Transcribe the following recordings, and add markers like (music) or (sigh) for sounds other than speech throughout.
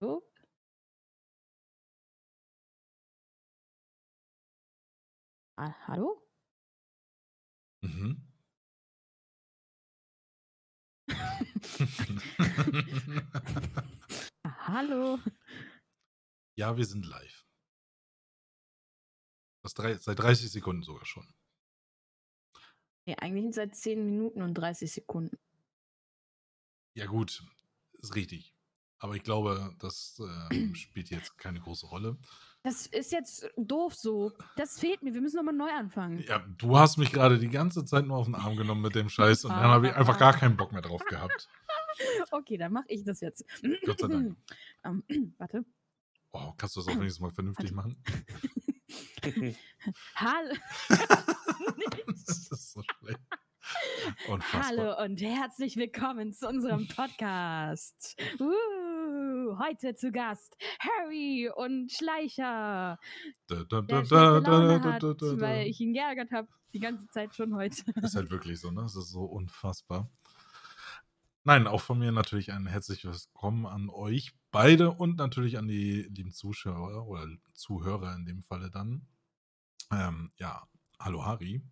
So. Ah, hallo? Mhm. (laughs) Ah, hallo. Ja, wir sind live. Das drei, seit 30 Sekunden sogar schon. Ne, eigentlich seit 10 Minuten und 30 Sekunden. Ja, gut, ist richtig. Aber ich glaube, das ähm, (clears throat) spielt jetzt keine große Rolle. Das ist jetzt doof so. Das fehlt mir. Wir müssen nochmal neu anfangen. Ja, du hast mich gerade die ganze Zeit nur auf den Arm genommen mit dem Scheiß und dann habe ich einfach gar keinen Bock mehr drauf gehabt. (laughs) Okay, dann mache ich das jetzt. Gott sei Dank. (clears throat) Ähm, (clears throat) warte. Oh, kannst du das auch wenigstens mal vernünftig machen? (laughs) Hallo. (laughs) das ist so schlecht. Unfassbar. Hallo und herzlich willkommen zu unserem Podcast. Uh, heute zu Gast Harry und Schleicher, Da, da, da, hat, weil ich ihn geärgert habe die ganze Zeit schon heute. Ist halt wirklich so, ne? Das ist so unfassbar. Nein, auch von mir natürlich ein herzliches Willkommen an euch beide und natürlich an die lieben Zuschauer oder Zuhörer in dem Falle dann. Ähm, ja, hallo Harry.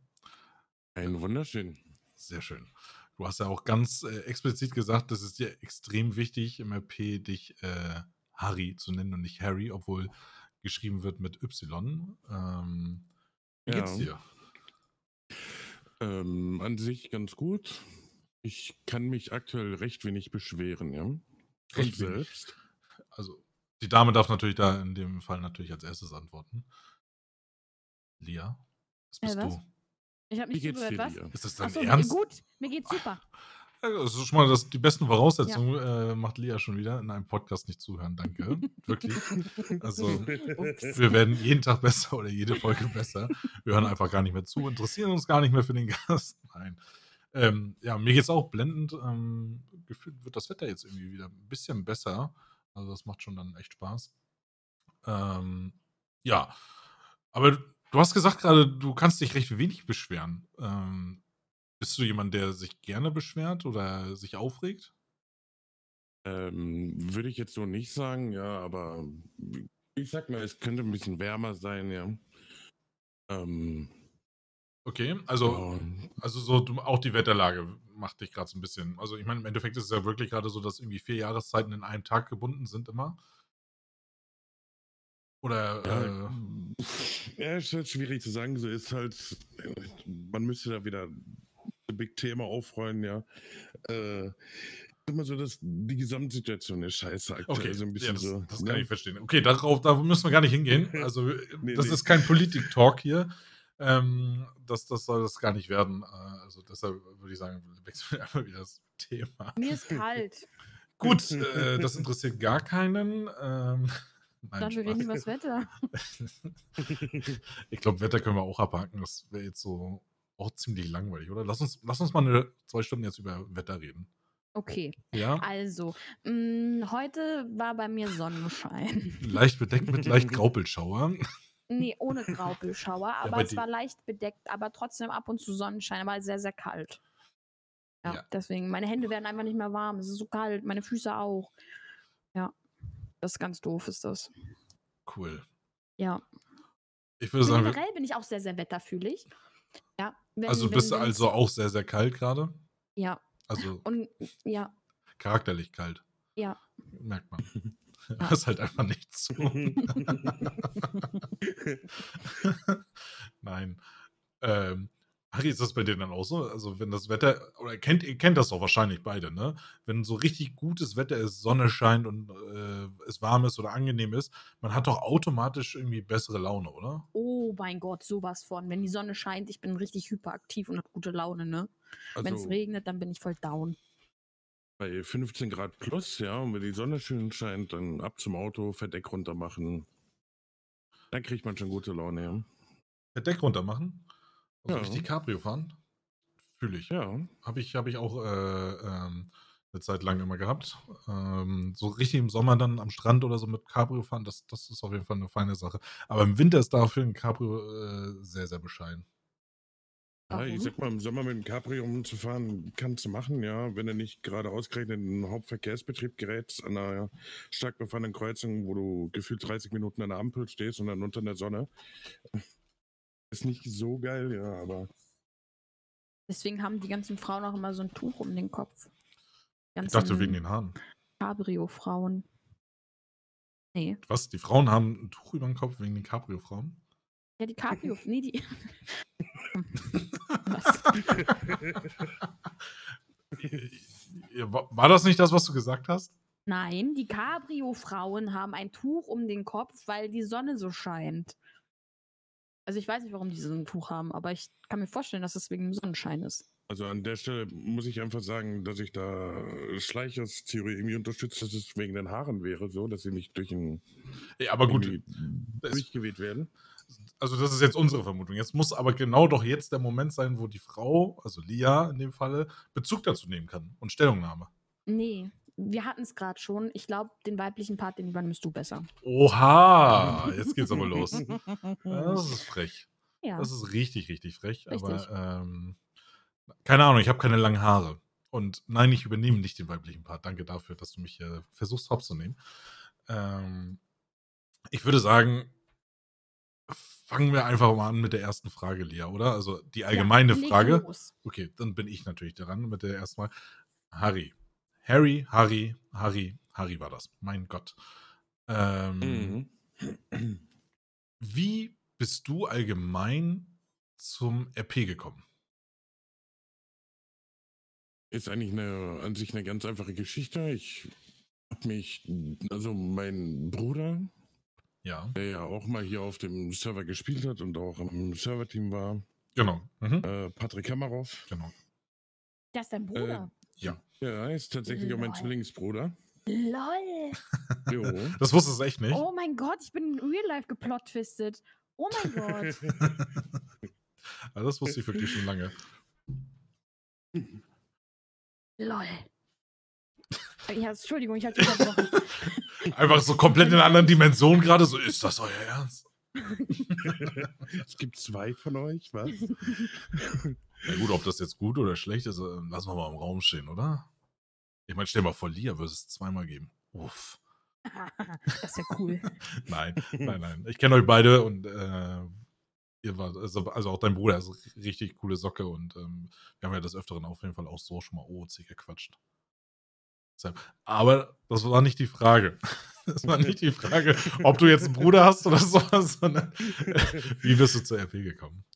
Ein wunderschön. Sehr schön. Du hast ja auch ganz äh, explizit gesagt, das ist dir extrem wichtig im RP, dich äh, Harry zu nennen und nicht Harry, obwohl geschrieben wird mit Y. Ähm, wie Ja. geht's dir? Ähm, an sich ganz gut. Ich kann mich aktuell recht wenig beschweren, ja. Und Recht wenig. selbst. Also, die Dame darf natürlich da in dem Fall natürlich als erstes antworten. Lia, was Äh, bist was? du? Ich habe Wie nicht geht's zugehört, dir, was? Lia? Ist das dein Achso, Ernst? gut. Mir geht's super. Ja, Das ist schon mal das, die besten Voraussetzungen, äh, macht Lia schon wieder in einem Podcast nicht zuhören. Danke. (laughs) Wirklich. Also, wir werden jeden Tag besser oder jede Folge besser. Wir hören einfach gar nicht mehr zu, interessieren uns gar nicht mehr für den Gast. (laughs) Nein. Ähm, ja, mir geht's auch blendend. Ähm, gefühlt wird das Wetter jetzt irgendwie wieder ein bisschen besser. Also, das macht schon dann echt Spaß. Ähm, ja, aber du hast gesagt gerade, du kannst dich recht wenig beschweren. Ähm, bist du jemand, der sich gerne beschwert oder sich aufregt? Ähm, würde ich jetzt so nicht sagen, ja, aber ich sag mal, es könnte ein bisschen wärmer sein, ja. Ähm, Okay, also, ja, also so auch die Wetterlage macht dich gerade so ein bisschen. Also ich meine, im Endeffekt ist es ja wirklich gerade so, dass irgendwie vier Jahreszeiten in einem Tag gebunden sind immer. Oder ja, äh, ja, ist halt schwierig zu sagen. So ist halt, man müsste da wieder ein Big Thema aufrollen, ja. Äh, immer so, dass die Gesamtsituation ist scheiße aktuell. okay, so ein ja, bisschen das, so. das ne? kann ich verstehen. Okay, darauf da müssen wir gar nicht hingehen. (laughs) Also Nee, das nee. ist kein Politik-Talk hier. Ähm, das, das soll das gar nicht werden. Äh, Also deshalb würde ich sagen, wechseln wir einfach wieder das Thema. Mir ist kalt. Gut, äh, das interessiert gar keinen. Ähm, nein, Dann wir reden über Spaß. das Wetter. (laughs) ich glaube, Wetter können wir auch abhaken. Das wäre jetzt so auch ziemlich langweilig, oder? Lass uns, lass uns mal eine, zwei Stunden jetzt über Wetter reden. Okay, Ja? also, mh, heute war bei mir Sonnenschein. (laughs) Leicht bedeckt mit leicht Graupelschauer. Nee, ohne Graupelschauer, aber bei es war leicht bedeckt, aber trotzdem ab und zu Sonnenschein, aber sehr, sehr kalt. Ja, Ja. deswegen, meine Hände werden einfach nicht mehr warm. Es ist so kalt, meine Füße auch. Ja, das ist ganz doof, ist das. Cool. Ja. Ich würde sagen, Generell bin ich auch sehr, sehr wetterfühlig. Ja. Wenn, also wenn, bist du also auch sehr, sehr kalt gerade. Ja, Also und ja, charakterlich kalt. ja. Merkt man. (laughs) Das ist halt einfach nicht so. (laughs) (laughs) Nein. Ähm, Harry, ist das bei dir dann auch so? Also, wenn das Wetter, oder kennt, ihr kennt das doch wahrscheinlich beide, ne? Wenn so richtig gutes Wetter ist, Sonne scheint und äh, es warm ist oder angenehm ist, man hat doch automatisch irgendwie bessere Laune, oder? Oh mein Gott, sowas von. Wenn die Sonne scheint, ich bin richtig hyperaktiv und habe gute Laune, ne? Wenn es Also regnet, dann bin ich voll down. bei 15 Grad plus, ja, und wenn die Sonne schön scheint, dann ab zum Auto, Verdeck runter machen. Dann kriegt man schon gute Laune, ja. Der Deck runter machen? Also Ja. richtig Cabrio fahren? Fühle ich. Ja, Habe ich, hab ich auch äh, ähm, eine Zeit lang immer gehabt. Ähm, so richtig im Sommer dann am Strand oder so mit Cabrio fahren, das, das ist auf jeden Fall eine feine Sache. Aber im Winter ist dafür ein Cabrio äh, sehr, sehr bescheiden. Ja, ich sag mal, im Sommer mit dem Cabrio rumzufahren, kannst du machen, ja, wenn du nicht gerade ausgerechnet in den Hauptverkehrsbetrieb gerätst, an einer stark befahrenen Kreuzung, wo du gefühlt 30 Minuten an der Ampel stehst und dann unter der Sonne. Ist nicht so geil, ja, aber Deswegen haben die ganzen Frauen auch immer so ein Tuch um den Kopf. Ich dachte wegen den Haaren. Cabrio-Frauen. Nee. Was? Die Frauen haben ein Tuch über den Kopf wegen den Cabrio-Frauen? Ja, die Cabrio. (laughs) nee, die. (laughs) War das nicht das, was du gesagt hast? Nein, die Cabrio-Frauen haben ein Tuch um den Kopf, weil die Sonne so scheint. Also ich weiß nicht, warum die so ein Tuch haben, aber ich kann mir vorstellen, dass es wegen dem Sonnenschein ist. also an der Stelle muss ich einfach sagen, dass ich da Schleichers Theorie irgendwie unterstütze, dass es wegen den Haaren wäre, so, dass sie nicht durch ein Ja, aber gut, durchgeweht werden. also das ist jetzt unsere Vermutung. Jetzt muss aber genau doch jetzt der Moment sein, wo die Frau, also Lia in dem Falle, Bezug dazu nehmen kann und Stellungnahme. Nee, wir hatten es gerade schon. Ich glaube, den weiblichen Part, den übernimmst du besser. Oha, jetzt geht's aber los. Das ist frech. Ja. Das ist richtig, richtig frech. Richtig. Aber ähm, keine Ahnung, ich habe keine langen Haare. Und nein, ich übernehme nicht den weiblichen Part. Danke dafür, dass du mich äh, versuchst hops zu nehmen. Ähm, ich würde sagen, fangen wir einfach mal an mit der ersten Frage, Lia, oder? Also die allgemeine ja, Frage. los. Okay, dann bin ich natürlich dran mit der ersten Mal. Harry. Harry, Harry, Harry, Harry war das. Mein Gott. Ähm, Mhm. Wie bist du allgemein zum RP gekommen? Ist eigentlich eine, an sich eine ganz einfache Geschichte. Ich habe mich, also mein Bruder, Ja, der ja auch mal hier auf dem Server gespielt hat und auch im Serverteam war, genau. Mhm. äh, Patrick Kamarov. genau. Das ist dein Bruder. Ja. Ja, ist tatsächlich auch mein Lol. Zwillingsbruder. Lol. Jo. (laughs) Das wusstest du echt nicht. Oh mein Gott, ich bin in Real Life geplot-twistet. Oh mein Gott. (laughs) (laughs) Ja, das wusste ich wirklich schon lange. Lol. Ja, Entschuldigung, ich hatte unterbrochen. Einfach so komplett in einer anderen Dimension gerade. So, ist das euer Ernst? (laughs) es gibt zwei von euch, was? (laughs) Na gut, ob das jetzt gut oder schlecht ist, äh, lassen wir mal im Raum stehen, oder? Ich meine, stell mal vor, Lia würde es zweimal geben. Uff. (laughs) das ist ja cool. Nein, nein, nein. Ich kenne euch beide und äh, ihr wart, also, also auch dein Bruder ist richtig coole Socke und ähm, wir haben ja des Öfteren auf jeden Fall auch so schon mal OOC gequatscht. Deshalb- Aber das war nicht die Frage. (laughs) Das war nicht die Frage, ob du jetzt einen Bruder hast oder sowas, sondern (laughs) wie bist du zur RP gekommen?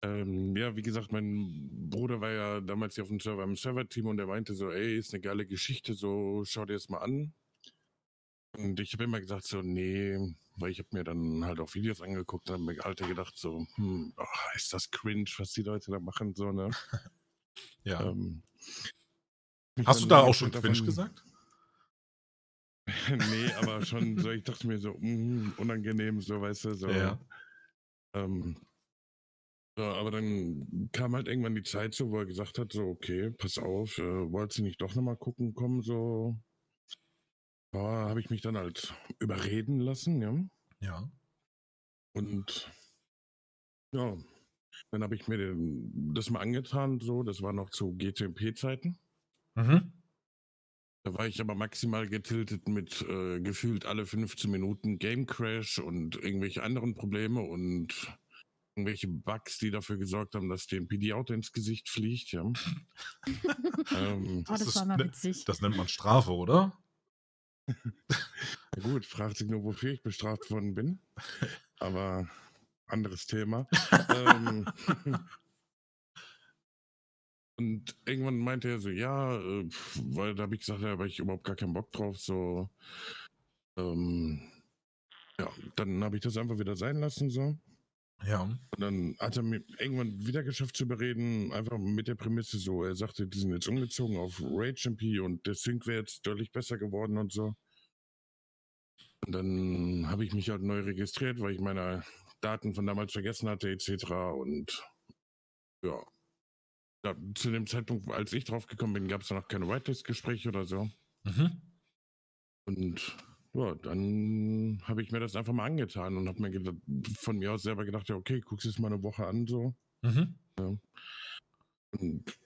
Ähm, ja, wie gesagt, mein Bruder war ja damals hier auf dem Server im Server-Team und er meinte so, ey, ist eine geile Geschichte, so schau dir das mal an. Und ich habe immer gesagt so, nee, weil ich habe mir dann halt auch Videos angeguckt und habe mir halt gedacht so, hm, ach, ist das cringe, was die Leute da machen, so, ne? (laughs) Ja. Ähm, Hast du da auch schon Quinch gesagt? (laughs) nee, aber schon so, ich dachte mir so, mm, unangenehm, so, weißt du, so. Ja. Ähm, ja, aber dann kam halt irgendwann die Zeit so, wo er gesagt hat, so, okay, pass auf, äh, wolltest du nicht doch nochmal gucken kommen, so. Ja, habe ich mich dann halt überreden lassen, ja. Ja. Und ja, dann habe ich mir den, das mal angetan, so, das war noch zu GTMP-Zeiten. Mhm. Da war ich aber maximal getiltet mit äh, gefühlt alle 15 Minuten Game Crash und irgendwelche anderen Probleme und irgendwelche Bugs, die dafür gesorgt haben, dass ein PD-Auto ins Gesicht fliegt, ja. (laughs) ähm, Oh, das, ist war mal ne- witzig. Das nennt man Strafe, oder? (laughs) na gut, fragt sich nur, wofür ich bestraft worden bin. Aber anderes Thema. (laughs) ähm, und irgendwann meinte er so, ja, äh, weil da habe ich gesagt, ja, habe ich überhaupt gar keinen Bock drauf, so. Ähm, ja, dann habe ich das einfach wieder sein lassen, so. Ja. Und dann hat er mir irgendwann wieder geschafft zu überreden, einfach mit der Prämisse so. Er sagte, die sind jetzt umgezogen auf Rage MP und der Sync wäre jetzt deutlich besser geworden und so. Und dann habe ich mich halt neu registriert, weil ich meine Daten von damals vergessen hatte, etc. Und ja. Da, zu dem Zeitpunkt, als ich drauf gekommen bin, gab es noch keine Whitelist-Gespräche oder so. Mhm. Und ja, dann habe ich mir das einfach mal angetan und habe mir gedacht, von mir aus selber gedacht, ja, okay, guck's es mal eine Woche an, so. Mhm. Ja. Und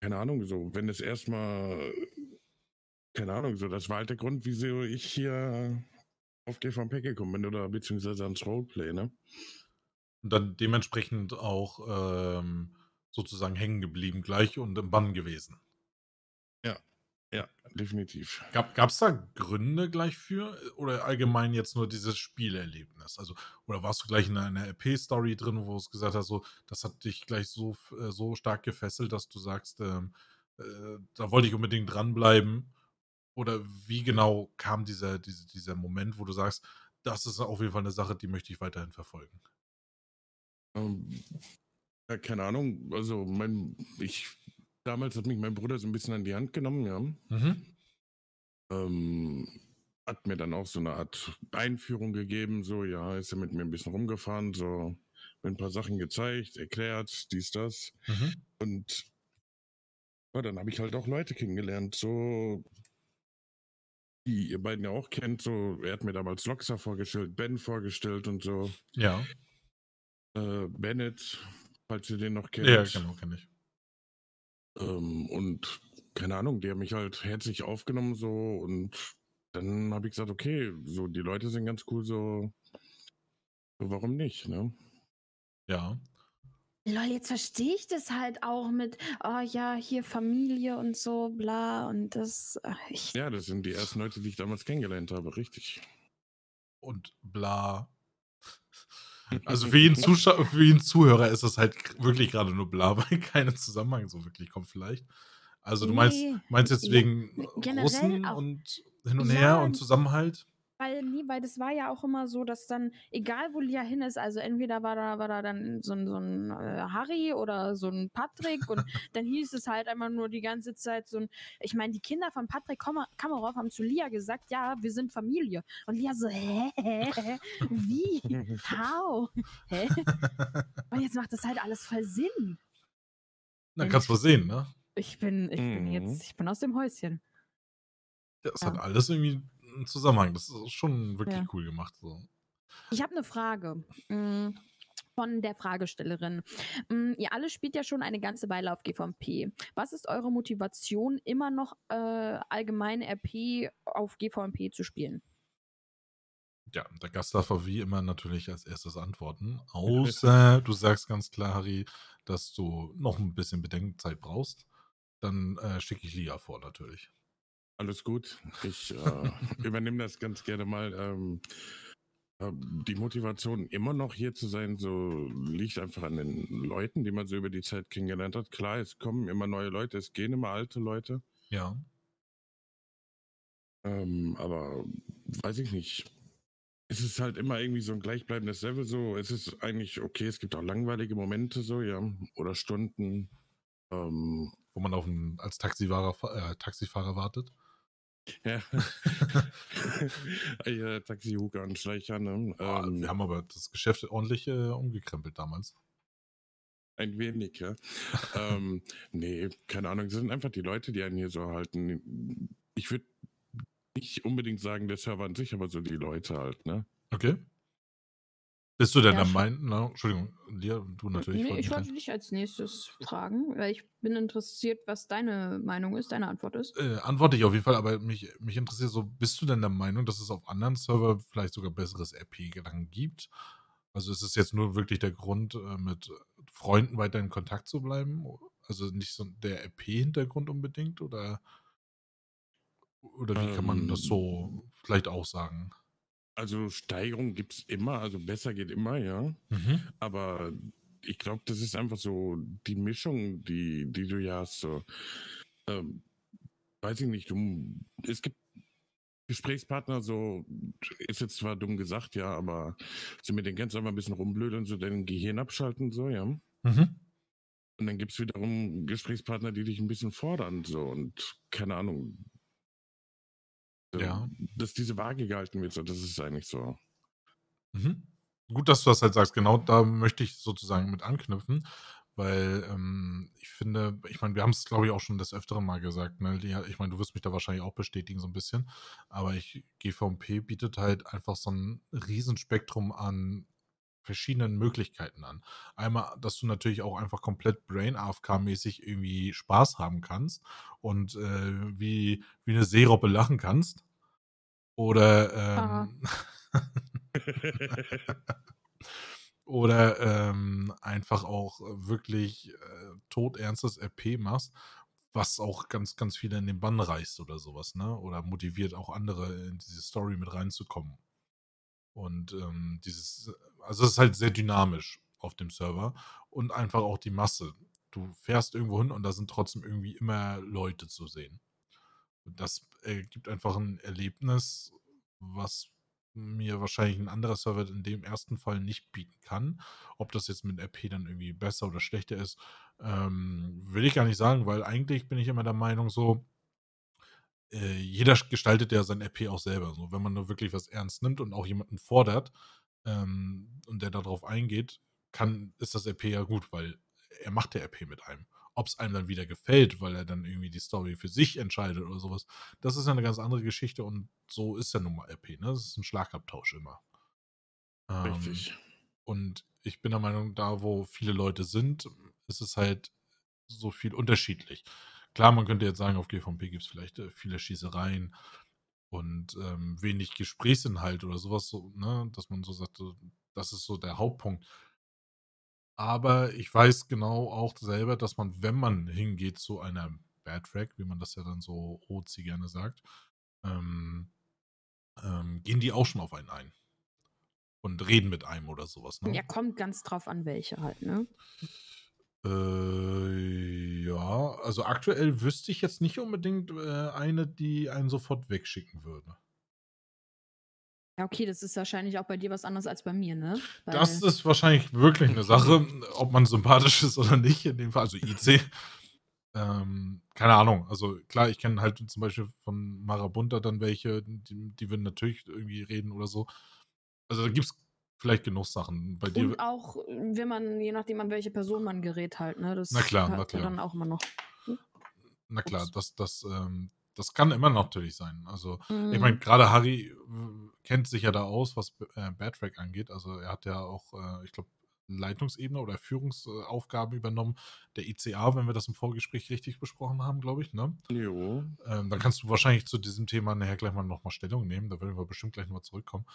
keine Ahnung, so, wenn es erstmal, keine Ahnung, so, das war halt der Grund, wieso ich hier auf GVP gekommen bin oder beziehungsweise ans Roleplay, ne? Und dann dementsprechend auch ähm, sozusagen hängen geblieben gleich und im Bann gewesen. Ja, ja, definitiv. Gab es da Gründe gleich für oder allgemein jetzt nur dieses Spielerlebnis? Also, oder warst du gleich in einer RP-Story drin, wo es gesagt hast, so, das hat dich gleich so, äh, so stark gefesselt, dass du sagst, ähm, äh, da wollte ich unbedingt dranbleiben? Oder wie genau kam dieser, dieser, dieser Moment, wo du sagst, das ist auf jeden Fall eine Sache, die möchte ich weiterhin verfolgen? Ja, keine Ahnung. Also, mein, ich, damals hat mich mein Bruder so ein bisschen an die Hand genommen, ja. Mhm. Ähm, hat mir dann auch so eine Art Einführung gegeben, so, ja, ist er mit mir ein bisschen rumgefahren, so, mir ein paar Sachen gezeigt, erklärt, dies, das. Mhm. Und ja, dann habe ich halt auch Leute kennengelernt, so, die ihr beiden ja auch kennt, so, er hat mir damals Loxa vorgestellt, Ben vorgestellt und so. Ja. Äh, Bennett, falls ihr den noch kennt. Ja, genau, kenne ich. Ähm, und keine Ahnung, die haben mich halt herzlich aufgenommen so und dann habe ich gesagt, okay, so die Leute sind ganz cool, so, warum nicht, ne? Ja. Lol, jetzt verstehe ich das halt auch mit, oh ja, hier Familie und so, bla, und das, Ja, das sind die ersten Leute, die ich damals kennengelernt habe, richtig. Und bla. Also für jeden, Zuschauer, für jeden Zuhörer ist das halt wirklich gerade nur bla, (laughs) weil kein Zusammenhang so wirklich kommt vielleicht. Also du meinst, meinst jetzt wegen generell Russen auch. und hin und Ja, her und Zusammenhalt? Weil, nee, weil das war ja auch immer so, dass dann, egal wo Lia hin ist, also entweder war da, war da dann so ein, so ein äh, Harry oder so ein Patrick und (laughs) dann hieß es halt einfach nur die ganze Zeit so ein, ich meine, die Kinder von Patrick Kammer- Kamerov haben zu Lia gesagt, ja, wir sind Familie. Und Lia so, hä, hä, hä, wie, how, hä? (laughs) Und jetzt macht das halt alles voll Sinn. Dann kannst du mal sehen, ne? Ich bin, ich bin Mhm. jetzt, ich bin aus dem Häuschen. Das Ja. hat alles irgendwie einen Zusammenhang. Das ist schon wirklich Ja. cool gemacht. So. Ich habe eine Frage mm, von der Fragestellerin. Mm, Ihr alle spielt ja schon eine ganze Weile auf GVMP. Was ist eure Motivation, immer noch äh, allgemein RP auf GVMP zu spielen? Ja, der Gast darf wie immer natürlich als erstes antworten. (laughs) Außer du sagst ganz klar, Harry, dass du noch ein bisschen Bedenkzeit brauchst. Dann äh, schicke ich Lia vor, natürlich. Alles gut. Ich äh, (laughs) übernehme das ganz gerne mal. Ähm, äh, die Motivation, immer noch hier zu sein, so liegt einfach an den Leuten, die man so über die Zeit kennengelernt hat. Klar, es kommen immer neue Leute, es gehen immer alte Leute. Ja. Ähm, aber weiß ich nicht. Es ist halt immer irgendwie so ein gleichbleibendes Level. So, es ist eigentlich okay. Es gibt auch langweilige Momente so, ja, oder Stunden. Ähm, Wo man auf einen, als Taxifahrer, äh, Taxifahrer wartet. Ja. (laughs) ja Taxi-Huker und Schleicher, ne? Ähm, Wir haben aber das Geschäft ordentlich äh, umgekrempelt damals. Ein wenig, ja. ähm, nee, keine Ahnung. Es sind einfach die Leute, die einen hier so halten. Ich würde nicht unbedingt sagen, der Server an sich, aber so die Leute halt, ne? Okay. Bist du denn Ja, der schon. Meinung, na, Entschuldigung, Lia, du natürlich. nee, ich wollte dich als nächstes fragen, weil ich bin interessiert, was deine Meinung ist, deine Antwort ist. Äh, antworte ich auf jeden Fall, aber mich, mich interessiert so, bist du denn der Meinung, dass es auf anderen Server vielleicht sogar besseres RP-Gedanken gibt? Also ist es jetzt nur wirklich der Grund, äh, mit Freunden weiter in Kontakt zu bleiben? Also nicht so der RP-Hintergrund unbedingt? Oder, oder wie kann man das Ähm. so vielleicht auch sagen? Also Steigerung gibt's immer, also besser geht immer, ja. Mhm. Aber ich glaube, das ist einfach so die Mischung, die, die du ja hast. So. Ähm, weiß ich nicht, du, es gibt Gesprächspartner, so ist jetzt zwar dumm gesagt, ja, aber so mit kannst du einfach ein bisschen rumblödeln, so dein Gehirn abschalten, so, ja. Mhm. Und dann gibt es wiederum Gesprächspartner, die dich ein bisschen fordern, so und keine Ahnung. Ja. Dass diese Waage gehalten wird, so, das ist eigentlich so. Mhm. Gut, dass du das halt sagst. Genau da möchte ich sozusagen mit anknüpfen, weil ähm, ich finde, ich meine, wir haben es, glaube ich, auch schon des Öfteren mal gesagt. Ne? Die, ich meine, du wirst mich da wahrscheinlich auch bestätigen, so ein bisschen. Aber ich, GVP bietet halt einfach so ein Riesenspektrum an verschiedenen Möglichkeiten an. Einmal, dass du natürlich auch einfach komplett Brain AFK-mäßig irgendwie Spaß haben kannst und äh, wie, wie eine Seerobbe lachen kannst. Oder ähm, (laughs) oder ähm, einfach auch wirklich äh, todernstes RP machst, was auch ganz, ganz viele in den Bann reißt oder sowas, ne? Oder motiviert auch andere in diese Story mit reinzukommen. Und ähm, dieses, also es ist halt sehr dynamisch auf dem Server und einfach auch die Masse. Du fährst irgendwo hin und da sind trotzdem irgendwie immer Leute zu sehen. Das ergibt einfach ein Erlebnis, was mir wahrscheinlich ein anderer Server in dem ersten Fall nicht bieten kann. Ob das jetzt mit RP dann irgendwie besser oder schlechter ist, ähm, will ich gar nicht sagen, weil eigentlich bin ich immer der Meinung so, äh, jeder gestaltet ja sein RP auch selber. So, wenn man nur wirklich was ernst nimmt und auch jemanden fordert ähm, und der darauf eingeht, kann, ist das RP ja gut, weil er macht der RP mit einem. Ob es einem dann wieder gefällt, weil er dann irgendwie die Story für sich entscheidet oder sowas, das ist ja eine ganz andere Geschichte und so ist ja nun mal RP. Ne? Das ist ein Schlagabtausch immer. Ähm, Richtig. Und ich bin der Meinung, da wo viele Leute sind, ist es halt so viel unterschiedlich. Klar, man könnte jetzt sagen, auf GVP gibt es vielleicht äh, viele Schießereien und ähm, wenig Gesprächsinhalt oder sowas, so, ne? dass man so sagt, das ist so der Hauptpunkt. Aber ich weiß genau auch selber, dass man, wenn man hingeht zu einer Bad Track, wie man das ja dann so OC gerne sagt, ähm, ähm, gehen die auch schon auf einen ein. Und reden mit einem oder sowas. Ne? Ja, kommt ganz drauf an, welche halt, ne? Äh, ja, also aktuell wüsste ich jetzt nicht unbedingt äh, eine, die einen sofort wegschicken würde. Ja, okay, das ist wahrscheinlich auch bei dir was anderes als bei mir, ne? Weil das ist wahrscheinlich wirklich eine Sache, ob man sympathisch ist oder nicht, in dem Fall, also IC. ähm, keine Ahnung, also klar, ich kenne halt zum Beispiel von Marabunta dann welche, die, die würden natürlich irgendwie reden oder so. Also da gibt es vielleicht genug Sachen. Bei dir. Und auch, wenn man, je nachdem, an welche Person man gerät, halt, ne? Das na klar, na klar. dann auch immer noch. Hm? Na klar, Ups. das, das, ähm, das kann immer noch natürlich sein. Also, mhm. ich meine, gerade Harry kennt sich ja da aus, was äh, Badtrack angeht. Also, er hat ja auch, äh, ich glaube, Leitungsebene oder Führungsaufgaben übernommen. Der ICA, wenn wir das im Vorgespräch richtig besprochen haben, glaube ich, ne? Jo. Ähm, dann kannst du wahrscheinlich zu diesem Thema nachher gleich mal nochmal Stellung nehmen. Da werden wir bestimmt gleich nochmal zurückkommen.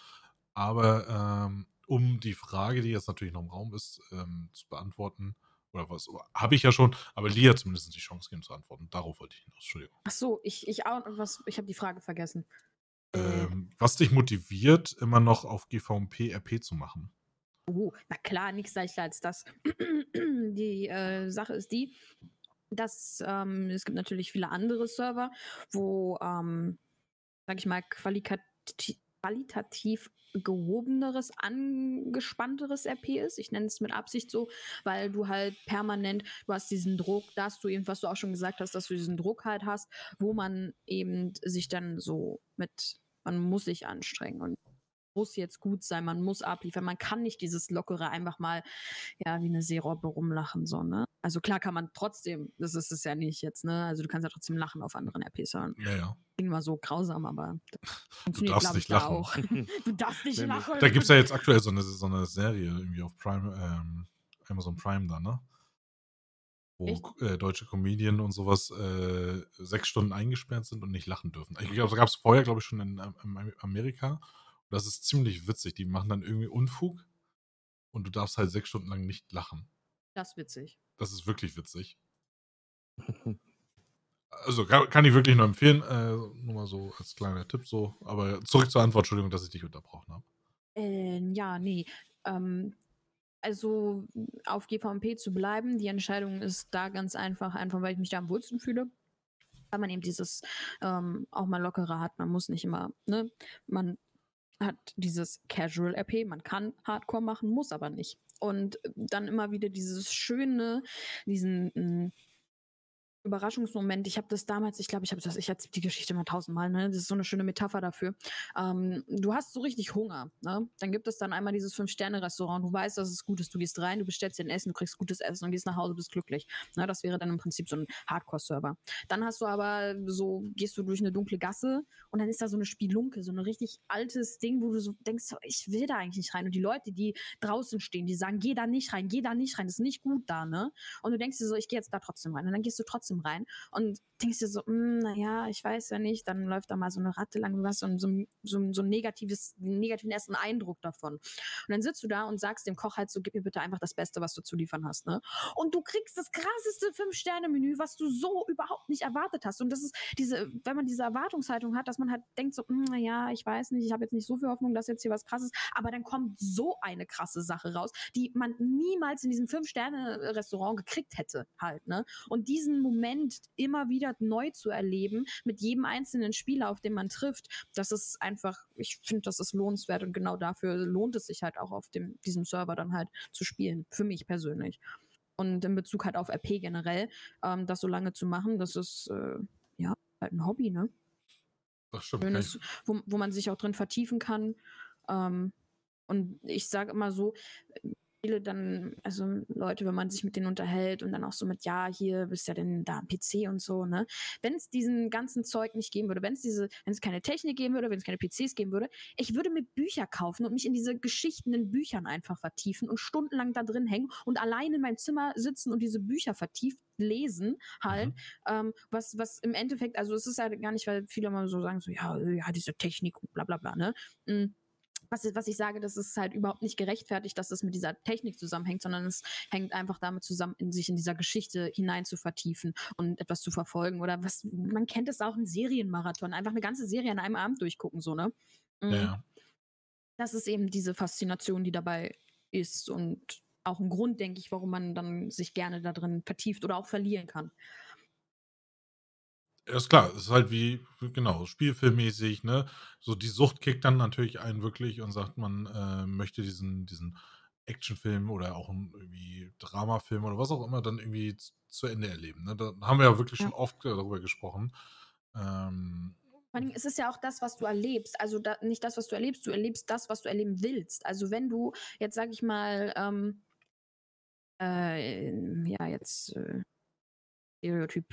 Aber ähm, um die Frage, die jetzt natürlich noch im Raum ist, ähm, zu beantworten, oder was, habe ich ja schon, aber Lia zumindest die Chance geben zu antworten. Darauf wollte ich hinaus, Entschuldigung. Ach so, ich, ich was, ich habe die Frage vergessen. Äh. Ähm, was dich motiviert, immer noch auf GVMP RP zu machen? Oh, na klar, nichts leichter als das. (clears throat) die äh, Sache ist die, dass ähm, es gibt natürlich viele andere Server, wo, ähm, sag ich mal, qualitativ qualitativ gehobeneres, angespannteres RP ist. Ich nenne es mit Absicht so, weil du halt permanent, du hast diesen Druck, dass du eben, was du auch schon gesagt hast, dass du diesen Druck halt hast, wo man eben sich dann so mit, man muss sich anstrengen und muss jetzt gut sein, man muss abliefern. Man kann nicht dieses Lockere einfach mal, ja, wie eine Seerobbe rumlachen, so, ne? Also klar kann man trotzdem, das ist es ja nicht jetzt, ne? Also du kannst ja trotzdem lachen auf anderen RPs hören. Ja, ja. Klingt mal so grausam, aber du darfst nicht lachen. Auch. (laughs) du darfst nicht lachen. Da gibt es ja jetzt aktuell so eine, so eine Serie irgendwie auf Prime, ähm, Amazon Prime da, ne? wo äh, deutsche Comedien und sowas äh, sechs Stunden eingesperrt sind und nicht lachen dürfen. Ich glaube, das gab es vorher, glaube ich, schon in, in Amerika. Das ist ziemlich witzig. Die machen dann irgendwie Unfug und du darfst halt sechs Stunden lang nicht lachen. Das ist witzig. Das ist wirklich witzig. Also kann, kann, ich wirklich nur empfehlen. Äh, nur mal so als kleiner Tipp so. Aber zurück zur Antwort, Entschuldigung, dass ich dich unterbrochen habe. Äh, ja, nee. Ähm, also auf GVMP zu bleiben, die Entscheidung ist da ganz einfach, einfach weil ich mich da am wohlsten fühle. Weil man eben dieses ähm, auch mal lockerer hat. Man muss nicht immer, ne? Man hat dieses Casual RP, man kann Hardcore machen, muss aber nicht. Und dann immer wieder dieses schöne, diesen, hm, Überraschungsmoment. Ich habe das damals, ich glaube, ich habe das, ich erzähle die Geschichte mal tausendmal, ne? Das ist so eine schöne Metapher dafür. Ähm, du hast so richtig Hunger, ne? Dann gibt es dann einmal dieses Fünf-Sterne-Restaurant. Du weißt, dass es gut ist. Du gehst rein, du bestellst dir ein Essen, du kriegst gutes Essen und gehst nach Hause, bist glücklich. Ne? Das wäre dann im Prinzip so ein Hardcore-Server. Dann hast du aber so, gehst du durch eine dunkle Gasse und dann ist da so eine Spielunke, so ein richtig altes Ding, wo du so denkst, so, ich will da eigentlich nicht rein. Und die Leute, die draußen stehen, die sagen, geh da nicht rein, geh da nicht rein, das ist nicht gut da, ne? Und du denkst dir so, ich gehe jetzt da trotzdem rein. Und dann gehst du trotzdem rein und denkst dir so, hm, naja, ich weiß ja nicht, dann läuft da mal so eine Ratte lang, du hast so, so, so, so ein negatives, negativen ersten Eindruck davon. Und dann sitzt du da und sagst dem Koch halt so, gib mir bitte einfach das Beste, was du zu liefern hast, ne? Und du kriegst das krasseste Fünf-Sterne-Menü, was du so überhaupt nicht erwartet hast. Und das ist diese, wenn man diese Erwartungshaltung hat, dass man halt denkt so, hm, naja, ich weiß nicht, ich habe jetzt nicht so viel Hoffnung, dass jetzt hier was krasses, aber dann kommt so eine krasse Sache raus, die man niemals in diesem Fünf-Sterne-Restaurant gekriegt hätte halt, ne? Und diesen Moment immer wieder neu zu erleben mit jedem einzelnen Spieler, auf den man trifft, das ist einfach, ich finde, das ist lohnenswert und genau dafür lohnt es sich halt auch auf dem, diesem Server dann halt zu spielen, für mich persönlich. Und in Bezug halt auf RP generell, ähm, das so lange zu machen, das ist äh, ja halt ein Hobby, ne? Das stimmt. Schönes, wo, wo man sich auch drin vertiefen kann. Ähm, und ich sage immer so, viele dann, also Leute, wenn man sich mit denen unterhält und dann auch so mit, ja, hier bist ja denn da am PC und so, ne? Wenn es diesen ganzen Zeug nicht geben würde, wenn es diese, wenn es keine Technik geben würde, wenn es keine PCs geben würde, ich würde mir Bücher kaufen und mich in diese Geschichten in Büchern einfach vertiefen und stundenlang da drin hängen und allein in meinem Zimmer sitzen und diese Bücher vertieft lesen halt, mhm. ähm, was, was im Endeffekt, also es ist halt gar nicht, weil viele immer so sagen, so, ja, ja, diese Technik und bla bla bla, ne? Mhm was, was ich sage, das ist halt überhaupt nicht gerechtfertigt, dass das mit dieser Technik zusammenhängt, sondern es hängt einfach damit zusammen, in sich in dieser Geschichte hinein zu vertiefen und etwas zu verfolgen. Oder was, man kennt es auch in Serienmarathon, einfach eine ganze Serie an einem Abend durchgucken, so, ne? Mhm. Ja. Das ist eben diese Faszination, die dabei ist und auch ein Grund, denke ich, warum man dann sich gerne da drin vertieft oder auch verlieren kann. Ja, ist klar, es ist halt wie, genau, spielfilmmäßig, ne? So die Sucht kickt dann natürlich einen wirklich und sagt, man äh, möchte diesen, diesen Actionfilm oder auch einen irgendwie Dramafilm oder was auch immer dann irgendwie zu Ende erleben. Ne? Da haben wir ja wirklich ja. schon oft darüber gesprochen. Ähm, vor allem ist es ja auch das, was du erlebst. Also da, nicht das, was du erlebst, du erlebst das, was du erleben willst. Also wenn du jetzt, sag ich mal, ähm, äh, ja, jetzt äh, Stereotyp.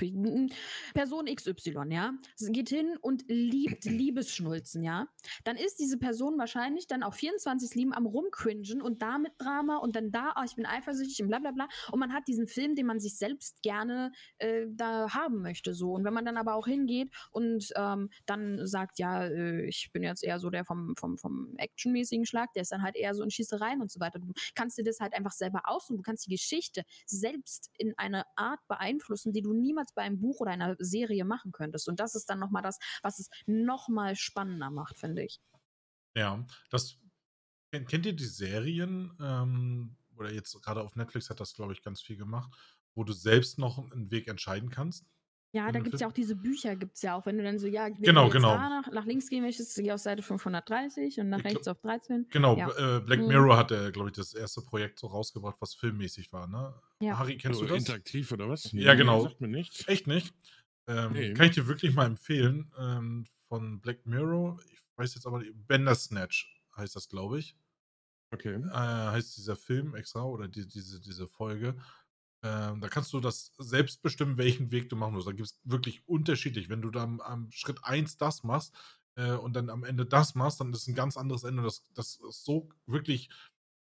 Person XY, ja, geht hin und liebt (clears throat) Liebesschnulzen, ja, dann ist diese Person wahrscheinlich dann auch 24-7 am rumcringen und da mit Drama und dann da, oh, ich bin eifersüchtig und bla bla bla. Und man hat diesen Film, den man sich selbst gerne äh, da haben möchte, so. Und wenn man dann aber auch hingeht und ähm, dann sagt, ja, äh, ich bin jetzt eher so der vom, vom, vom actionmäßigen Schlag, der ist dann halt eher so in Schießereien und so weiter. Du kannst dir das halt einfach selber aussuchen. Du kannst die Geschichte selbst in eine Art beeinflussen, die die du niemals bei einem Buch oder einer Serie machen könntest. Und das ist dann nochmal das, was es nochmal spannender macht, finde ich. Ja, das kennt ihr die Serien, ähm, oder jetzt gerade auf Netflix hat das, glaube ich, ganz viel gemacht, wo du selbst noch einen Weg entscheiden kannst? Ja, da gibt es ja auch diese Bücher, gibt es ja auch, wenn du dann so, ja, genau, genau. nach, nach, links gehen möchtest, gehe auf Seite 530 und nach ich rechts glaub, auf 13. Genau, ja. äh, Black mhm. Mirror hat er, glaube ich, das erste Projekt so rausgebracht, was filmmäßig war, ne? Ja. Harry, kennst so du das? Interaktiv oder was? Ja, genau. Sagt mir nichts. Echt nicht? Ähm, nee. Kann ich dir wirklich mal empfehlen, ähm, von Black Mirror, ich weiß jetzt aber, Bandersnatch heißt das, glaube ich. Okay. Äh, heißt dieser Film extra oder die, diese, diese Folge. Ähm, da kannst du das selbst bestimmen, (laughs) welchen Weg du machen musst. Da gibt es wirklich unterschiedlich. Wenn du dann am Schritt 1 das machst äh, und dann am Ende das machst, dann ist es ein ganz anderes Ende. Das, das ist so wirklich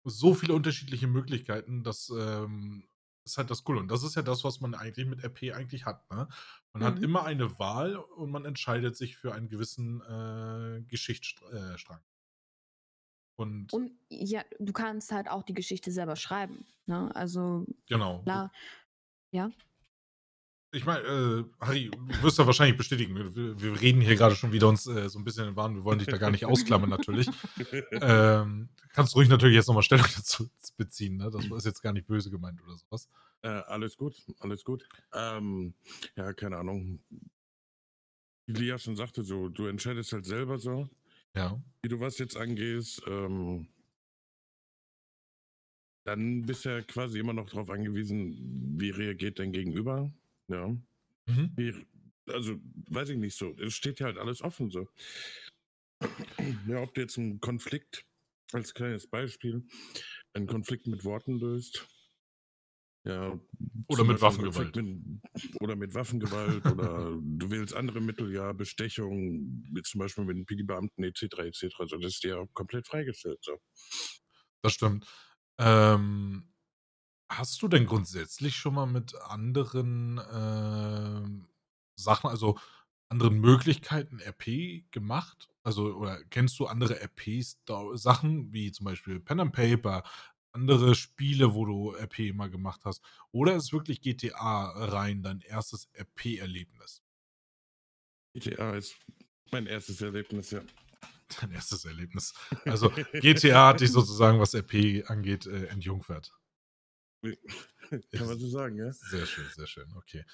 so viele unterschiedliche Möglichkeiten. Das ähm, ist halt das Coole. Und das ist ja das, was man eigentlich mit RP eigentlich hat. Ne? Man mhm. hat immer eine Wahl und man entscheidet sich für einen gewissen äh, Geschichtsstrang. Und, und ja, du kannst halt auch die Geschichte selber schreiben. Ne? Also genau. Klar. Ja. Ich meine, äh, Harry, du wirst ja wahrscheinlich bestätigen. Wir, wir, reden hier gerade schon wieder uns äh, so ein bisschen in Wahn. Wir wollen dich da gar nicht ausklammern, natürlich. (laughs) ähm, kannst du ruhig natürlich jetzt nochmal Stellung dazu beziehen. Ne? Das ist jetzt gar nicht böse gemeint oder sowas. Äh, alles gut, alles gut. Ähm, ja, keine Ahnung. Wie Lia schon sagte, so, du entscheidest halt selber so. Ja. Wie du was jetzt angehst, ähm, dann bist du ja quasi immer noch darauf angewiesen, wie reagiert dein Gegenüber. Ja. Mhm. Wie, also, weiß ich nicht so. Es steht ja halt alles offen so. Ja, ob du jetzt einen Konflikt, als kleines Beispiel, einen Konflikt mit Worten löst. Ja, Oder mit Waffengewalt. Mit, oder mit Waffengewalt oder du wählst andere Mittel, ja, Bestechung, zum Beispiel mit den Piggy-Beamten etc. etc. Also das ist dir komplett freigestellt. So. Das stimmt. Ähm, hast du denn grundsätzlich schon mal mit anderen ähm, Sachen, also anderen Möglichkeiten RP gemacht? Also, oder kennst du andere RP-Sachen, wie zum Beispiel Pen and Paper, andere Spiele, wo du RP mal gemacht hast? Oder ist wirklich GTA rein dein erstes RP-Erlebnis? GTA ist mein erstes Erlebnis, ja. (laughs) Dein erstes Erlebnis. Also GTA hat dich sozusagen, was RP angeht, äh, entjungfert. (laughs) Kann man so sagen, ja. Sehr schön, sehr schön, okay.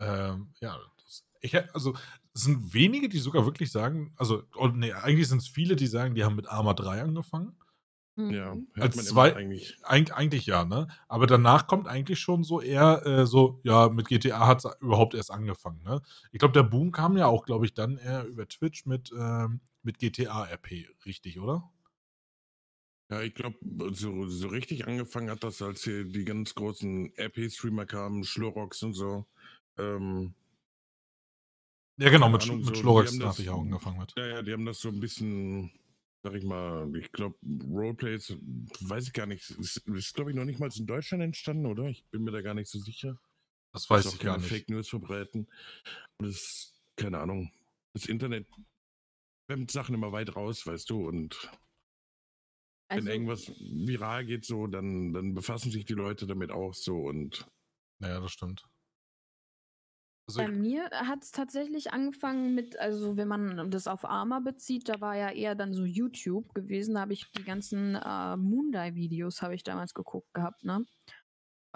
Ähm, ja, das, ich, also es sind wenige, die sogar wirklich sagen, also, oh, nee, eigentlich sind es viele, die sagen, die haben mit Arma 3 angefangen. Ja, Mhm. hört Als man immer zwei- eigentlich. Eig eigentlich ja, ne? Aber danach kommt eigentlich schon so eher äh, so, ja, mit GTA hat es überhaupt erst angefangen, ne? Ich glaube, der Boom kam ja auch, glaube ich, dann eher über Twitch mit, ähm, mit GTA-RP, richtig, oder? Ja, ich glaube, so, so richtig angefangen hat das, als hier die ganz großen RP-Streamer kamen, Schlorox und so. Ähm, Ja, genau, mit, Ahnung, mit so, das- hatte ich auch angefangen mit. ja, ja, die haben das so ein bisschen, sag ich mal, ich glaube, Roleplays, weiß ich gar nicht, ist, ist glaube ich, noch nicht mal in Deutschland entstanden, oder? Ich bin mir da gar nicht so sicher. Das weiß ich auch gar keine nicht. Fake News verbreiten. Und das, keine Ahnung, das Internet nimmt Sachen immer weit raus, weißt du, und Also, wenn irgendwas viral geht so, dann, dann befassen sich die Leute damit auch so und Naja, das stimmt. Also, Bei mir hat es tatsächlich angefangen mit, also wenn man das auf Arma bezieht, da war ja eher dann so YouTube gewesen, da habe ich die ganzen äh, Moondive-Videos habe ich damals geguckt gehabt, ne?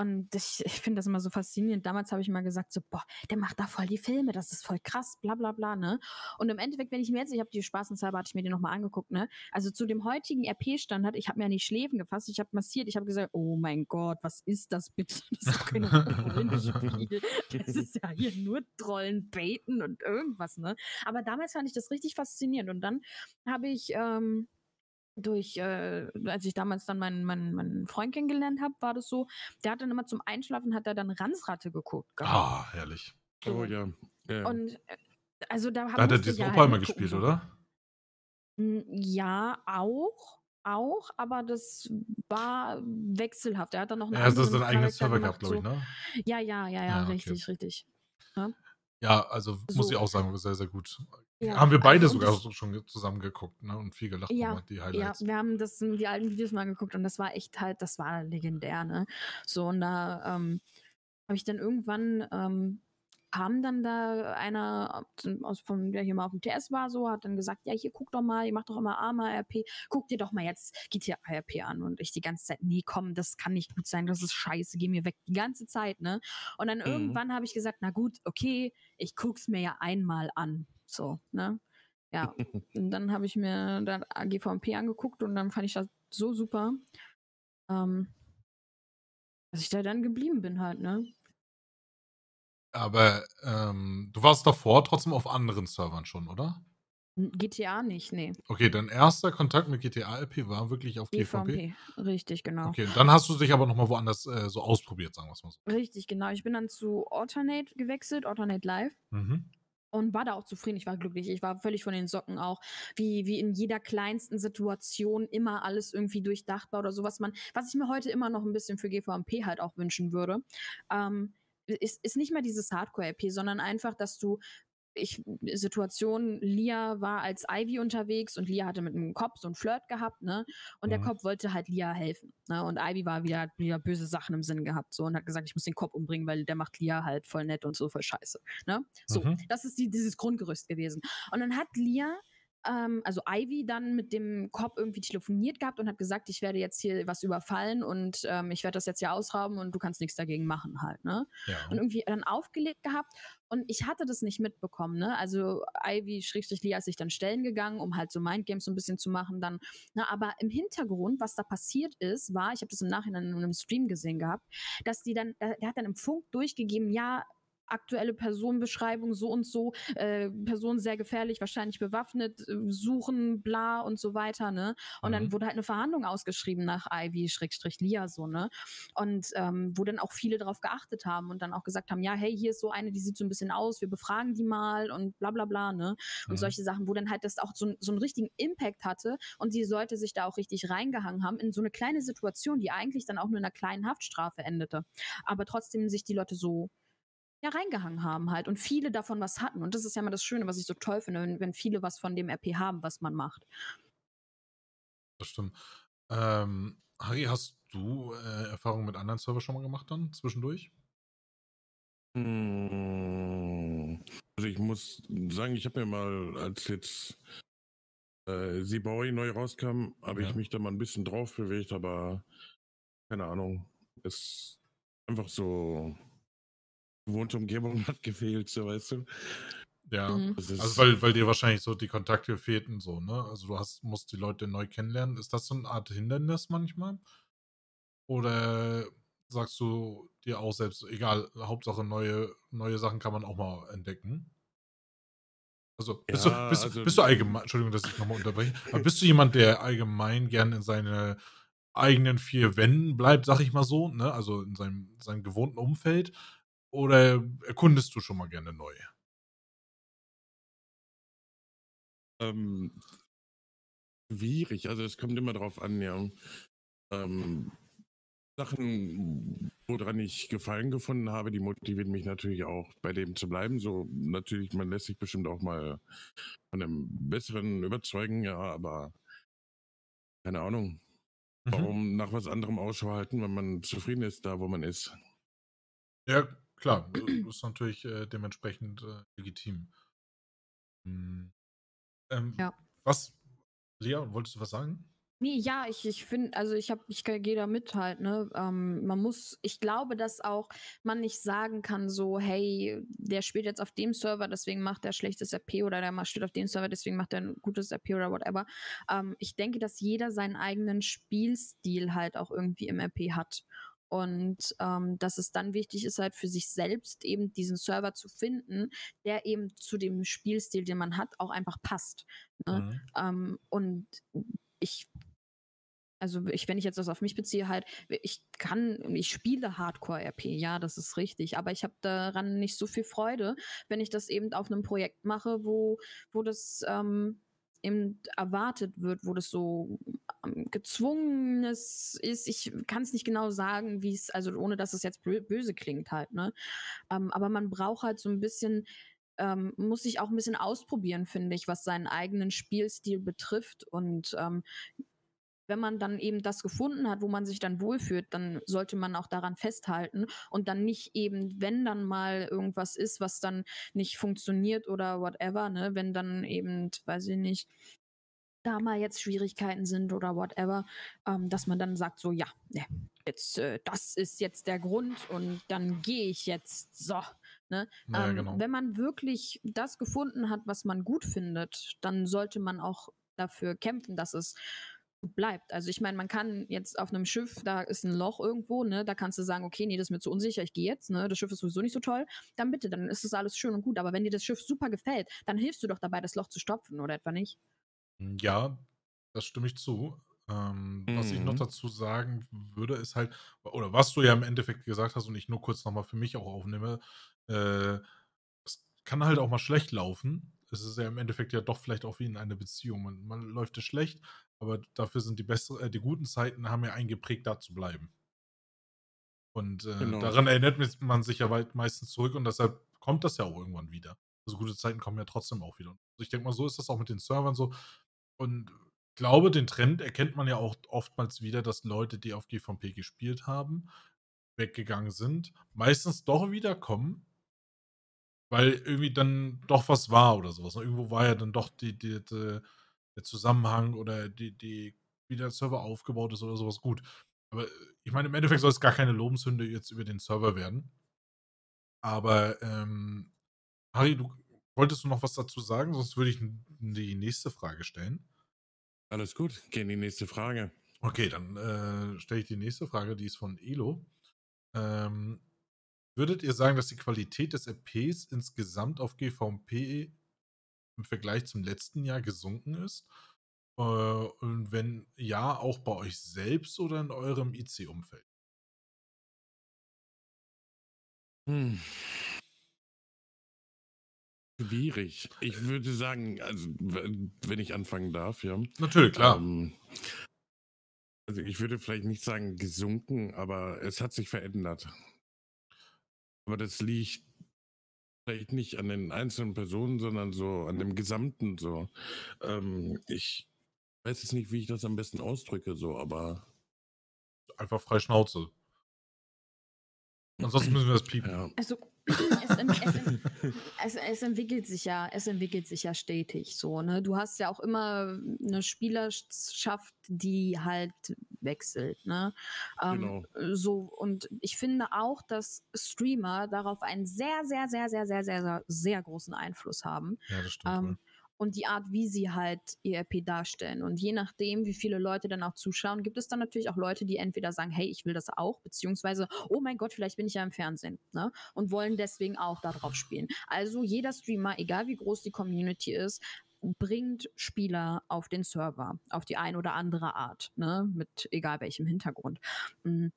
Und ich, ich finde das immer so faszinierend. Damals habe ich mal gesagt, so, boah, der macht da voll die Filme, das ist voll krass, bla bla bla, ne? Und im Endeffekt, wenn ich mir jetzt, ich habe die spaßenshalber, hatte ich mir die nochmal angeguckt, ne? Also zu dem heutigen RP-Standard, ich habe mir an die Schläfen gefasst, ich habe massiert, ich habe gesagt, oh mein Gott, was ist das bitte? (laughs) Das ist doch kein Rollenspiel. Das ist ja hier nur Trollen, Baiten und irgendwas, ne? Aber damals fand ich das richtig faszinierend. Und dann habe ich ähm, durch, äh, als ich damals dann meinen, meinen, meinen Freund kennengelernt habe, war das so, der hat dann immer zum Einschlafen, hat er dann Ranzratte geguckt. gehabt. ah, herrlich. oh ja. ja. Und äh, also da, Da hat er diesen ja Opa halt immer gespielt, oder? Ja, auch. Auch, aber das war wechselhaft. Er hat dann noch einen Ja, es ist anderen ein eigenes Server gehabt, glaube ich, ne? Ja, ja, ja, ja, Ja, okay. richtig, richtig. Ja, also muss So. ich auch sagen, sehr, sehr gut. Ja, Haben wir beide also sogar das- schon zusammen geguckt, ne? Und viel gelacht Ja, nochmal, die Ja, Highlights. wir haben das, die alten Videos mal geguckt und das war echt halt, das war legendär, ne? So, und da ähm, habe ich dann irgendwann, ähm, kam dann da einer aus von, der hier mal auf dem TS war, so, hat dann gesagt, ja, hier guck doch mal, ihr macht doch immer Arma RP, guck dir doch mal jetzt GTA RP an. Und ich die ganze Zeit, nee, komm, das kann nicht gut sein, das ist scheiße, geh mir weg, die ganze Zeit, ne? Und dann irgendwann habe ich gesagt, na gut, okay, ich guck's mir ja einmal an, so, ne? Ja, (laughs) und dann habe ich mir dann GVMP angeguckt und dann fand ich das so super, ähm, dass ich da dann geblieben bin halt, ne? Aber ähm, du warst davor trotzdem auf anderen Servern schon, oder? GTA nicht, nee. Okay, dein erster Kontakt mit GTA-RP war wirklich auf GVP? GVMP, richtig, genau. Okay, dann hast du dich aber nochmal woanders äh, so ausprobiert, sagen wir es mal so. Richtig, genau. Ich bin dann zu Alternate gewechselt, Alternate Live. Mhm. Und war da auch zufrieden, ich war glücklich, ich war völlig von den Socken auch, wie, wie in jeder kleinsten Situation immer alles irgendwie durchdacht war oder so, was man, was ich mir heute immer noch ein bisschen für GVMP halt auch wünschen würde. Ähm, ist, ist nicht mehr dieses Hardcore-RP, sondern einfach, dass du ich, Situation, Lia war als Ivy unterwegs und Lia hatte mit einem Cop so ein Flirt gehabt, ne? Und der Mhm. Cop wollte halt Lia helfen, ne? Und Ivy war wieder, hat wieder böse Sachen im Sinn gehabt, so und hat gesagt, ich muss den Cop umbringen, weil der macht Lia halt voll nett und so voll scheiße, ne? So, Mhm. das ist die, dieses Grundgerüst gewesen. Und dann hat Lia, ähm, also Ivy, dann mit dem Cop irgendwie telefoniert gehabt und hat gesagt, ich werde jetzt hier was überfallen und ähm, ich werde das jetzt hier ausrauben und du kannst nichts dagegen machen halt, ne? Ja. und irgendwie dann aufgelegt gehabt und ich hatte das nicht mitbekommen, ne? Also Ivy schrägstrich Lia ist sich dann stellen gegangen, um halt so Mindgames so ein bisschen zu machen dann, ne? Aber im Hintergrund, was da passiert ist, war, ich habe das im Nachhinein in einem Stream gesehen gehabt, dass die dann, der der hat dann im Funk durchgegeben, ja, aktuelle Personenbeschreibung so und so, äh, Person sehr gefährlich, wahrscheinlich bewaffnet, äh, suchen, bla und so weiter, ne? Und mhm. dann wurde halt eine Verhandlung ausgeschrieben nach Ivy-Lia so, ne? Und ähm, wo dann auch viele darauf geachtet haben und dann auch gesagt haben, ja, hey, hier ist so eine, die sieht so ein bisschen aus, wir befragen die mal und bla bla bla, ne? Und mhm. solche Sachen, wo dann halt das auch so, so einen richtigen Impact hatte und die Leute sich da auch richtig reingehangen haben in so eine kleine Situation, die eigentlich dann auch nur in einer kleinen Haftstrafe endete. Aber trotzdem sich die Leute so ja, reingehangen haben halt und viele davon was hatten. Und das ist ja immer das Schöne, was ich so toll finde, wenn, wenn viele was von dem RP haben, was man macht. Das stimmt. Ähm, Harry, hast du äh, Erfahrungen mit anderen Servern schon mal gemacht dann zwischendurch? Hm, also ich muss sagen, ich habe mir mal, als jetzt äh, Sibaui neu rauskam, habe ja. ich mich da mal ein bisschen drauf bewegt, aber keine Ahnung. Es einfach so gewohnte Umgebung (laughs) hat gefehlt, so weißt du. Ja, mhm. also weil, weil dir wahrscheinlich so die Kontakte fehlten, so, ne? Also du hast, musst die Leute neu kennenlernen. Ist das so eine Art Hindernis manchmal? Oder sagst du dir auch selbst, egal, Hauptsache neue, neue Sachen kann man auch mal entdecken? Also bist, ja, du, bist, also, bist du allgemein, Entschuldigung, dass ich nochmal unterbreche, aber bist du jemand, der allgemein gern in seine eigenen vier Wänden bleibt, sag ich mal so, ne? Also in seinem, seinem gewohnten Umfeld? Oder erkundest du schon mal gerne neu? Ähm, schwierig. Also es kommt immer darauf an, ja. Ähm, Sachen, woran ich Gefallen gefunden habe, die motivieren mich natürlich auch, bei dem zu bleiben. So natürlich, man lässt sich bestimmt auch mal von einem besseren überzeugen, ja, aber keine Ahnung. Mhm. Warum nach was anderem Ausschau halten, wenn man zufrieden ist, da wo man ist? Ja, klar, (clears throat) das ist natürlich äh, dementsprechend äh, legitim. Hm. Ähm, ja. Was, Lea, wolltest du was sagen? Nee, ja, ich, ich finde, also ich habe, ich gehe da mit halt, ne? Ähm, man muss, ich glaube, dass auch man nicht sagen kann, so, hey, der spielt jetzt auf dem Server, deswegen macht er schlechtes RP oder der spielt auf dem Server, deswegen macht er ein gutes RP oder whatever. Ähm, ich denke, dass jeder seinen eigenen Spielstil halt auch irgendwie im RP hat. Und ähm, dass es dann wichtig ist, halt für sich selbst eben diesen Server zu finden, der eben zu dem Spielstil, den man hat, auch einfach passt. Ne? Mhm. Ähm, und ich also ich, wenn ich jetzt das auf mich beziehe, halt, ich kann, ich spiele Hardcore-RP, ja, das ist richtig, aber ich habe daran nicht so viel Freude, wenn ich das eben auf einem Projekt mache, wo, wo das ähm, eben erwartet wird, wo das so ähm, gezwungenes ist. Ich kann es nicht genau sagen, wie es, also ohne dass es jetzt böse klingt halt, ne? Ähm, aber man braucht halt so ein bisschen, ähm, muss sich auch ein bisschen ausprobieren, finde ich, was seinen eigenen Spielstil betrifft. Und ähm, wenn man dann eben das gefunden hat, wo man sich dann wohlfühlt, dann sollte man auch daran festhalten und dann nicht eben, wenn dann mal irgendwas ist, was dann nicht funktioniert oder whatever, ne, wenn dann eben, weiß ich nicht, da mal jetzt Schwierigkeiten sind oder whatever, ähm, dass man dann sagt, so, ja, ne, jetzt, äh, das ist jetzt der Grund und dann gehe ich jetzt so. Ne? Naja, ähm, genau. Wenn man wirklich das gefunden hat, was man gut findet, dann sollte man auch dafür kämpfen, dass es bleibt. Also ich meine, man kann jetzt auf einem Schiff, da ist ein Loch irgendwo, ne, da kannst du sagen, okay, nee, das ist mir zu unsicher, ich gehe jetzt, ne, das Schiff ist sowieso nicht so toll, dann bitte, dann ist das alles schön und gut. Aber wenn dir das Schiff super gefällt, dann hilfst du doch dabei, das Loch zu stopfen, oder etwa nicht? Hm, ja, das stimme ich zu. Ähm, mhm. Was ich noch mhm. dazu sagen würde, ist halt, oder was du ja im Endeffekt gesagt hast und ich nur kurz nochmal für mich auch aufnehme, äh, es kann halt auch mal schlecht laufen. Es ist ja im Endeffekt ja doch vielleicht auch wie in einer Beziehung. Man, man läuft es schlecht, aber dafür sind die, bessere, äh, die guten Zeiten haben ja eingeprägt, da zu bleiben. Und äh, genau. daran erinnert man sich ja meistens zurück und deshalb kommt das ja auch irgendwann wieder. Also gute Zeiten kommen ja trotzdem auch wieder. Also ich denke mal, so ist das auch mit den Servern so. Und ich glaube, den Trend erkennt man ja auch oftmals wieder, dass Leute, die auf GVP gespielt haben, weggegangen sind, meistens doch wiederkommen, weil irgendwie dann doch was war oder sowas. Irgendwo war ja dann doch die, die, die der Zusammenhang oder die, die, wie der Server aufgebaut ist oder sowas gut. Aber äh, ich meine, im Endeffekt soll es gar keine Lobeshünde jetzt über den Server werden. Aber, ähm, Harry, du wolltest du noch was dazu sagen? Sonst würde ich die nächste Frage stellen. Alles gut, gehen die nächste Frage. Okay, dann äh, stelle ich die nächste Frage, die ist von Elo. Ähm, Würdet ihr sagen, dass die Qualität des RPs insgesamt auf GVP im Vergleich zum letzten Jahr gesunken ist? Äh, und wenn ja, auch bei euch selbst oder in eurem IC-Umfeld? Hm. Schwierig. Ich würde sagen, also wenn ich anfangen darf, ja. Natürlich, klar. Ähm, also ich würde vielleicht nicht sagen gesunken, aber es hat sich verändert. Aber das liegt vielleicht nicht an den einzelnen Personen, sondern so an dem Gesamten so. Ähm, ich weiß jetzt nicht, wie ich das am besten ausdrücke, so, aber. Einfach frei Schnauze. Ansonsten müssen wir das piepen. Ja. Also es, es, es, entwickelt sich ja, es entwickelt sich ja stetig so, ne? Du hast ja auch immer eine Spielerschaft, die halt wechselt, ne? Ähm, genau. So, und ich finde auch, dass Streamer darauf einen sehr, sehr, sehr, sehr, sehr, sehr, sehr, sehr großen Einfluss haben. Ja, das stimmt. Ähm, und die Art, wie sie halt ERP darstellen. Und je nachdem, wie viele Leute dann auch zuschauen, gibt es dann natürlich auch Leute, die entweder sagen, hey, ich will das auch, beziehungsweise, oh mein Gott, vielleicht bin ich ja im Fernsehen, ne? Und wollen deswegen auch darauf spielen. Also jeder Streamer, egal wie groß die Community ist, bringt Spieler auf den Server, auf die ein oder andere Art, ne? Mit egal welchem Hintergrund. Mhm.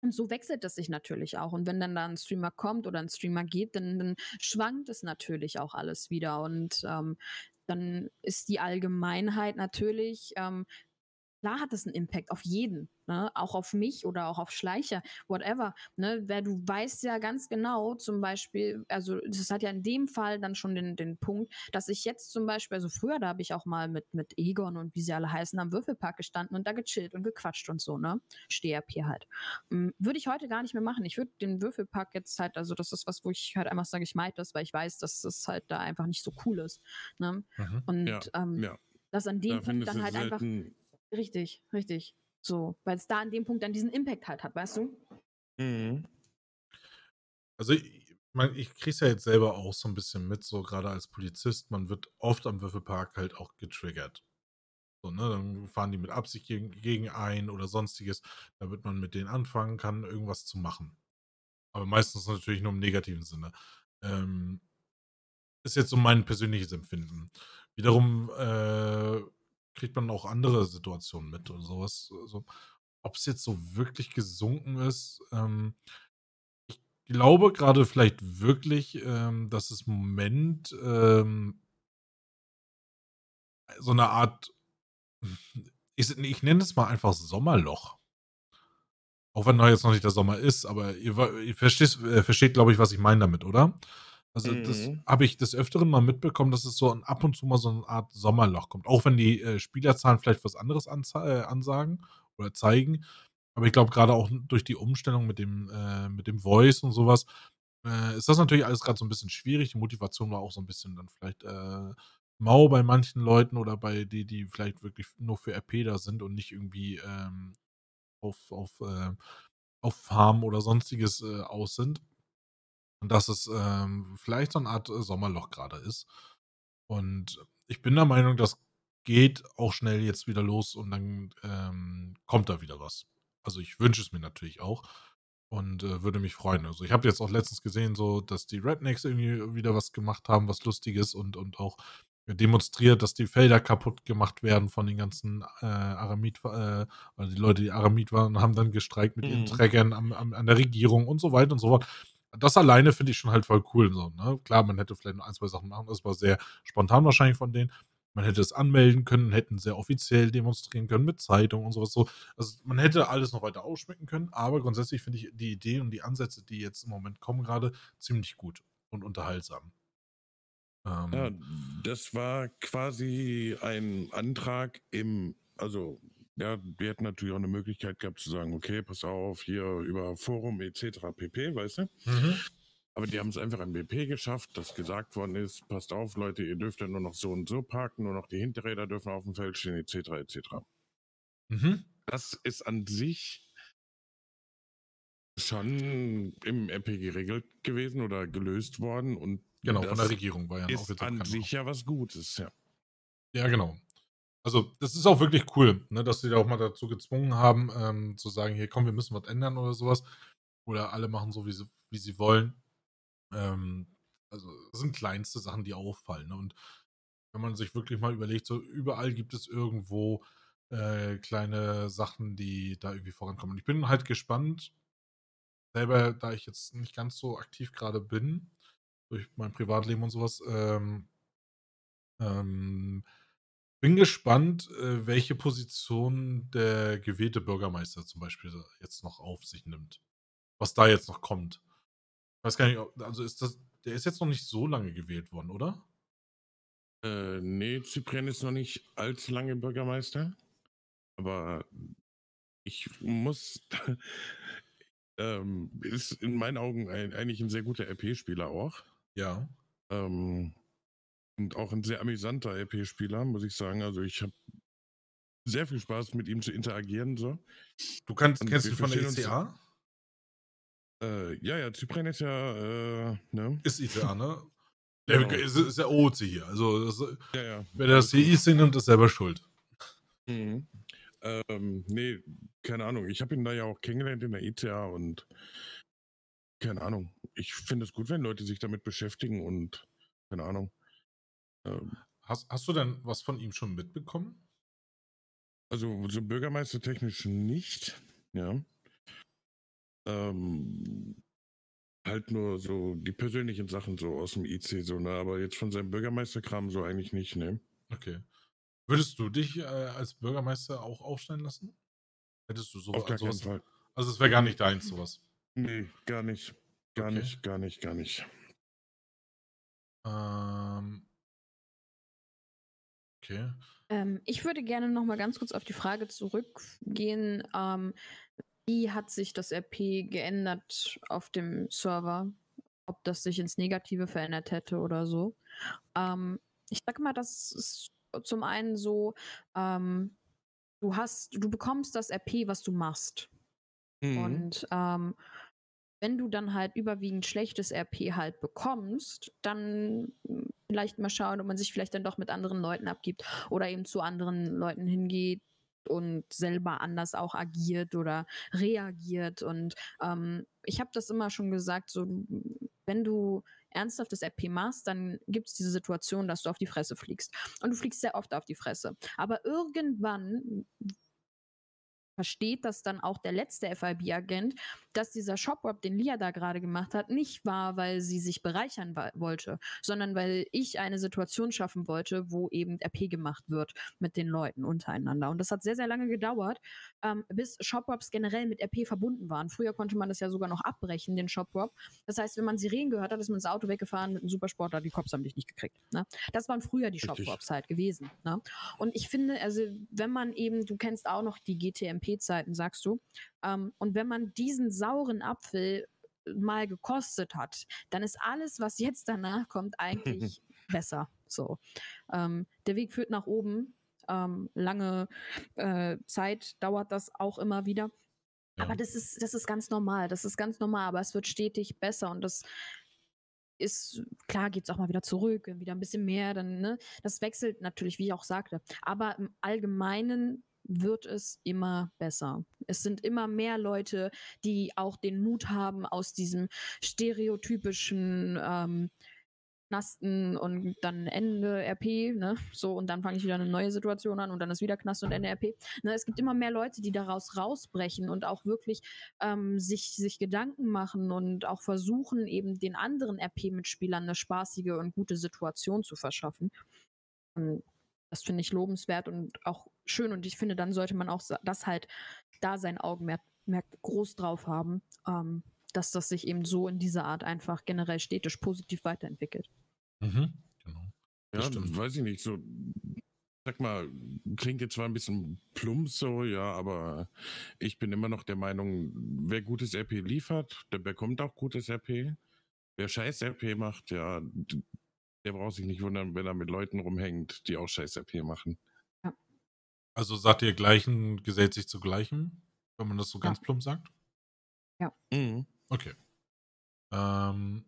Und so wechselt es sich natürlich auch. Und wenn dann da ein Streamer kommt oder ein Streamer geht, dann, dann schwankt es natürlich auch alles wieder. Und ähm, dann ist die Allgemeinheit natürlich, ähm, klar hat das einen Impact auf jeden, ne? auch auf mich oder auch auf Schleicher, whatever. Ne? Wer du weißt ja ganz genau, zum Beispiel, also das hat ja in dem Fall dann schon den, den Punkt, dass ich jetzt zum Beispiel, also früher, da habe ich auch mal mit, mit Egon und wie sie alle heißen, am Würfelpark gestanden und da gechillt und gequatscht und so, ne? Steherpier halt. Ähm, würde ich heute gar nicht mehr machen. Ich würde den Würfelpark jetzt halt, also das ist was, wo ich halt einfach sage, ich meide das, weil ich weiß, dass das halt da einfach nicht so cool ist. Ne? Mhm. Und ja, ähm, ja. dass an dem Punkt dann halt einfach Richtig, richtig. So, weil es da an dem Punkt dann diesen Impact halt hat, weißt du? Mhm. Also ich, mein, ich kriege es ja jetzt selber auch so ein bisschen mit, so gerade als Polizist, man wird oft am Würfelpark halt auch getriggert. So, ne, dann fahren die mit Absicht gegen, gegen ein oder sonstiges, damit man mit denen anfangen kann, irgendwas zu machen. Aber meistens natürlich nur im negativen Sinne. Ähm, ist jetzt so mein persönliches Empfinden. Wiederum äh, kriegt man auch andere Situationen mit und sowas. Also, ob es jetzt so wirklich gesunken ist, ähm, ich glaube gerade vielleicht wirklich, ähm, dass es im Moment ähm, so eine Art, ich, ich nenne es mal einfach Sommerloch. Auch wenn da jetzt noch nicht der Sommer ist, aber ihr, ihr versteht, äh, versteht glaube ich, was ich meine damit, oder? Also, das Mhm. habe ich des Öfteren mal mitbekommen, dass es so ab und zu mal so eine Art Sommerloch kommt. Auch wenn die, äh, Spielerzahlen vielleicht was anderes äh, ansagen oder zeigen. Aber ich glaube, gerade auch durch die Umstellung mit dem äh, mit dem Voice und sowas äh, ist das natürlich alles gerade so ein bisschen schwierig. Die Motivation war auch so ein bisschen dann vielleicht, äh, mau bei manchen Leuten oder bei die die vielleicht wirklich nur für RP da sind und nicht irgendwie, ähm, auf auf, äh auf Farm oder Sonstiges, aus sind. Und dass es, ähm, vielleicht so eine Art, äh, Sommerloch gerade ist. Und ich bin der Meinung, das geht auch schnell jetzt wieder los und dann, ähm, kommt da wieder was. Also, ich wünsche es mir natürlich auch und, äh, würde mich freuen. Also, ich habe jetzt auch letztens gesehen, so, dass die Rednecks irgendwie wieder was gemacht haben, was Lustiges und und auch demonstriert, dass die Felder kaputt gemacht werden von den ganzen, äh, Aramid äh, also die Leute, die Aramid waren, haben dann gestreikt mit ihren Mhm. Trägern am am an der Regierung und so weiter und so fort das alleine finde ich schon halt voll cool. So, ne? Klar, man hätte vielleicht noch ein, zwei Sachen machen. Das war sehr spontan wahrscheinlich von denen. Man hätte es anmelden können, hätten sehr offiziell demonstrieren können mit Zeitung und sowas so. Also man hätte alles noch weiter ausschmecken können, aber grundsätzlich finde ich die Idee und die Ansätze, die jetzt im Moment kommen, gerade ziemlich gut und unterhaltsam. Ähm, ja, das war quasi ein Antrag im, also ja, wir hätten natürlich auch eine Möglichkeit gehabt zu sagen, okay, pass auf, hier über Forum etc. pp, weißt du? Mhm. Aber die haben es einfach an BP geschafft, dass gesagt worden ist, passt auf, Leute, ihr dürft ja nur noch so und so parken, nur noch die Hinterräder dürfen auf dem Feld stehen, etc. etc. Mhm. Das ist an sich schon im RP geregelt gewesen oder gelöst worden und genau, von der Regierung war ja ist an sich ja was Gutes, ja. Ja, genau. Also, das ist auch wirklich cool, ne, dass sie da auch mal dazu gezwungen haben, ähm, zu sagen: „Hier, komm, wir müssen was ändern“ oder sowas. oder alle machen so, wie sie, wie sie wollen. Ähm, also das sind kleinste Sachen, die auffallen. Ne? Und wenn man sich wirklich mal überlegt, so überall gibt es irgendwo äh, kleine Sachen, die da irgendwie vorankommen. Und ich bin halt gespannt, selber, da ich jetzt nicht ganz so aktiv gerade bin, durch mein Privatleben und sowas, ähm, ähm, bin gespannt, äh, welche Position der gewählte Bürgermeister zum Beispiel jetzt noch auf sich nimmt. Was da jetzt noch kommt. Ich weiß gar nicht, also ist das, der ist jetzt noch nicht so lange gewählt worden, oder? Äh, nee, Cyprien ist noch nicht allzu lange Bürgermeister. Aber ich muss, (laughs) ähm, ist in meinen Augen ein, eigentlich ein sehr guter RP-Spieler auch. Ja. Ähm, und auch ein sehr amüsanter RP-Spieler, muss ich sagen. Also ich habe sehr viel Spaß mit ihm zu interagieren. So. Du kannst, Und kennst du von der verstehen uns- ICA? Äh, ja, ja, Cyprien ist ja, äh, ne? Ist ICA, ne? (laughs) Der Genau. ist, ist der OOC hier. Also, das, Ja, ja. wer das CI nimmt, ist selber schuld. Mhm. Ähm, nee, keine Ahnung. Ich habe ihn da ja auch kennengelernt in der ICA und keine Ahnung. Ich finde es gut, wenn Leute sich damit beschäftigen und keine Ahnung. Ähm, Hast, hast du denn was von ihm schon mitbekommen? also so bürgermeistertechnisch nicht, ja. Ähm, halt nur so die persönlichen Sachen so aus dem IC, so, ne? Aber jetzt von seinem Bürgermeisterkram so eigentlich nicht, ne? Okay. Würdest du dich äh, als Bürgermeister auch aufstellen lassen? Hättest du sowas? Auf gar keinen sowas Fall. also, es wäre gar nicht deins, sowas. Nee, gar nicht. Gar Okay. nicht, gar nicht, gar nicht. Ähm. Okay. Ähm, ich würde gerne noch mal ganz kurz auf die Frage zurückgehen. Ähm, wie hat sich das RP geändert auf dem Server? Ob das sich ins Negative verändert hätte oder so. Ähm, ich sag mal, das ist zum einen so, ähm, du hast, du bekommst das RP, was du machst. Mhm. Und ähm, wenn du dann halt überwiegend schlechtes RP halt bekommst, dann vielleicht mal schauen, ob man sich vielleicht dann doch mit anderen Leuten abgibt oder eben zu anderen Leuten hingeht und selber anders auch agiert oder reagiert. Und ähm, ich habe das immer schon gesagt, so wenn du ernsthaftes RP machst, dann gibt es diese Situation, dass du auf die Fresse fliegst. Und du fliegst sehr oft auf die Fresse. Aber irgendwann versteht das dann auch der letzte FIB-Agent, dass dieser Shopwap, den Lia da gerade gemacht hat, nicht war, weil sie sich bereichern wollte, sondern weil ich eine Situation schaffen wollte, wo eben RP gemacht wird mit den Leuten untereinander. Und das hat sehr, sehr lange gedauert, ähm, bis Shopwaps generell mit RP verbunden waren. Früher konnte man das ja sogar noch abbrechen, den Shopwap. Das heißt, wenn man Sirenen gehört hat, ist man ins Auto weggefahren mit einem Supersportler, die Cops haben dich nicht gekriegt. Ne? Das waren früher die. Shopwaps halt gewesen. Ne? Und ich finde, also wenn man eben, du kennst auch noch die GTMP-Zeiten, sagst du, ähm, und wenn man diesen sauren Apfel mal gekostet hat, dann ist alles, was jetzt danach kommt, eigentlich (laughs) besser. So. Ähm, der Weg führt nach oben. Ähm, lange äh, Zeit dauert das auch immer wieder. Ja. Aber das ist, das ist ganz normal. Das ist ganz normal, aber es wird stetig besser und das ist, klar geht es auch mal wieder zurück, wieder ein bisschen mehr, dann, ne? Das wechselt natürlich, wie ich auch sagte. Aber im Allgemeinen wird es immer besser. Es sind immer mehr Leute, die auch den Mut haben, aus diesem stereotypischen ähm, Knasten und dann Ende RP, ne? So, und dann fange ich wieder eine neue Situation an und dann ist wieder Knast und Ende RP. Ne? Es gibt immer mehr Leute, die daraus rausbrechen und auch wirklich ähm, sich, sich Gedanken machen und auch versuchen, eben den anderen RP-Mitspielern eine spaßige und gute Situation zu verschaffen. Und das finde ich lobenswert und auch schön. Und ich finde, dann sollte man auch das halt da sein Augenmerk Merk groß drauf haben, ähm, dass das sich eben so in dieser Art einfach generell stetisch positiv weiterentwickelt. Mhm. Genau. Das Ja, stimmt. weiß ich nicht. So, sag mal, klingt jetzt zwar ein bisschen plump so, ja, aber ich bin immer noch der Meinung, wer gutes RP liefert, der bekommt auch gutes RP. Wer scheiß RP macht, ja, der braucht sich nicht wundern, wenn er mit Leuten rumhängt, die auch scheiß RP machen. Also sagt ihr, Gleichen gesellt sich zu Gleichen, wenn man das so Ja. ganz plump sagt? Mhm. Okay. Ähm,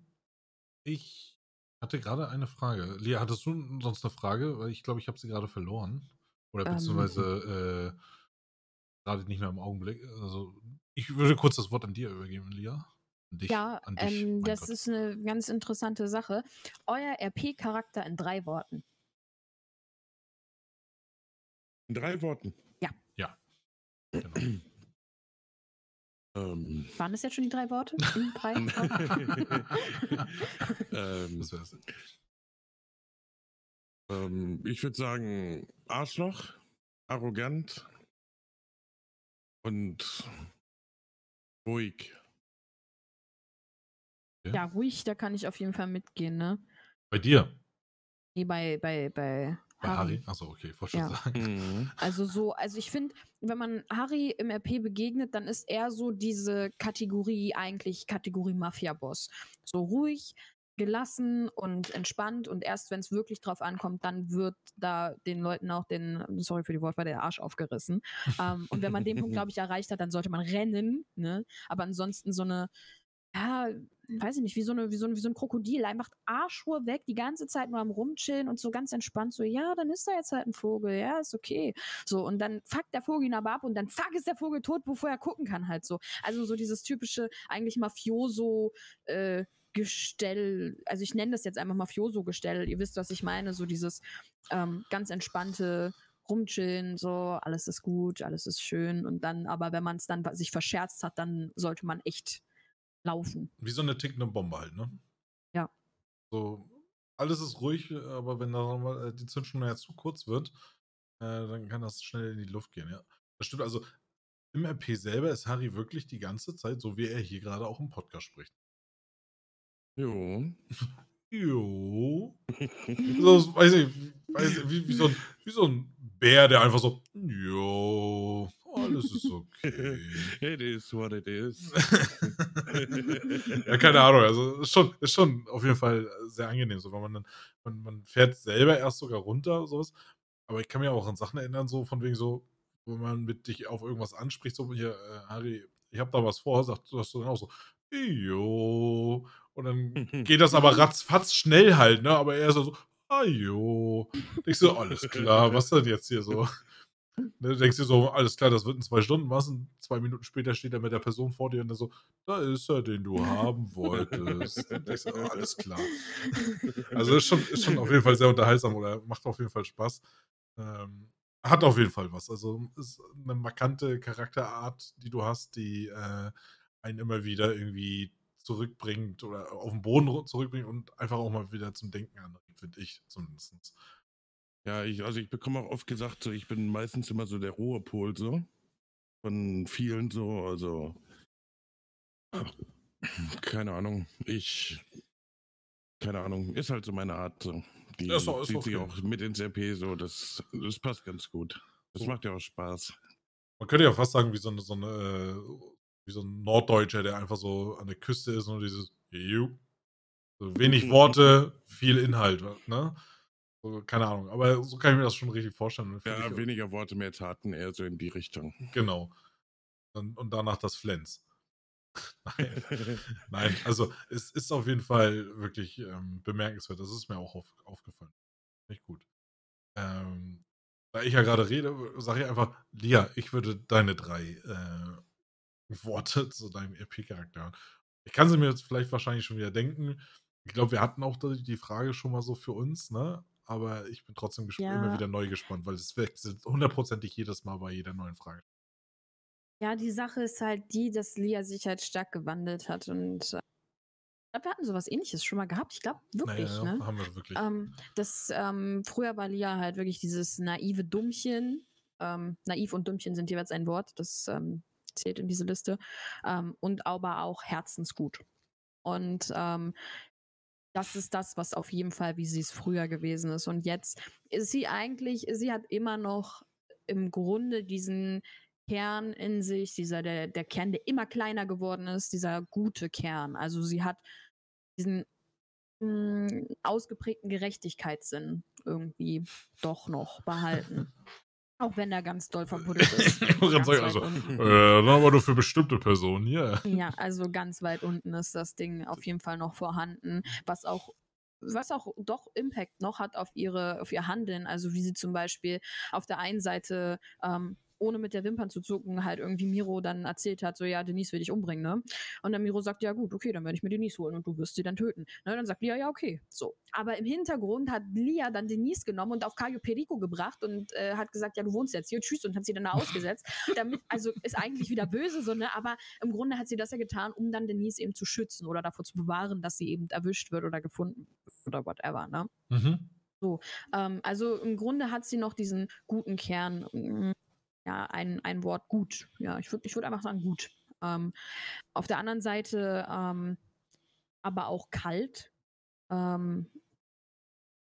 ich hatte gerade eine Frage. Lia, hattest du sonst eine Frage? Weil ich glaube, ich habe sie gerade verloren. Oder Ähm. beziehungsweise äh, gerade nicht mehr im Augenblick. Also Ich würde kurz das Wort an dir übergeben, Lia. Dich, Ja, an dich. ähm, das Gott. ist eine ganz interessante Sache. Euer RP-Charakter in drei Worten. In drei Worten. Genau. Ähm, Waren das jetzt schon die drei Worte? In drei (laughs) Worten? ähm, ähm, ich würde sagen, Arschloch, arrogant und ruhig. Ja, ruhig, da kann ich auf jeden Fall mitgehen, ne? Bei dir, Nee, bei, bei, bei bei Harry. Harry. Achso, okay, ich wollte schon Ja. sagen. Mhm. Also so, also ich finde, wenn man Harry im RP begegnet, dann ist er so diese Kategorie eigentlich Kategorie Mafia-Boss. So ruhig, gelassen und entspannt und erst wenn es wirklich drauf ankommt, dann wird da den Leuten auch den, sorry für die Wortwahl, der Arsch aufgerissen. ähm, und wenn man den Punkt, (laughs) glaube ich, erreicht hat, dann sollte man rennen, ne? Aber ansonsten so eine, ja, weiß ich nicht, wie so, eine, wie, so ein, wie so ein Krokodil. Macht Arschruhe weg, die ganze Zeit nur am Rumchillen und so ganz entspannt so, ja, dann ist da jetzt halt ein Vogel, ja, ist okay. So, und dann fuckt der Vogel ihn aber ab und dann zack ist der Vogel tot, bevor er gucken kann halt so. Also so dieses typische, eigentlich Mafioso, äh, Gestell, also ich nenne das jetzt einfach Mafioso-Gestell, ihr wisst, was ich meine, so dieses ähm, ganz entspannte rumchillen, so, alles ist gut, alles ist schön und dann, aber wenn man es dann sich verscherzt hat, dann sollte man echt laufen. Wie so eine tickende Bombe halt, ne? Ja. So, alles ist ruhig, aber wenn da mal die Zündschnur ja zu kurz wird, äh, dann kann das schnell in die Luft gehen, ja. Das stimmt, also im RP selber ist Harry wirklich die ganze Zeit, so wie er hier gerade auch im Podcast spricht. Jo. Jo. (laughs) So, weiß ich, weiß ich wie, wie, so ein, wie so ein Bär, der einfach so, jo, alles ist okay. (laughs) It is what it is. ja, keine Ahnung. Also ist schon, ist schon auf jeden Fall sehr angenehm, so wenn man dann, man, man fährt selber erst sogar runter, sowas. Aber ich kann mich auch an Sachen erinnern, so von wegen so, wenn man mit dich auf irgendwas anspricht, so hier, äh, Harry, ich habe da was vor, sagst du, hast du dann auch so, jo. Und dann (laughs) geht das aber ratzfatz schnell halt, ne? Aber er ist so, ah jo. Ich so, alles klar, was denn jetzt hier so? Ne, du denkst dir so, alles klar, das wird in zwei Stunden was. Und zwei Minuten später steht er mit der Person vor dir und er so, da ist er, den du haben wolltest. Ich so, oh, alles klar. Also ist schon, ist schon auf jeden Fall sehr unterhaltsam oder macht auf jeden Fall Spaß. Ähm, hat auf jeden Fall was. Also ist eine markante Charakterart, die du hast, die äh, einen immer wieder irgendwie zurückbringt oder auf den Boden zurückbringt und einfach auch mal wieder zum Denken anregt, finde ich zumindest. Ja, ich, also ich bekomme auch oft gesagt, so ich bin meistens immer so der Ruhepol so. Von vielen so, also keine Ahnung. Ich keine Ahnung, ist halt so meine Art. So. Die Ja, ist auch- ist zieht sich okay. auch mit ins RP so, das, das passt ganz gut. Das So. macht ja auch Spaß. Man könnte ja fast sagen, wie so eine, so eine äh, wie so ein Norddeutscher, der einfach so an der Küste ist und dieses. So wenig (laughs) Worte, viel Inhalt, ne? So, keine Ahnung, aber so kann ich mir das schon richtig vorstellen. Ja, weniger Worte, mehr Taten, eher so in die Richtung. Genau. Und, und danach das Flens. (laughs) Nein. (laughs) Nein, also es ist auf jeden Fall wirklich ähm, bemerkenswert. Das ist mir auch auf, aufgefallen. Echt gut. Ähm, da ich ja gerade rede, sage ich einfach, Lia, ich würde deine drei äh, Worte zu deinem EP-Charakter hören. Ich kann sie mir jetzt vielleicht wahrscheinlich schon wieder denken. Ich glaube, wir hatten auch die Frage schon mal so für uns, ne? Aber ich bin trotzdem Ja. immer wieder neu gespannt, weil es wechselt hundertprozentig jedes Mal bei jeder neuen Frage. Ja, die Sache ist halt die, dass Lia sich halt stark gewandelt hat und äh, ich glaube, wir hatten sowas ähnliches schon mal gehabt. Ich glaube, wirklich, Naja, ne? haben wir wirklich. Ähm, das, ähm, früher war Lia halt wirklich dieses naive Dummchen. Ähm, naiv und Dummchen sind jeweils ein Wort, das ähm, zählt in diese Liste. Ähm, und aber auch herzensgut. Und ähm, das ist das, was auf jeden Fall, wie sie es früher gewesen ist. Und jetzt ist sie eigentlich, sie hat immer noch im Grunde diesen Kern in sich, dieser, der, der Kern, der immer kleiner geworden ist, dieser gute Kern. Also sie hat diesen mh, ausgeprägten Gerechtigkeitssinn irgendwie doch noch behalten. (laughs) Auch wenn er ganz doll verbuddelt (laughs) ist. Ganz also, unten. äh, dann aber nur für bestimmte Personen, ja. Ja, also ganz weit unten ist das Ding auf jeden Fall noch vorhanden, was auch was auch doch Impact noch hat auf ihre auf ihr Handeln, also wie sie zum Beispiel auf der einen Seite ähm, ohne mit der Wimpern zu zucken, halt irgendwie Miro dann erzählt hat, so ja, Denise will dich umbringen, ne? Und dann Miro sagt, ja gut, okay, dann werde ich mir Denise holen und du wirst sie dann töten. Ne? Dann sagt Lia, ja, okay, so. Aber im Hintergrund hat Lia dann Denise genommen und auf Cayo Perico gebracht und äh, hat gesagt, ja, du wohnst jetzt hier, tschüss, und hat sie dann da (laughs) ausgesetzt. Damit, also ist eigentlich wieder böse, so, ne? Aber im Grunde hat sie das ja getan, um dann Denise eben zu schützen oder davor zu bewahren, dass sie eben erwischt wird oder gefunden wird oder whatever, ne? Mhm. So, ähm, also im Grunde hat sie noch diesen guten Kern. Ja, ein, ein Wort gut. Ja, ich würde ich würd einfach sagen gut. Ähm, auf der anderen Seite ähm, aber auch kalt ähm,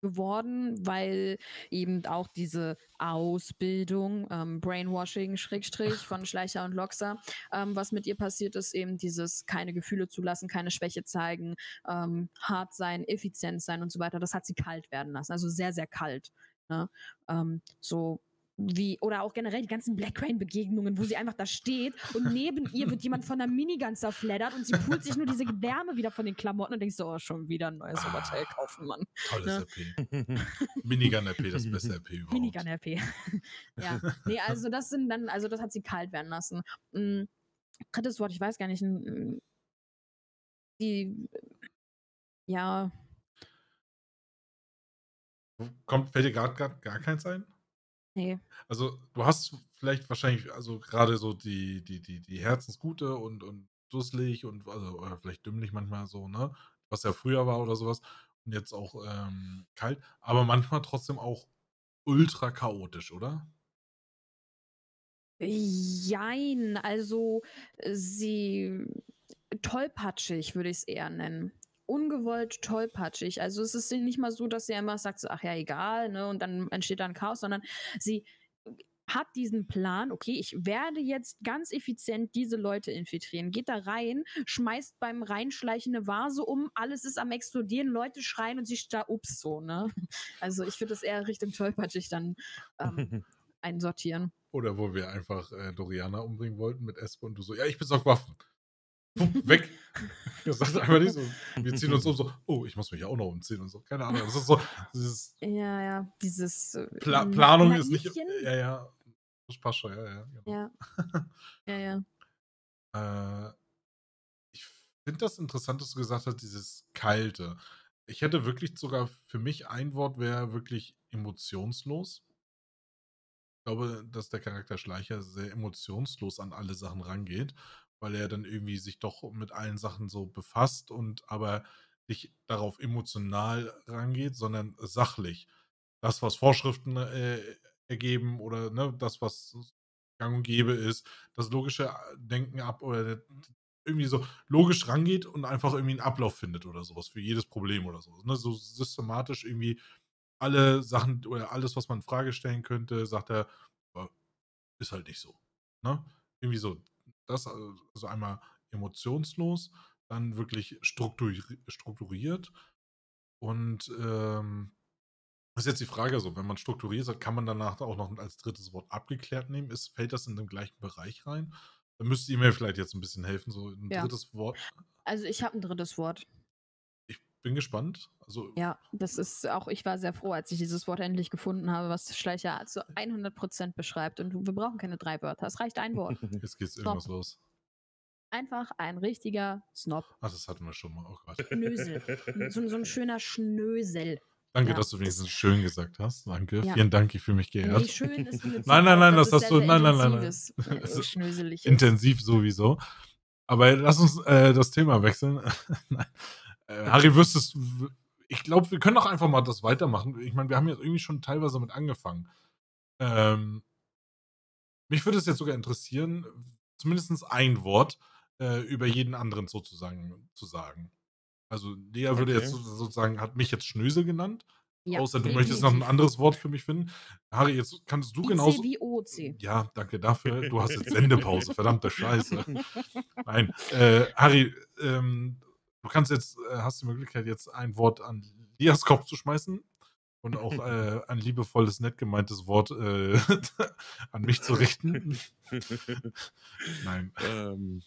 geworden, weil eben auch diese Ausbildung, ähm, Brainwashing, Schrägstrich von (laughs) Schleicher und Loxer, ähm, was mit ihr passiert ist, eben dieses keine Gefühle zulassen, keine Schwäche zeigen, ähm, hart sein, effizient sein und so weiter, das hat sie kalt werden lassen. Also sehr, sehr kalt. Ne? So wie, oder auch generell die ganzen Black Rain-Begegnungen, wo sie einfach da steht und neben ihr wird jemand von der Minigun zerfleddert und sie pult sich nur diese Wärme wieder von den Klamotten und denkst so, oh, schon wieder ein neues Oberteil kaufen, Mann. Tolles Ne? RP. Minigun RP, das beste RP überhaupt. Minigun RP. (laughs) ja. Nee, also das sind dann, also das hat sie kalt werden lassen. Mm, drittes Wort, ich weiß gar nicht. mm, Die, ja, Kommt, fällt dir gerade gar, gar keins ein? Nee. Also, du hast vielleicht wahrscheinlich, also gerade so die, die, die, die Herzensgute und, und dusselig und also, oder vielleicht dümmlich manchmal so, ne? Was ja früher war oder sowas. Und jetzt auch ähm, kalt, aber manchmal trotzdem auch ultra chaotisch, oder? Jein, also sie tollpatschig würde ich es eher nennen. Ungewollt tollpatschig. Also es ist nicht mal so, dass sie einfach sagt, so, ach ja, egal, ne, und dann entsteht dann Chaos, sondern sie hat diesen Plan, okay, ich werde jetzt ganz effizient diese Leute infiltrieren. Geht da rein, schmeißt beim Reinschleichen eine Vase um, alles ist am explodieren, Leute schreien und sie da, ups, so, ne? Also ich würde das eher Richtung tollpatschig dann ähm, (laughs) einsortieren. Oder wo wir einfach äh, Doriana umbringen wollten mit Espe und du so, ja, ich besorg Waffen. Weg. (laughs) Das sagt einfach nicht so. Wir ziehen uns um so, oh, ich muss mich ja auch noch umziehen und so. Keine Ahnung. Das ist so, dieses Ja, ja, dieses äh, Pla Planung ist nicht. Ja, ja. Das passt schon, ja, ja. Genau. Ja. (laughs) Ja, ja. Äh, ich finde das interessant, dass du gesagt hast, dieses Kalte. Ich hätte wirklich sogar für mich ein Wort wäre wirklich emotionslos. Ich glaube, dass der Charakter Schleicher sehr emotionslos an alle Sachen rangeht, weil er dann irgendwie sich doch mit allen Sachen so befasst und aber nicht darauf emotional rangeht, sondern sachlich. Das, was Vorschriften äh, ergeben oder ne, das, was gang und gäbe ist, das logische Denken ab oder irgendwie so logisch rangeht und einfach irgendwie einen Ablauf findet oder sowas für jedes Problem oder so. Ne? So systematisch irgendwie alle Sachen oder alles, was man in Frage stellen könnte, sagt er, "Ja, ist halt nicht so. Ne? Irgendwie so, das, also einmal emotionslos, dann wirklich strukturi strukturiert und ähm, ist jetzt die Frage so, wenn man strukturiert hat, kann man danach auch noch als drittes Wort abgeklärt nehmen? Ist, fällt das in den gleichen Bereich rein? Dann müsst ihr mir vielleicht jetzt ein bisschen helfen, so ein Ja. drittes Wort. Also ich habe ein drittes Wort. Bin gespannt. Also, Ja, das ist auch, ich war sehr froh, als ich dieses Wort endlich gefunden habe, was Schleicher zu 100% beschreibt. Und wir brauchen keine drei Wörter, es reicht ein Wort. (laughs) jetzt geht's irgendwas los. Einfach ein richtiger Snob. Ach, das hatten wir schon mal. Oh Gott. Schnösel. So, so ein schöner Schnösel. Danke, Ja. dass du wenigstens schön gesagt hast. Danke. Ja. Vielen Dank, ich fühle mich Nee, geehrt. schön ist Nein, nein, nein, das hast du- nein, nein, nein, nein. äh, Schnöseliges. Intensiv sowieso. Aber lass uns äh, das Thema wechseln. (laughs) Äh, Harry, wüsstest du, ich glaube, wir können doch einfach mal das weitermachen. Ich meine, wir haben jetzt irgendwie schon teilweise mit angefangen. Ähm, mich würde es jetzt sogar interessieren, zumindest ein Wort äh, über jeden anderen sozusagen zu sagen. Also, Lea würde Okay. jetzt so- sozusagen, hat mich jetzt Schnösel genannt. Ja, außer du möchtest noch ein anderes Wort für mich finden. Harry, jetzt kannst du IC genauso. wie OC. Ja, danke dafür. Du hast jetzt (laughs) Sendepause, verdammte Scheiße. (laughs) Nein, äh, Harry, ähm, du kannst jetzt, äh, hast die Möglichkeit, jetzt ein Wort an Lias Kopf zu schmeißen und auch (laughs) äh, ein liebevolles, nett gemeintes Wort äh, (laughs) an mich zu richten. Nein. (laughs) ähm,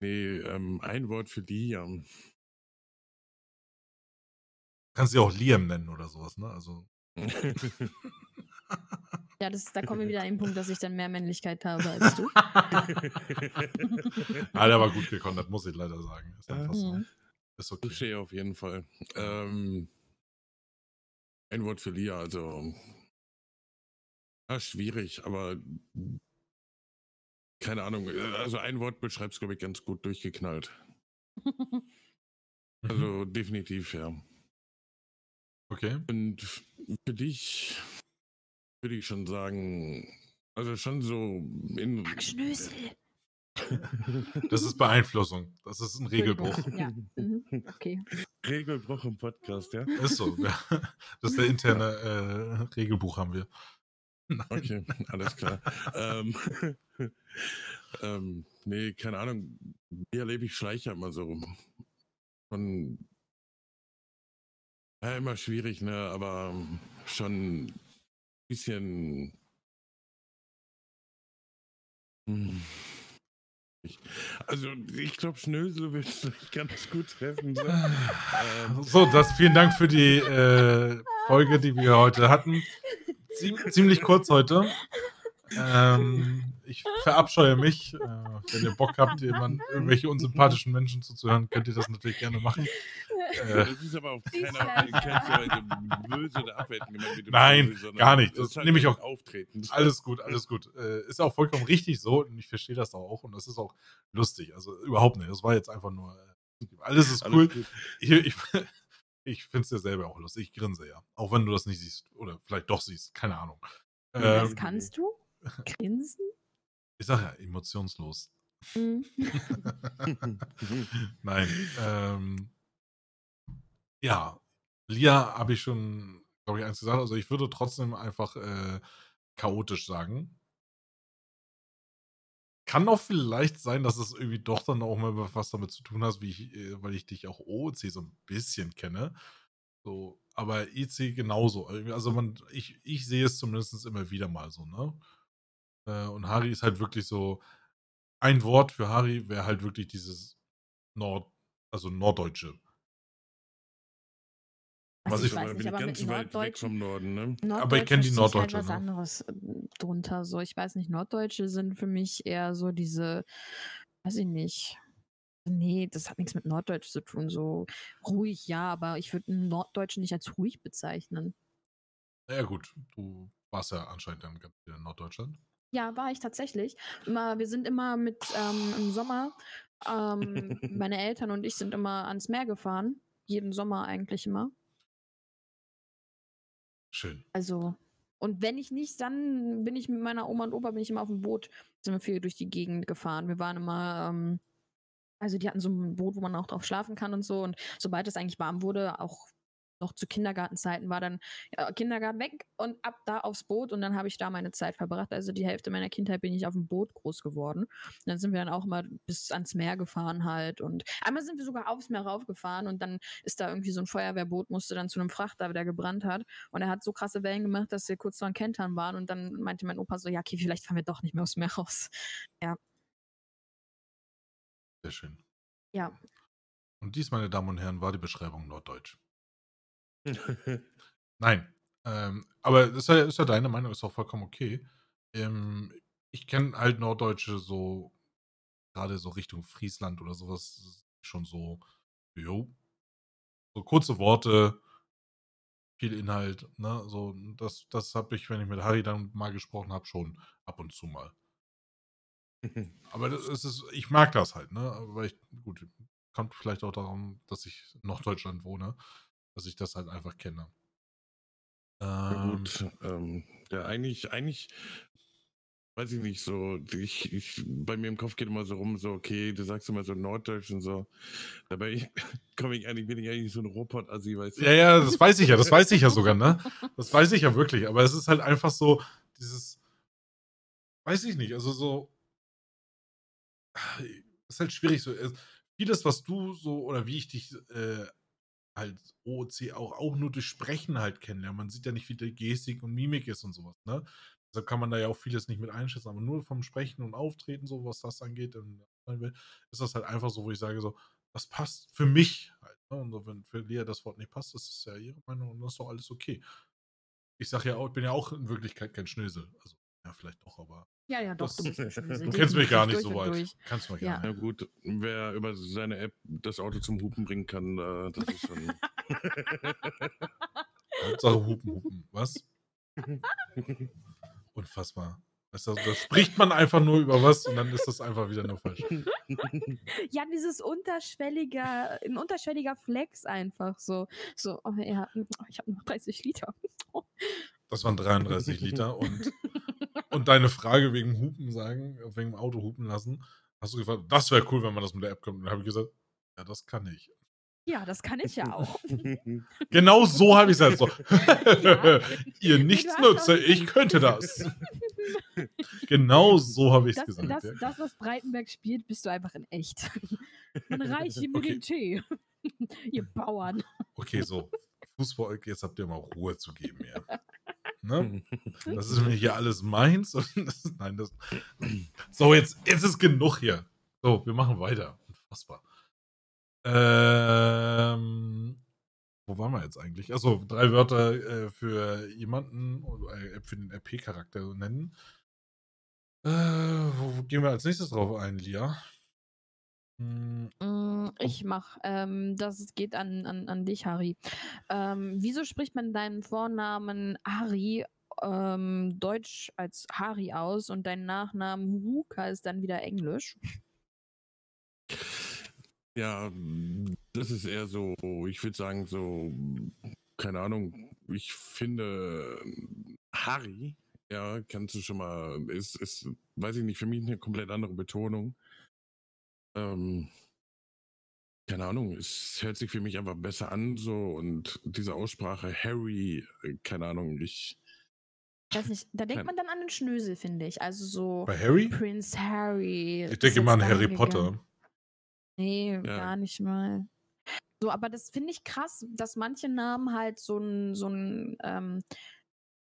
nee, ähm, ein Wort für Liam. Kannst du auch Liam nennen oder sowas, ne? Also, Ja, das, da kommen wir wieder an den Punkt, dass ich dann mehr Männlichkeit habe als du. (laughs) ah, der war gut gekonnt, das muss ich leider sagen. Ist einfach so. Mhm. Ist okay. Touché auf jeden Fall. Ähm, ein Wort für Lia, also ja, schwierig, aber keine Ahnung. Also ein Wort beschreibt es, glaube ich, ganz gut durchgeknallt. (laughs) Also definitiv, ja. Okay. Und für dich würde ich schon sagen, also schon so in. Marc Schnösel. (laughs) Das ist Beeinflussung. Das ist ein Regelbruch. Ja. Mhm. Okay. Regelbruch im Podcast, ja? Ist so. ja. Das ist der interne äh, Regelbuch haben wir. Nein. Okay, alles klar. (laughs) ähm, ähm, nee, keine Ahnung. Wie erlebe ich Schleicher immer so rum? Von ja, immer schwierig, ne? Aber schon bisschen. Also, ich glaube, Schnösel du nicht ganz gut treffen. So. ähm, So, das, vielen Dank für die äh, Folge, die wir heute hatten. Ziem, ziemlich kurz heute. Ähm, (laughs) ich verabscheue mich. Äh, wenn ihr Bock habt, jemand, irgendwelche unsympathischen Menschen zuzuhören, könnt ihr das natürlich gerne machen. Äh, das ist aber auf keiner Weise böse oder abwertend gemeint. wie du Nein, bist, sondern gar nicht. Das Das ist halt nehme ich auch- Auftreten. alles gut, alles gut. Äh, ist auch vollkommen richtig so und ich verstehe das auch und das ist auch lustig. Also überhaupt nicht. Das war jetzt einfach nur. Äh, alles ist Alles cool. gut. Ich, ich, (laughs) ich finde es ja selber auch lustig. Ich grinse ja. Auch wenn du das nicht siehst. Oder vielleicht doch siehst. Keine Ahnung. Das Ähm, kannst du? Grinsen? ich sage ja, emotionslos. Mhm. (laughs) (laughs) Nein. Ähm, ja, Lia habe ich schon, glaube ich, eins gesagt. Also ich würde trotzdem einfach äh, chaotisch sagen. Kann auch vielleicht sein, dass es irgendwie doch dann auch mal was damit zu tun hat, wie ich, äh, weil ich dich auch OOC so ein bisschen kenne. So, aber IC genauso. Also man, ich, ich sehe es zumindest immer wieder mal so, ne? Äh, und Harry ist halt wirklich so, ein Wort für Harry wäre halt wirklich dieses Nord, also Norddeutsche. Also Was ich ich- weiß nicht, aber ganz weit weg vom Norden, ne? Aber ich kenn die Norddeutsch Norddeutsche, Halt was ne? anderes äh, drunter. So, ich weiß nicht, Norddeutsche sind für mich eher so diese, weiß ich nicht. Nee, das hat nichts mit Norddeutsch zu tun. So ruhig, ja, aber ich würde einen Norddeutschen nicht als ruhig bezeichnen. Ja gut, du warst ja anscheinend dann ganz viel in Norddeutschland. Ja, war ich tatsächlich. Immer, wir sind immer mit ähm, im Sommer, ähm, (laughs) meine Eltern und ich sind immer ans Meer gefahren. Jeden Sommer eigentlich immer. Schön. Also, und wenn ich nicht, dann bin ich mit meiner Oma und Opa bin ich immer auf dem Boot, sind wir viel durch die Gegend gefahren. Wir waren immer, ähm, also die hatten so ein Boot, wo man auch drauf schlafen kann und so. Und sobald es eigentlich warm wurde, auch noch zu Kindergartenzeiten, war dann ja, Kindergarten weg und ab da aufs Boot und dann habe ich da meine Zeit verbracht. Also die Hälfte meiner Kindheit bin ich auf dem Boot groß geworden. Und dann sind wir dann auch mal bis ans Meer gefahren halt. Und einmal sind wir sogar aufs Meer raufgefahren und dann ist da irgendwie so ein Feuerwehrboot, musste dann zu einem Frachter, der gebrannt hat. Und er hat so krasse Wellen gemacht, dass wir kurz vor einem Kentern waren. Und dann meinte mein Opa so, ja, okay, vielleicht fahren wir doch nicht mehr aufs Meer raus. (laughs) Sehr schön. Ja. Und dies, meine Damen und Herren, war die Beschreibung Norddeutsch. (laughs) Nein. Ähm, aber das ist ja, ist ja deine Meinung, ist auch vollkommen okay. Ähm, ich kenne halt Norddeutsche so, gerade so Richtung Friesland oder sowas, schon so, jo, so kurze Worte, viel Inhalt, ne, so, das, das habe ich, wenn ich mit Harry dann mal gesprochen habe, schon ab und zu mal. Aber das ist, ich mag das halt, ne, aber ich, gut, kommt vielleicht auch darum, dass ich in Norddeutschland wohne, dass ich das halt einfach kenne. Ja, Ähm, gut, ähm, ja, eigentlich, eigentlich, weiß ich nicht, so, ich, ich, bei mir im Kopf geht immer so rum, so, okay, du sagst immer so Norddeutsch und so. Dabei (laughs) komme ich eigentlich, bin ich eigentlich so ein Robot-Assi, weißt du? Ja, ja, das weiß ich ja, das weiß ich ja sogar, ne? Das weiß ich ja wirklich, aber es ist halt einfach so, dieses, weiß ich nicht, also so, ist halt schwierig so. es- Vieles, was du so, oder wie ich dich äh, halt OOC auch, auch nur durch Sprechen halt kennenlernen. Man sieht ja nicht, wie die Gestik und Mimik ist und sowas, ne? Deshalb kann man da ja auch vieles nicht mit einschätzen, aber nur vom Sprechen und Auftreten, so was das angeht, ist das halt einfach so, wo ich sage, so, das passt für mich halt. Ne? Und so, wenn für Lea das Wort nicht passt, das ist ja ihre Meinung und das ist doch alles okay. Ich sag ja auch, ich bin ja auch in Wirklichkeit kein Schnösel. Also, ja, vielleicht doch, aber. Ja, ja, doch, Das- (laughs) du kennst mich (laughs) gar nicht so weit. durch. Kannst du mal Ja. gerne. Ja gut, wer über seine App das Auto zum Hupen bringen kann, äh, das ist schon. (laughs) Hauptsache Hupen, Hupen. Was? Unfassbar. Weißt du, da spricht man einfach nur über was und dann ist das einfach wieder nur falsch. Ja, dieses unterschwellige, ein unterschwelliger Flex einfach so. So, oh ja, ich habe noch 30 Liter. Das waren 33 Liter und, und deine Frage wegen Hupen sagen, wegen dem Auto hupen lassen, hast du gefragt, das wäre cool, wenn man das mit der App kommt. Und dann habe ich gesagt, ja, das kann ich. Ja, das kann ich ja auch. (laughs) Genau so habe ich es halt so. (laughs) Ja. (laughs) Ihr auch- ich könnte das. genau so habe ich es gesagt. das, ja. das, was Breitenberg spielt, bist du einfach in echt. Dann reich ihm mir Okay. den Tee. Ihr Bauern. Okay, so. Fußball, jetzt habt ihr mal Ruhe zu geben hier. Ne? (laughs) Das ist mir hier alles meins. (laughs) Das, nein, das. (clears throat) So, jetzt, jetzt ist genug hier. So, wir machen weiter. Unfassbar. Ähm, wo waren wir jetzt eigentlich? Achso, drei Wörter äh, für jemanden oder äh, für den RP-Charakter nennen. Äh, wo, wo gehen wir als nächstes drauf ein, Lia? Hm, Mm, Ich mach. Ähm, das geht an, an, an dich, Harry. Ähm, wieso spricht man deinen Vornamen Harry ähm, deutsch als Harry aus und deinen Nachnamen Huka ist dann wieder Englisch? Ja, das ist eher so, ich würde sagen, so, keine Ahnung, ich finde Harry, ja, kannst du schon mal, ist, ist, weiß ich nicht, für mich eine komplett andere Betonung. Ähm, keine Ahnung, es hört sich für mich einfach besser an, so, und diese Aussprache Harry, äh, keine Ahnung, ich, Weiß nicht, da denkt man dann an den Schnösel, finde ich. Also so bei Harry? Prince Harry. Ich denke mal an Harry gegangen. Potter. Nee, gar nicht mal. So, aber das finde ich krass, dass manche Namen halt so einen so einen, ähm,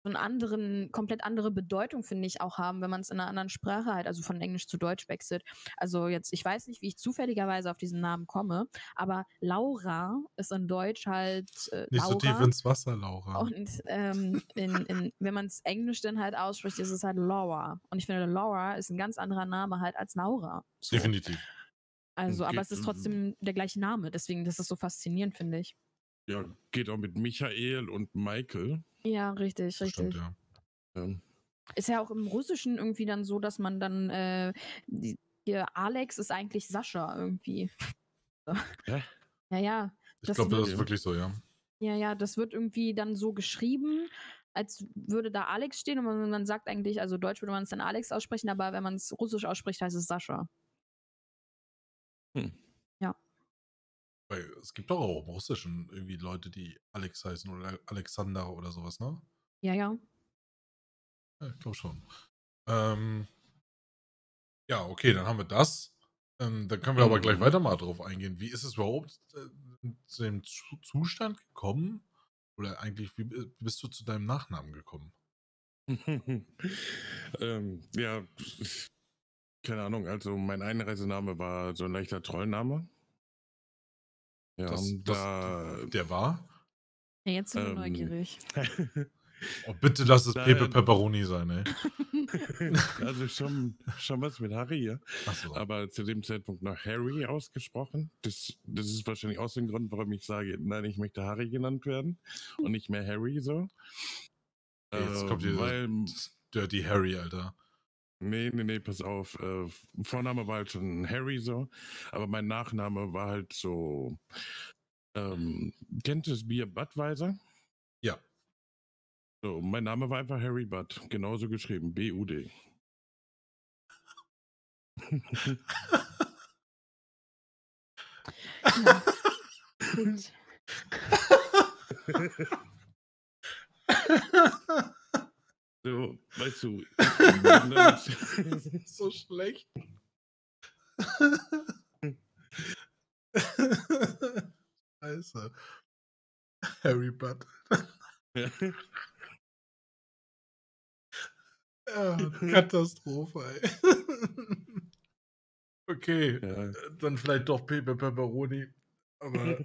so einen anderen, komplett andere Bedeutung, finde ich, auch haben, wenn man es in einer anderen Sprache halt, also von Englisch zu Deutsch wechselt. Also jetzt, ich weiß nicht, wie ich zufälligerweise auf diesen Namen komme, aber Laura ist in Deutsch halt äh, Nicht Laura. so tief ins Wasser, Laura. Und ähm, in, in, wenn man es Englisch dann halt ausspricht, ist es halt Laura. Und ich finde, Laura ist ein ganz anderer Name halt als Laura. So. Definitiv. Also, aber es ist trotzdem der gleiche Name, deswegen das ist so faszinierend, finde ich. Ja, geht auch mit Michael und Michael. Ja, richtig, richtig. Stimmt, ja. Ja. Ist ja auch im Russischen irgendwie dann so, dass man dann äh, die, hier Alex ist eigentlich Sascha irgendwie. So. Hä? Ja, ja. Ich glaube, das ist wirklich so, ja. Ja, ja, das wird irgendwie dann so geschrieben, als würde da Alex stehen und man, man sagt eigentlich, also Deutsch würde man es dann Alex aussprechen, aber wenn man es Russisch ausspricht, heißt es Sascha. Weil es gibt doch auch im Russischen irgendwie Leute, die Alex heißen oder Alexander oder sowas, ne? Ja, ja. Ja, ich glaube schon. Ähm, ja, okay, dann haben wir das. Ähm, dann können wir aber gleich Mhm. weiter mal drauf eingehen. Wie ist es überhaupt äh, zu dem Zu Zustand gekommen? Oder eigentlich, wie bi- bist du zu deinem Nachnamen gekommen? (laughs) ähm, ja, keine Ahnung, also mein Einreisename war so ein leichter Trollname. Ja, Das, und das, da. der war? ja jetzt sind wir Ähm, neugierig. (laughs) Oh, bitte lass es Da- Pepe Pepperoni sein, ey. (laughs) also schon, schon was mit Harry, ja. Achso. Aber zu dem Zeitpunkt noch Harry ausgesprochen. Das, das ist wahrscheinlich aus dem Grund, warum ich sage, nein, ich möchte Harry genannt werden und nicht mehr Harry so. Jetzt Äh, kommt hier weil, Dirty Harry, Alter. Nee, nee, nee, pass auf. Äh, Vorname war halt schon Harry so, aber mein Nachname war halt so. Ähm, kennt ihr das Bier Budweiser? Ja. So, mein Name war einfach Harry Bud, genauso geschrieben, B-U-D. Ja. Gut. (laughs) (laughs) So, weißt du. (laughs) (laughs) so schlecht. Scheiße. Harry Butt. Ja, (laughs) Katastrophe, ey. Okay, ja. dann vielleicht doch Pepe Pepperoni. Aber.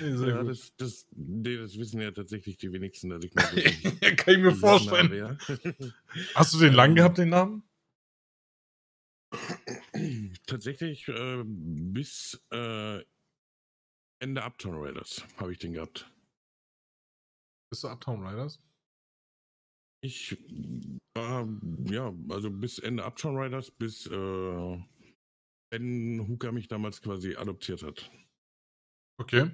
Ja, das, das, nee, das wissen ja tatsächlich die wenigsten, dass ich mal (laughs) Kann ich mir (laughs) vorstellen. Habe, (laughs) ja. Hast du den lang gehabt, den Namen? (clears throat) Tatsächlich äh, bis äh, Ende Uptown Raiders habe ich den gehabt. Bist du Uptown Riders? Ich war, ja, also bis Ende Uptown Riders, bis äh, Ben Hooker mich damals quasi adoptiert hat. Okay.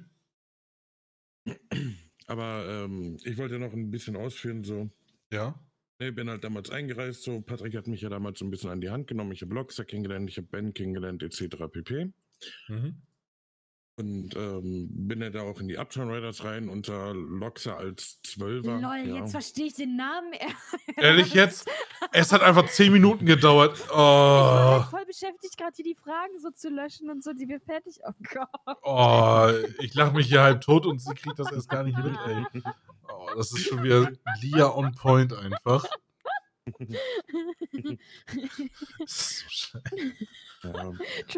Aber ähm, ich wollte noch ein bisschen ausführen, so. Ja. Ich bin halt damals eingereist, so. Patrick hat mich ja damals so ein bisschen an die Hand genommen. Ich habe Loxer kennengelernt, ich habe Ben kennengelernt, etc. pp. Mhm. Und ähm, bin ja da auch in die Uptown Raiders rein unter Loxer als Zwölfer. Lol, ja. jetzt verstehe ich den Namen. (laughs) Ehrlich jetzt? Es hat einfach zehn Minuten gedauert. Ich war Oh, halt voll beschäftigt, gerade hier die Fragen so zu löschen und so, die wir fertig. Oh Gott. oh ich lache mich hier halb tot und sie kriegt das erst gar nicht mit, ey. Oh, das ist schon wieder Lia on point einfach. Das ist so scheiße. ja,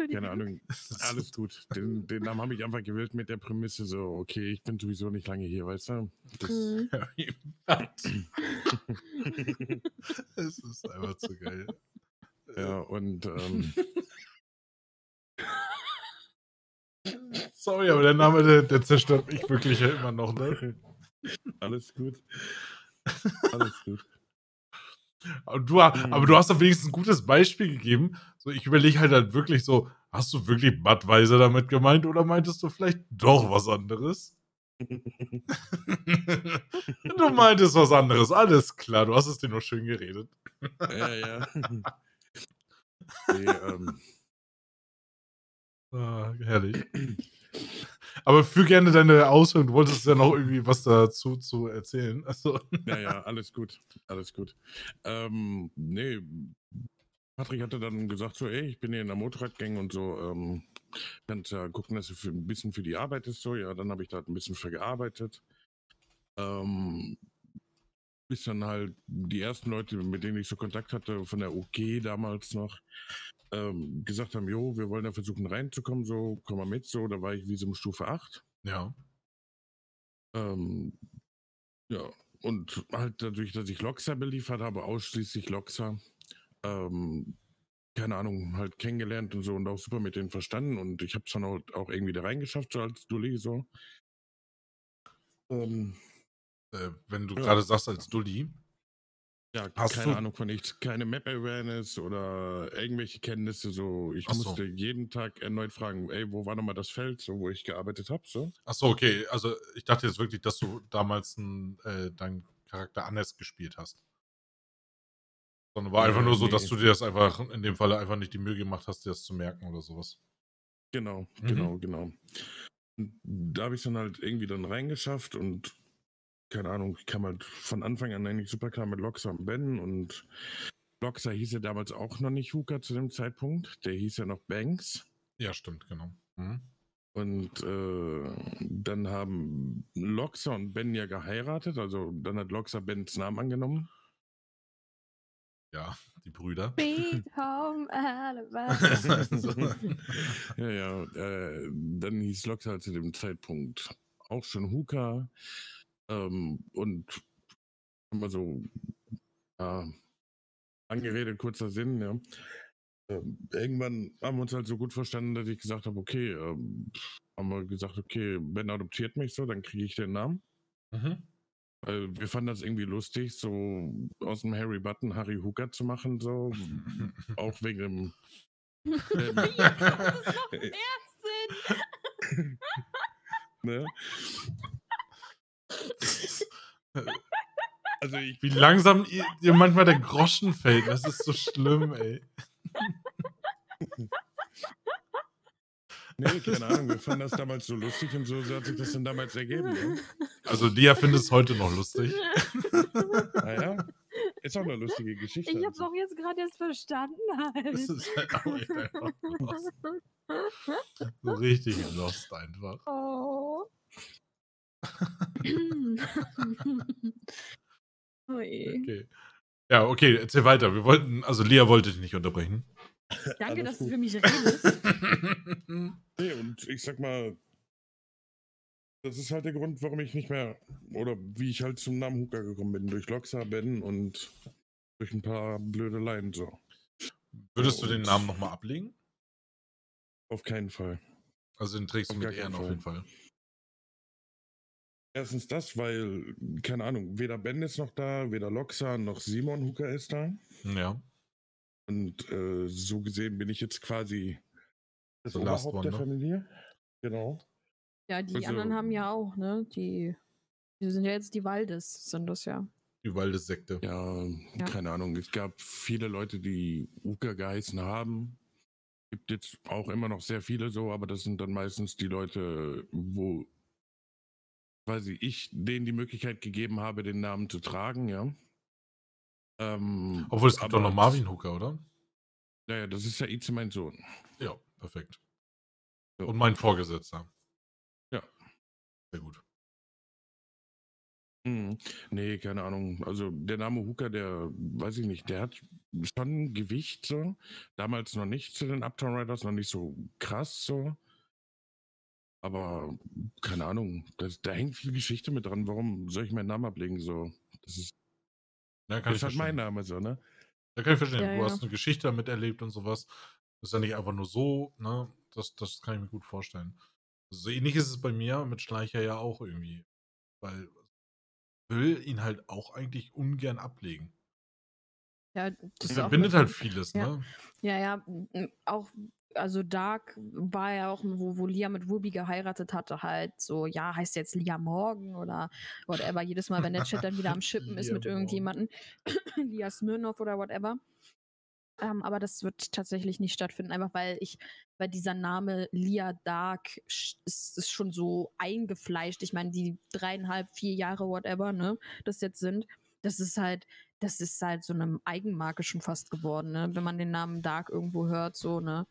keine Ahnung. Das Alles gut. Den, den Namen habe ich einfach gewählt mit der Prämisse, so, okay, ich bin sowieso nicht lange hier, weißt du? Das, Mhm. (laughs) Butt. (laughs) Es ist einfach zu geil. ja, und ähm, (laughs) Sorry, aber der Name, der, der zerstört mich wirklich immer noch, ne? alles gut. Alles gut. Aber du, aber du hast doch wenigstens ein gutes Beispiel gegeben. So, ich überlege halt, halt wirklich so, hast du wirklich Budweiser damit gemeint oder meintest du vielleicht doch was anderes? (laughs) du meintest was anderes, alles klar, du hast es dir nur schön geredet. ja, ja. (laughs) nee, ähm, Ah, herrlich. (clears throat) Aber führ gerne deine Ausführung, du wolltest ja noch irgendwie was dazu zu erzählen. Also, ja, alles gut. Alles gut. Ähm, nee, Patrick hatte dann gesagt, so, ey, ich bin hier in der Motorradgang und so, ähm, kannst ja gucken, dass du für, ein bisschen für die arbeitest, so, ja, dann habe ich da ein bisschen für gearbeitet. Ähm, bis dann halt die ersten Leute, mit denen ich so Kontakt hatte, von der OG damals noch, ähm, gesagt haben, jo, wir wollen da versuchen reinzukommen, so, komm mal mit, so, da war ich wie so um Stufe 8. ja. Ähm, ja, und halt dadurch, dass ich Loxa beliefert habe, ausschließlich Loxa, ähm, keine Ahnung, halt kennengelernt und so und auch super mit denen verstanden und ich habe es dann auch, auch irgendwie da reingeschafft, so als Dulli so. Ähm, Äh, wenn du Ja. gerade sagst als Dulli. Ja, Hast keine du- Ahnung von nichts, keine Map-Awareness oder irgendwelche Kenntnisse, so. Ich Ach so. musste jeden Tag erneut fragen, ey, wo war nochmal das Feld, so, wo ich gearbeitet habe, so. Achso, okay. Also ich dachte jetzt wirklich, dass du damals ein, äh, deinen Charakter anders gespielt hast. Sondern war Äh, einfach nur so, dass nee. du dir das einfach in dem Falle einfach nicht die Mühe gemacht hast, dir das zu merken oder sowas. Genau, Mhm. genau, genau. Und da habe ich dann halt irgendwie dann reingeschafft und keine Ahnung, ich kam halt von Anfang an eigentlich super klar mit Loxa und Ben und Loxa hieß ja damals auch noch nicht Hooker zu dem Zeitpunkt, der hieß ja noch Banks. Ja, stimmt, genau. Mhm. Und äh, dann haben Loxa und Ben ja geheiratet, also dann hat Loxa Bens Namen angenommen. Ja, die Brüder. Beat Home Alabama. So. (laughs) (laughs) ja, ja, äh, dann hieß Loxa halt zu dem Zeitpunkt auch schon Hooker. Ähm, und immer so ja, angeredet, kurzer Sinn, ja. Ähm, irgendwann haben wir uns halt so gut verstanden, dass ich gesagt habe, okay, ähm, haben wir gesagt, okay, Ben adoptiert mich so, dann kriege ich den Namen. Mhm. Weil wir fanden das irgendwie lustig, so aus dem Harry Button Harry Hooker zu machen, so. (laughs) Auch wegen dem. Ähm, Ja, das macht (laughs) mehr Sinn. ne? (laughs) Also ich Wie langsam ihr, ihr manchmal der Groschen fällt. Das ist so schlimm, ey. Nee, keine Ahnung, wir fanden das damals so lustig und so, so hat sich das dann damals ergeben. Ne? Also Lia findet es heute noch lustig. (laughs) Naja, ist auch eine lustige Geschichte. Ich hab's sich. auch jetzt gerade erst verstanden halt. Das ist halt auch (laughs) echt einfach lost. So richtig lost einfach. Oh. (laughs) oh. Okay. Ja, okay, erzähl weiter. Wir wollten, also Lia wollte dich nicht unterbrechen. Danke, Alles dass du gut. für mich redest. (laughs) Nee, und ich sag mal, Das ist halt der Grund, warum ich nicht mehr, oder wie ich halt zum Namen Hooker gekommen bin. Durch Loxa, Ben und durch ein paar Blödeleien so. Würdest du den Namen nochmal ablegen? Auf keinen Fall. Also den trägst du Auf mit gar keinen Ehren auf Fall. jeden Fall. Erstens das, weil, keine Ahnung, weder Ben ist noch da, weder Loxa noch Simon Hooker ist da. Ja. Und äh, so gesehen bin ich jetzt quasi das last Oberhaupt one, der ne? Familie. Genau. Ja, die Also- anderen haben ja auch, ne? Die, die sind ja jetzt die Waldes, sind das ja. Die Waldessekte. Ja, Ja. keine Ahnung. Es gab viele Leute, die Uka geheißen haben. Gibt jetzt auch immer noch sehr viele so, aber das sind dann meistens die Leute, wo quasi ich denen die Möglichkeit gegeben habe, den Namen zu tragen, ja. Ähm, Obwohl es gibt doch noch Marvin Hooker, oder? Naja, das ist ja Ize, mein Sohn. Ja, perfekt. So. Und mein Vorgesetzter. Ja. Sehr gut. Mhm. Nee, keine Ahnung. Also der Name Hooker, der, weiß ich nicht, der hat schon Gewicht so. Damals noch nicht zu den Uptown Riders, noch nicht so krass so. Aber keine Ahnung, das, da hängt viel Geschichte mit dran. Warum soll ich meinen Namen ablegen so? Das ist, Ja, kann das ich ist halt mein Name so, ne? Ja, kann ich verstehen. Ja, du ja. hast eine Geschichte damit erlebt und sowas. Das ist ja nicht einfach nur so, ne? Das, das kann ich mir gut vorstellen. So ähnlich ist es bei mir mit Schleicher ja auch irgendwie. Weil ich will ihn halt auch eigentlich ungern ablegen. Ja, das verbindet halt vieles, Ja. ne? Ja, ja, auch, also Dark war ja auch, wo, wo Lia mit Ruby geheiratet hatte, halt so, ja, heißt jetzt Lia Morgan oder whatever. Jedes Mal, wenn der Chat dann wieder am Schippen ist mit irgendjemandem, (clears throat) Lia Smirnov oder whatever. Ähm, aber das wird tatsächlich nicht stattfinden, einfach weil ich, weil dieser Name Lia Dark ist, ist schon so eingefleischt. Ich meine, die dreieinhalb, vier Jahre, whatever, ne, das jetzt sind, das ist halt, das ist halt so eine Eigenmarke schon fast geworden, ne? Wenn man den Namen Dark irgendwo hört, so, ne?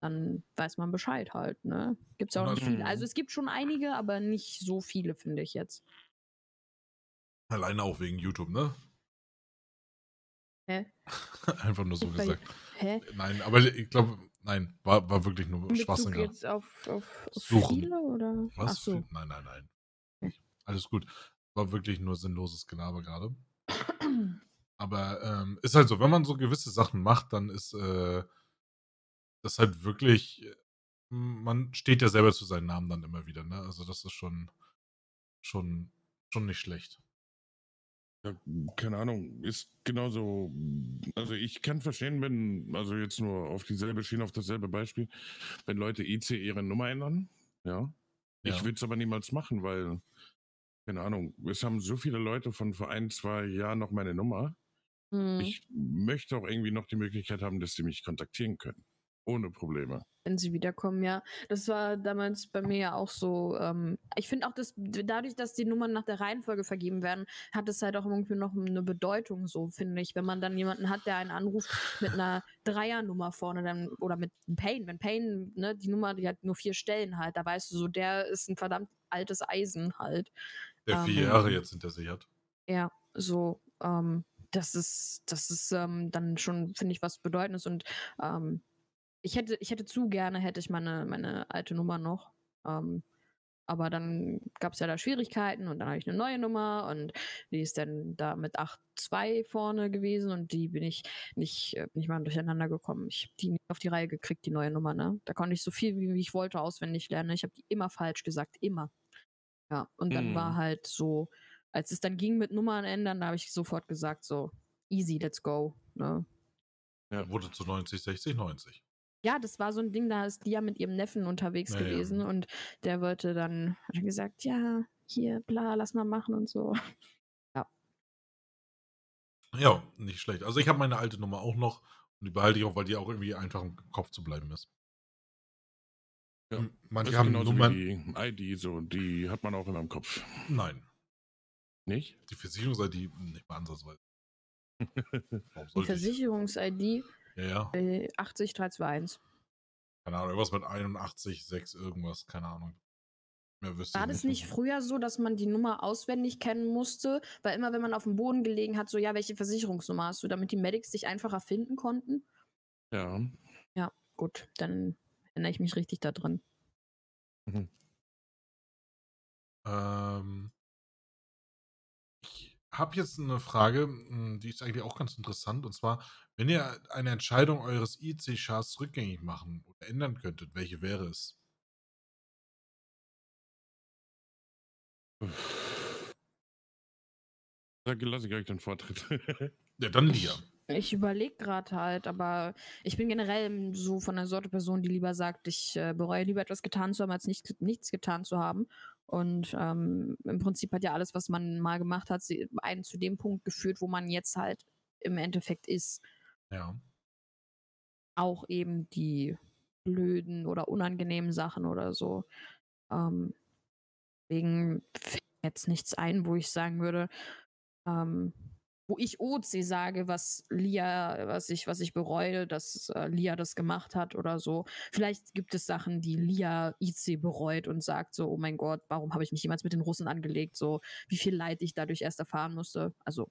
Dann weiß man Bescheid halt, ne? Gibt's auch nicht viele. Mhm. Also es gibt schon einige, aber nicht so viele, finde ich jetzt. Alleine auch wegen YouTube, ne? Hä? (laughs) Einfach nur so gesagt. Hä? Nein, aber ich glaube, nein, war, war wirklich nur Schwachsinn. jetzt auf, auf, auf Suchen. viele oder? Was? Ach so. Nein, nein, nein. Alles gut. War wirklich nur sinnloses Gelaber gerade. (clears throat) Aber ähm, ist halt so, wenn man so gewisse Sachen macht, dann ist äh, das halt wirklich, äh, man steht ja selber zu seinen Namen dann immer wieder, ne? Also das ist schon, schon, schon nicht schlecht. Ja, keine Ahnung, ist genauso. Also ich kann verstehen, wenn, also jetzt nur auf dieselbe Schiene, auf dasselbe Beispiel, wenn Leute IC ihre Nummer ändern, ja. Ich Ja. würde es aber niemals machen, weil, keine Ahnung, es haben so viele Leute von vor ein, zwei Jahren noch meine Nummer. Hm, Ich möchte auch irgendwie noch die Möglichkeit haben, dass sie mich kontaktieren können. Ohne Probleme. wenn sie wiederkommen, ja. Das war damals bei mir ja auch so. Ähm, ich finde auch, dass dadurch, dass die Nummern nach der Reihenfolge vergeben werden, hat es halt auch irgendwie noch eine Bedeutung, so finde ich. Wenn man dann jemanden hat, der einen anruft mit einer Dreiernummer vorne dann oder mit Payne. Wenn Payne, ne, die Nummer, die hat nur vier Stellen halt, da weißt du so, der ist ein verdammt altes Eisen halt. Der vier Ähm, Jahre jetzt hinter sich hat. Ja, so, ähm, das ist, das ist ähm, dann schon, finde ich, was Bedeutendes. Und ähm, ich hätte, ich hätte zu gerne, hätte ich meine, meine alte Nummer noch. Ähm, aber dann gab es ja da Schwierigkeiten und dann habe ich eine neue Nummer und die ist dann da mit 8.2 vorne gewesen und die bin ich nicht, äh, bin ich mal durcheinander gekommen. Ich habe die nicht auf die Reihe gekriegt, die neue Nummer, ne? Da konnte ich so viel, wie, ich wollte, auswendig lernen. Ich habe die immer falsch gesagt, immer. Ja, und dann war Mhm. halt so, als es dann ging mit Nummern ändern, da habe ich sofort gesagt, so, easy, let's go. Ne? Er wurde zu 90, 60, 90. Ja, das war so ein Ding, da ist Lia mit ihrem Neffen unterwegs Ja, ja. gewesen und der wollte dann, hat gesagt, ja, hier, bla, lass mal machen und so. Ja, nicht schlecht. Also ich habe meine alte Nummer auch noch und die behalte ich auch, weil die auch irgendwie einfach im Kopf zu bleiben ist. Ja, M- Das Manche haben genauso Nummern. wie die ID, so, die hat man auch immer im Kopf. Nein, Nicht? die Versicherungs-ID nicht mal ansatzweise. (laughs) Die? Versicherungs-ID Ja, ja. äh, 80321. Keine Ahnung, irgendwas mit 81, 6, irgendwas, keine Ahnung. Mehr wüsste War ich das nicht früher so, dass man die Nummer auswendig kennen musste? Weil immer, wenn man auf dem Boden gelegen hat, so, ja, welche Versicherungsnummer hast du, damit die Medics dich einfacher finden konnten? Ja. Gut, dann erinnere ich mich richtig da drin. Ähm, ich habe jetzt eine Frage, hm, die ist eigentlich auch ganz interessant. Und zwar, wenn ihr eine Entscheidung eures IC-Charts rückgängig machen oder ändern könntet, welche wäre es? (laughs) Da lasse ich euch den Vortritt. (laughs) Ja, dann Lia. Ich überlege gerade halt, aber ich bin generell so von der Sorte Person, die lieber sagt, ich äh, bereue lieber etwas getan zu haben, als nicht, nichts getan zu haben. Und ähm, im Prinzip hat ja alles, was man mal gemacht hat, einen zu dem Punkt geführt, wo man jetzt halt im Endeffekt ist. Ja. Auch eben die blöden oder unangenehmen Sachen oder so. Ähm, deswegen fällt mir jetzt nichts ein, wo ich sagen würde, ähm, wo ich OC sage, was Lia, was ich, was ich bereue, dass äh, Lia das gemacht hat oder so. Vielleicht gibt es Sachen, die Lia IC bereut und sagt so, oh mein Gott, warum habe ich mich jemals mit den Russen angelegt? So, wie viel Leid ich dadurch erst erfahren musste. Also,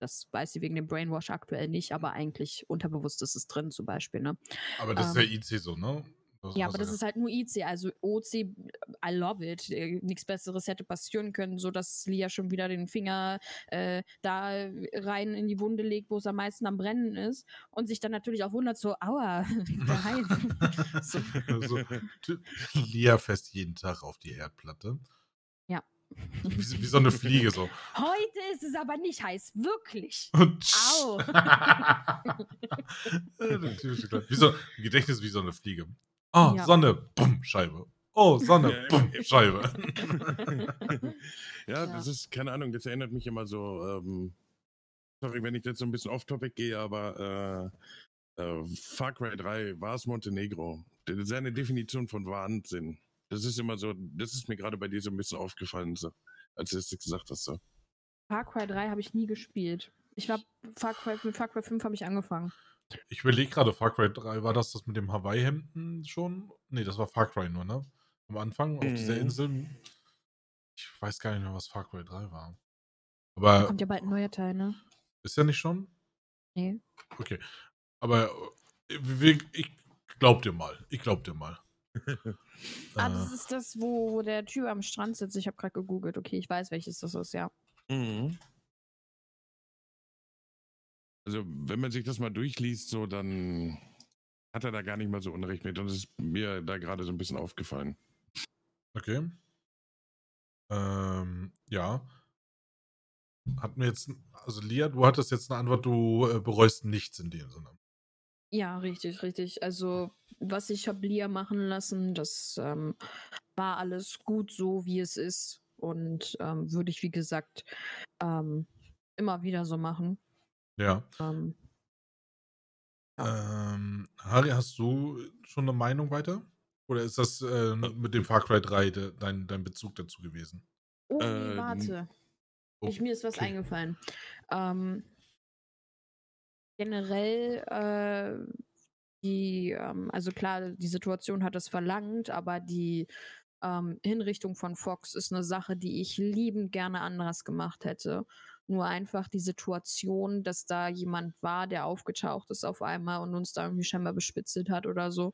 das weiß sie wegen dem Brainwash aktuell nicht, aber eigentlich unterbewusst ist es drin zum Beispiel, ne? Aber das Ähm, ist ja IC so, ne? Das Ja, aber das ist halt nur IC, also OC, I love it. Äh, Nichts Besseres hätte passieren können, so dass Lia schon wieder den Finger äh, da rein in die Wunde legt, wo es am meisten am Brennen ist und sich dann natürlich auch wundert, so, aua, (laughs) geheim. (laughs) so, so, Lia fest jeden Tag auf die Herdplatte. Ja. Wie, wie so eine Fliege so. Heute ist es aber nicht heiß, wirklich. Und Au. (laughs) Wie so ein Gedächtnis wie so eine Fliege. Oh, Ja. Sonne, bumm, Scheibe. Oh, Sonne, bumm, Scheibe. (laughs) ja, Ja. das ist, keine Ahnung, das erinnert mich immer so, ähm, sorry, wenn ich jetzt so ein bisschen off-topic gehe, aber äh, äh, Far Cry 3 war es Montenegro. Das ist eine Definition von Wahnsinn. Das ist immer so, das ist mir gerade bei dir so ein bisschen aufgefallen, so, als du es gesagt hast. So. Far Cry 3 habe ich nie gespielt. Ich war Far Cry, mit Far Cry 5 habe ich angefangen. Ich überlege gerade, Far Cry 3, war das das mit dem Hawaii-Hemden schon? Nee, das war Far Cry nur, ne? Am Anfang auf dieser Mhm. Insel. Ich weiß gar nicht mehr, was Far Cry 3 war. Da Aber kommt ja bald ein neuer Teil, ne? ist ja nicht schon? Nee. Okay. Aber äh, ich glaub dir mal. Ich glaub dir mal. (laughs) Ah, Äh, das ist das, wo, wo der Typ am Strand sitzt. Ich habe gerade gegoogelt. Okay, ich weiß, welches das ist, ja. Mhm. Also, wenn man sich das mal durchliest, so, dann hat er da gar nicht mal so Unrecht mit. Und das ist mir da gerade so ein bisschen aufgefallen. Okay. Ähm, ja. Hatten wir jetzt, also Lia, du hattest jetzt eine Antwort, du äh, bereust nichts in dem Sinne. Ja, richtig, richtig. Also, was ich habe Lia machen lassen, das ähm, war alles gut so, wie es ist. Und ähm, würde ich, wie gesagt, ähm, immer wieder so machen. Ja. Ähm, Ähm, Harry, hast du schon eine Meinung weiter? Oder ist das äh, mit dem Far Cry 3 de, dein, dein Bezug dazu gewesen? oh, nee, Ähm, warte. Ich, mir ist was okay. eingefallen. Ähm, generell, äh, die, ähm, also klar, die Situation hat es verlangt, aber die ähm, Hinrichtung von Fox ist eine Sache, die ich liebend gerne anders gemacht hätte. Nur einfach die Situation, dass da jemand war, der aufgetaucht ist auf einmal und uns da irgendwie scheinbar bespitzelt hat oder so.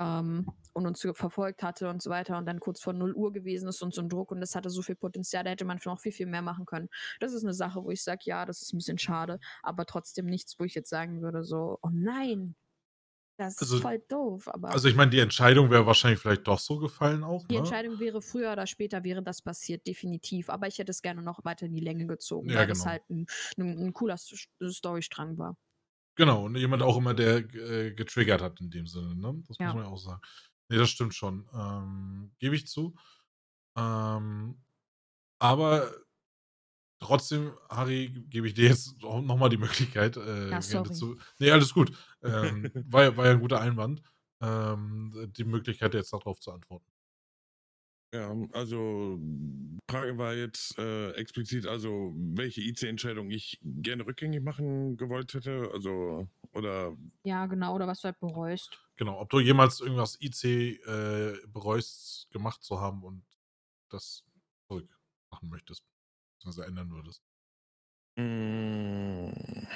Ähm, und uns verfolgt hatte und so weiter und dann kurz vor 0 Uhr gewesen ist und so ein Druck und das hatte so viel Potenzial, da hätte man noch viel, viel mehr machen können. Das ist eine Sache, wo ich sage, ja, das ist ein bisschen schade, aber trotzdem nichts, wo ich jetzt sagen würde, so, oh nein, das Also- ist voll doof. Aber Also ich meine, die Entscheidung wäre wahrscheinlich vielleicht doch so gefallen auch, die ne? Entscheidung wäre früher oder später wäre das passiert, definitiv. Aber ich hätte es gerne noch weiter in die Länge gezogen, Ja, weil das genau. halt ein, ein, ein cooler Storystrang war. Genau, und jemand auch immer, der äh, getriggert hat in dem Sinne, ne? Das Ja. muss man ja auch sagen. Nee, das stimmt schon. Ähm, Gebe ich zu. Ähm, aber trotzdem, Harry, gebe ich dir jetzt auch nochmal die Möglichkeit, äh, gerne sorry. zu. Nee, alles gut. Ähm, war, ja- war ja ein guter Einwand. Ähm, die Möglichkeit, jetzt darauf zu antworten. Ja, also Frage war jetzt äh, explizit, also welche IC-Entscheidung ich gerne rückgängig machen gewollt hätte, also oder Ja, genau, oder was du halt bereust. Genau, ob du jemals irgendwas IC äh, bereust, gemacht zu haben und das zurück machen möchtest, beziehungsweise ändern würdest. Mm.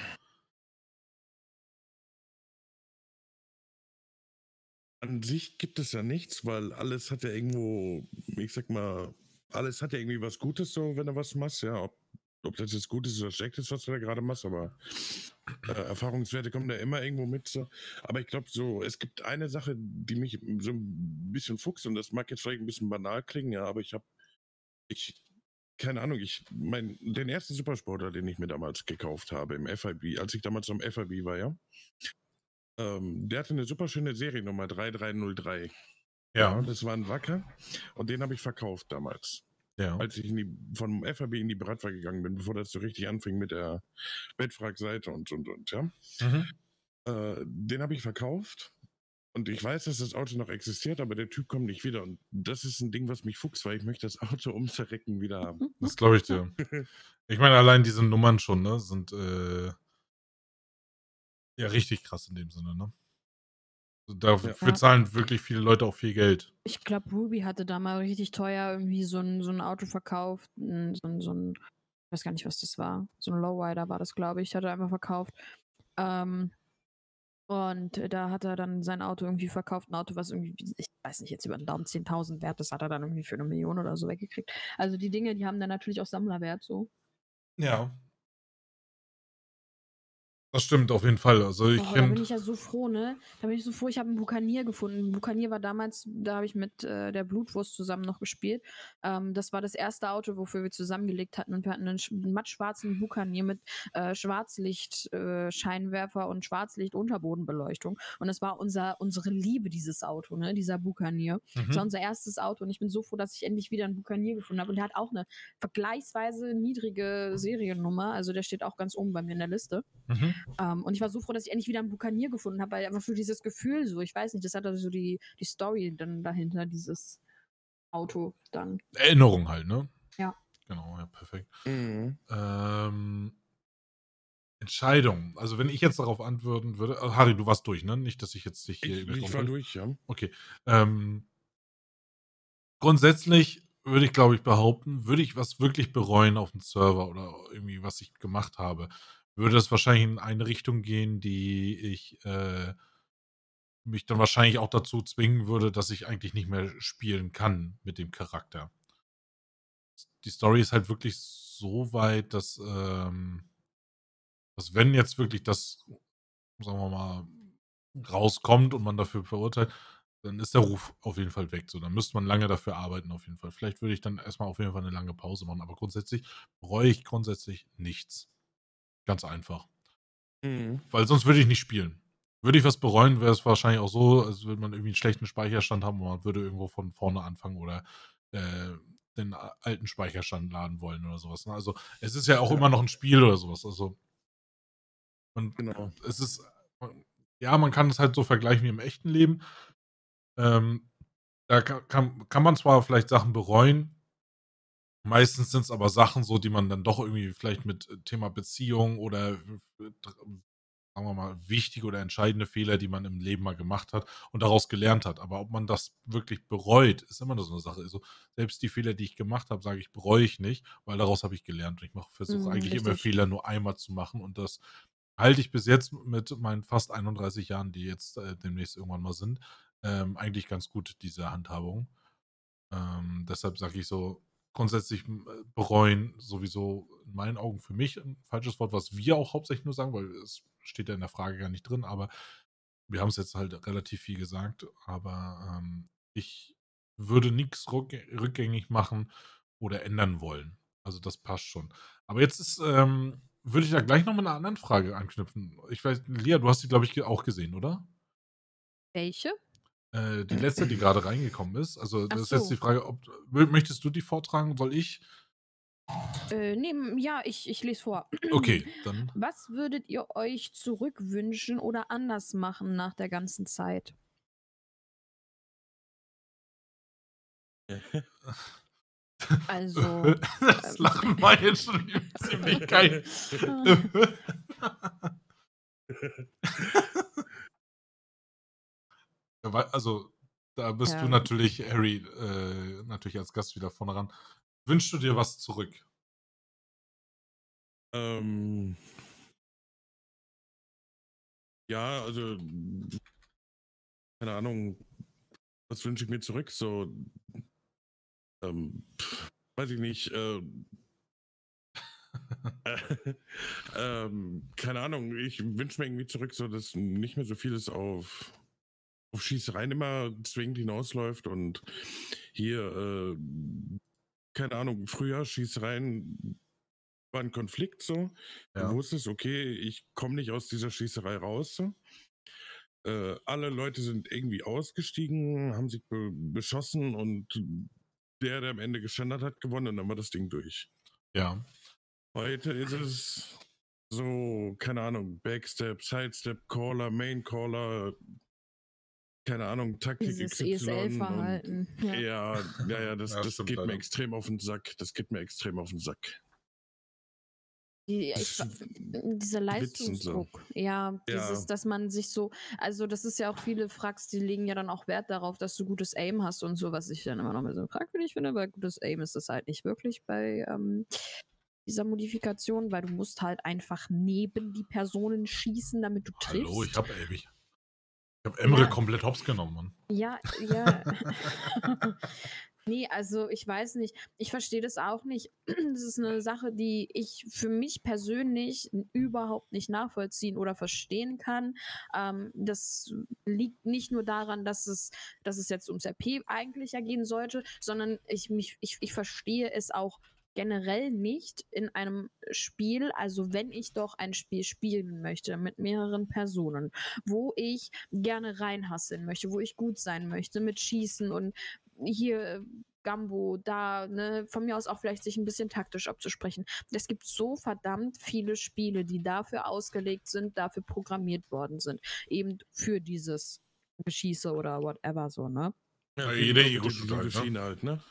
An sich gibt es ja nichts, weil alles hat ja irgendwo, ich sag mal, alles hat ja irgendwie was Gutes, so wenn du was machst, ja. Ob, ob das jetzt gut ist oder schlecht ist, was du da gerade machst, aber äh, Erfahrungswerte kommen da immer irgendwo mit. So. Aber ich glaube, so, es gibt eine Sache, die mich so ein bisschen fuchst, und das mag jetzt vielleicht ein bisschen banal klingen, ja, aber ich habe, ich, keine Ahnung, ich, mein, den ersten Supersportler, den ich mir damals gekauft habe im FIB, als ich damals am FIB war, ja, ähm, der hatte eine super schöne Seriennummer 3303. Ja. Ja, das war ein Wacker und den habe ich verkauft damals. Ja. Als ich in die, vom FAB in die Bratwa gegangen bin, bevor das so richtig anfing mit der Bettfragseite und und und, ja. Mhm. Äh, den habe ich verkauft und ich weiß, dass das Auto noch existiert, aber der Typ kommt nicht wieder und das ist ein Ding, was mich fuchst, weil ich möchte das Auto (laughs) ums Verrecken wieder haben. Das glaube ich dir. Ich meine, allein diese Nummern schon, ne, sind äh, ja richtig krass in dem Sinne, ne? Dafür Ja. zahlen wirklich viele Leute auch viel Geld. Ich glaube, Ruby hatte da mal richtig teuer irgendwie so ein, so ein Auto verkauft. So ein, so ein, ich weiß gar nicht, was das war. So ein Lowrider war das, glaube ich. Hat er einfach verkauft. Ähm, und da hat er dann sein Auto irgendwie verkauft. Ein Auto, was irgendwie, ich weiß nicht, jetzt über den Daumen 10.000 wert ist, hat er dann irgendwie für eine Million oder so weggekriegt. Also die Dinge, die haben dann natürlich auch Sammlerwert so. Ja. Das stimmt auf jeden Fall. Also ich Oh, da bin ich ja so froh, ne? Da bin ich so froh, ich habe einen Bukanier gefunden. Bukanier war damals, da habe ich mit äh, der Blutwurst zusammen noch gespielt. Ähm, das war das erste Auto, wofür wir zusammengelegt hatten. Und wir hatten einen, einen mattschwarzen Bukanier mit äh, Schwarzlicht-Scheinwerfer und Schwarzlicht-Unterbodenbeleuchtung. Und das war unser, unsere Liebe, dieses Auto, ne? Dieser Bukanier. Das war mhm. unser erstes Auto und ich bin so froh, dass ich endlich wieder einen Bukanier gefunden habe. Und der hat auch eine vergleichsweise niedrige Seriennummer. Also der steht auch ganz oben bei mir in der Liste. Mhm. Ähm, und ich war so froh, dass ich endlich wieder einen Bukanier gefunden habe, weil einfach so dieses Gefühl so, ich weiß nicht, das hat also so die, die Story dann dahinter, dieses Auto dann. Erinnerung halt, ne? Ja. Genau, ja, perfekt. Mhm. Ähm, Entscheidung. Also wenn ich jetzt darauf antworten würde, äh, Harry, du warst durch, ne? Nicht, dass ich jetzt dich hier Ich, ich war durch, ja. Okay. Ähm, grundsätzlich würde ich, glaube ich, behaupten, würde ich was wirklich bereuen auf dem Server oder irgendwie, was ich gemacht habe, würde das wahrscheinlich in eine Richtung gehen, die ich äh, mich dann wahrscheinlich auch dazu zwingen würde, dass ich eigentlich nicht mehr spielen kann mit dem Charakter. Die Story ist halt wirklich so weit, dass, ähm, dass wenn jetzt wirklich das, sagen wir mal, rauskommt und man dafür verurteilt, dann ist der Ruf auf jeden Fall weg. So, dann müsste man lange dafür arbeiten, auf jeden Fall. Vielleicht würde ich dann erstmal auf jeden Fall eine lange Pause machen, aber grundsätzlich bereue ich grundsätzlich nichts. Ganz einfach. Mhm. Weil sonst würde ich nicht spielen. Würde ich was bereuen, wäre es wahrscheinlich auch so, als würde man irgendwie einen schlechten Speicherstand haben und man würde irgendwo von vorne anfangen oder äh, den alten Speicherstand laden wollen oder sowas. Ne? Also es ist ja auch Ja. immer noch ein Spiel oder sowas. Also man, Genau. es ist, ja, man kann es halt so vergleichen wie im echten Leben. Ähm, da kann, kann, kann man zwar vielleicht Sachen bereuen, meistens sind es aber Sachen so, die man dann doch irgendwie vielleicht mit äh, Thema Beziehung oder äh, sagen wir mal, wichtige oder entscheidende Fehler, die man im Leben mal gemacht hat und daraus gelernt hat. Aber ob man das wirklich bereut, ist immer nur so eine Sache. Also selbst die Fehler, die ich gemacht habe, sage ich, bereue ich nicht, weil daraus habe ich gelernt. Und ich versuche Mhm, eigentlich immer richtig. Fehler nur einmal zu machen und das halte ich bis jetzt mit meinen fast 31 Jahren, die jetzt äh, demnächst irgendwann mal sind, ähm, eigentlich ganz gut, diese Handhabung. Ähm, deshalb sage ich so, grundsätzlich äh, bereuen sowieso in meinen Augen für mich ein falsches Wort, was wir auch hauptsächlich nur sagen, weil es steht ja in der Frage gar nicht drin, aber wir haben es jetzt halt relativ viel gesagt, aber ähm, ich würde nichts rückgängig machen oder ändern wollen. Also das passt schon. Aber jetzt ist, ähm, würde ich da gleich noch mit einer anderen Frage anknüpfen. Ich weiß, Lia, du hast die, glaube ich, auch gesehen, oder? Welche? Äh, die letzte, die gerade reingekommen ist. Also das ist jetzt so. die Frage, ob mö- möchtest du die vortragen? Soll ich? Äh, nee, ja, ich, ich lese vor. Okay, (clears throat) dann. Was würdet ihr euch zurückwünschen oder anders machen nach der ganzen Zeit? Also, (laughs) das ähm, Lachen war jetzt schon (laughs) ziemlich geil. (laughs) Also, da bist du Ja. natürlich, Harry, äh, natürlich als Gast wieder vorne ran. Wünschst du dir was zurück? Ähm, ja, also, keine Ahnung, was wünsche ich mir zurück? So, ähm, pff, weiß ich nicht, äh, (laughs) (laughs) ähm, keine Ahnung, ich wünsche mir irgendwie zurück, so dass nicht mehr so vieles auf, auf Schießereien immer zwingend hinausläuft und hier, äh, keine Ahnung, früher Schießereien war ein Konflikt so. Ja. Du wusstest, okay, ich komme nicht aus dieser Schießerei raus. So. Äh, alle Leute sind irgendwie ausgestiegen, haben sich be beschossen und der, der am Ende geschändert hat, gewonnen und dann war das Ding durch. Ja. Heute ist es so, keine Ahnung, Backstep, Sidestep, Caller, Main Caller, keine Ahnung, Taktik Dieses ESL-Verhalten. Ja. (laughs) ja, ja, ja, das, ja, das geht leider. mir extrem auf den Sack. Das geht mir extrem auf den Sack. Die, ich, dieser Leistungsdruck, so. ja, dieses, ja. dass man sich so, also das ist ja auch viele Fracks, die legen ja dann auch Wert darauf, dass du gutes Aim hast und so, was ich dann immer noch mal so fragwürdig finde, weil gutes Aim ist es halt nicht wirklich bei ähm, dieser Modifikation, weil du musst halt einfach neben die Personen schießen, damit du triffst. Hallo, ich hab ewig. Ich hab Emre ja. komplett hops genommen, Mann. Ja, ja. (laughs) Nee, also ich weiß nicht. Ich verstehe das auch nicht. (clears throat) Das ist eine Sache, die ich für mich persönlich überhaupt nicht nachvollziehen oder verstehen kann. Ähm, das liegt nicht nur daran, dass es, dass es jetzt ums RP eigentlich ja gehen sollte, sondern ich, mich, ich, ich verstehe es auch generell nicht in einem Spiel, also wenn ich doch ein Spiel spielen möchte mit mehreren Personen, wo ich gerne reinhasseln möchte, wo ich gut sein möchte mit Schießen und hier Gambo, da, ne, von mir aus auch vielleicht sich ein bisschen taktisch abzusprechen. Es gibt so verdammt viele Spiele, die dafür ausgelegt sind, dafür programmiert worden sind, eben für dieses Geschieße oder whatever so, ne? Ja, jede Ego-Schiene halt, ne?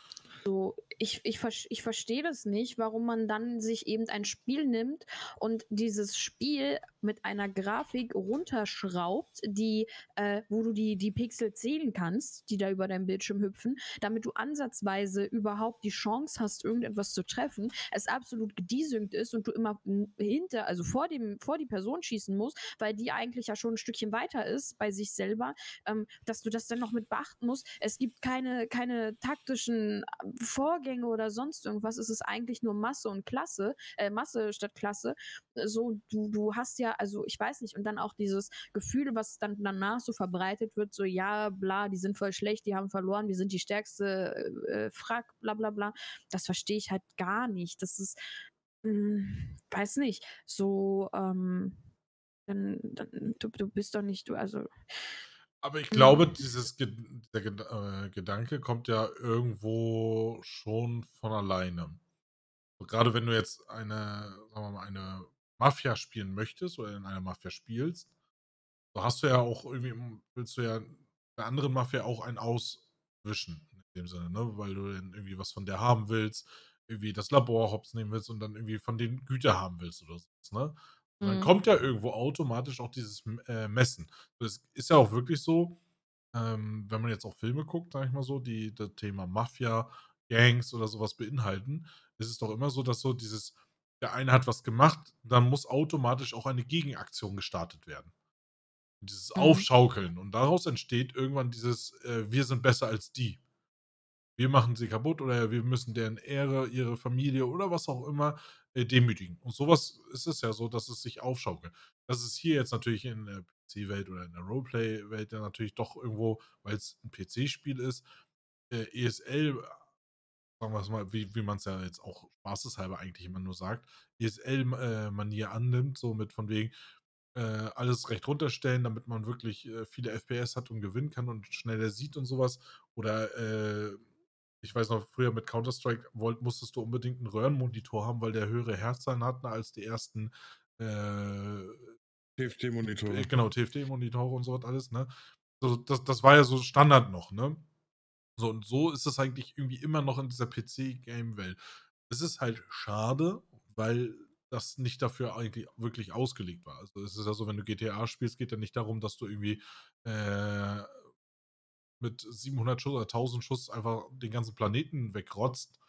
So, ich, ich, ich verstehe das nicht, warum man dann sich eben ein Spiel nimmt und dieses Spiel mit einer Grafik runterschraubt, die, äh, wo du die, die Pixel zählen kannst, die da über deinem Bildschirm hüpfen, damit du ansatzweise überhaupt die Chance hast, irgendetwas zu treffen, es absolut gedesynkt ist und du immer hinter, also vor dem, vor die Person schießen musst, weil die eigentlich ja schon ein Stückchen weiter ist bei sich selber, ähm, dass du das dann noch mit beachten musst. Es gibt keine, keine taktischen Vorgänge oder sonst irgendwas. Es ist eigentlich nur Masse und Klasse, äh, Masse statt Klasse. So, du, du hast ja also ich weiß nicht, und dann auch dieses Gefühl, was dann danach so verbreitet wird, so ja, bla, die sind voll schlecht, die haben verloren, wir sind die stärkste äh, Frack, bla bla bla, das verstehe ich halt gar nicht. Das ist, mh, hm, weiß nicht, so, ähm, dann, dann du, du bist doch nicht, du, also. Aber ich glaube, dieses der äh, Gedanke kommt ja irgendwo schon von alleine. Gerade wenn du jetzt eine, sagen wir mal, eine Mafia spielen möchtest oder in einer Mafia spielst, so hast du ja auch irgendwie, hm, willst du ja der anderen Mafia auch ein Auswischen, in dem Sinne, ne? Weil du dann irgendwie was von der haben willst, irgendwie das Labor hops nehmen willst und dann irgendwie von den Güter haben willst oder so, ne? Und dann mhm. kommt ja irgendwo automatisch auch dieses äh, Messen. Das ist ja auch wirklich so, ähm, wenn man jetzt auch Filme guckt, sag ich mal so, die das Thema Mafia, Gangs oder sowas beinhalten, ist es doch immer so, dass so dieses der eine hat was gemacht, dann muss automatisch auch eine Gegenaktion gestartet werden. Dieses Mhm. Aufschaukeln. Und daraus entsteht irgendwann dieses, äh, wir sind besser als die. Wir machen sie kaputt oder wir müssen deren Ehre, ihre Familie oder was auch immer äh, demütigen. Und sowas ist es ja so, dass es sich aufschaukelt. Das ist hier jetzt natürlich in der PC-Welt oder in der Roleplay-Welt ja natürlich doch irgendwo, weil es ein PC-Spiel ist, äh, ESL sagen wir es mal, wie, wie man es ja jetzt auch spaßeshalber eigentlich immer nur sagt, ESL-Manier annimmt, so mit von wegen äh, alles recht runterstellen, damit man wirklich äh, viele FPS hat und gewinnen kann und schneller sieht und sowas. Oder äh, ich weiß noch, früher mit Counter-Strike musstest du unbedingt einen Röhrenmonitor haben, weil der höhere Herzzahlen hatte als die ersten äh, TFT-Monitore. Genau, TFT-Monitore und sowas alles, ne? So, das, das war ja so Standard noch, ne? So, und so ist es eigentlich irgendwie immer noch in dieser PC-Game-Welt. Es ist halt schade, weil das nicht dafür eigentlich wirklich ausgelegt war. Also es ist ja so, wenn du GTA spielst, geht ja nicht darum, dass du irgendwie äh, mit 700 Schuss oder 1000 Schuss einfach den ganzen Planeten wegrotzt.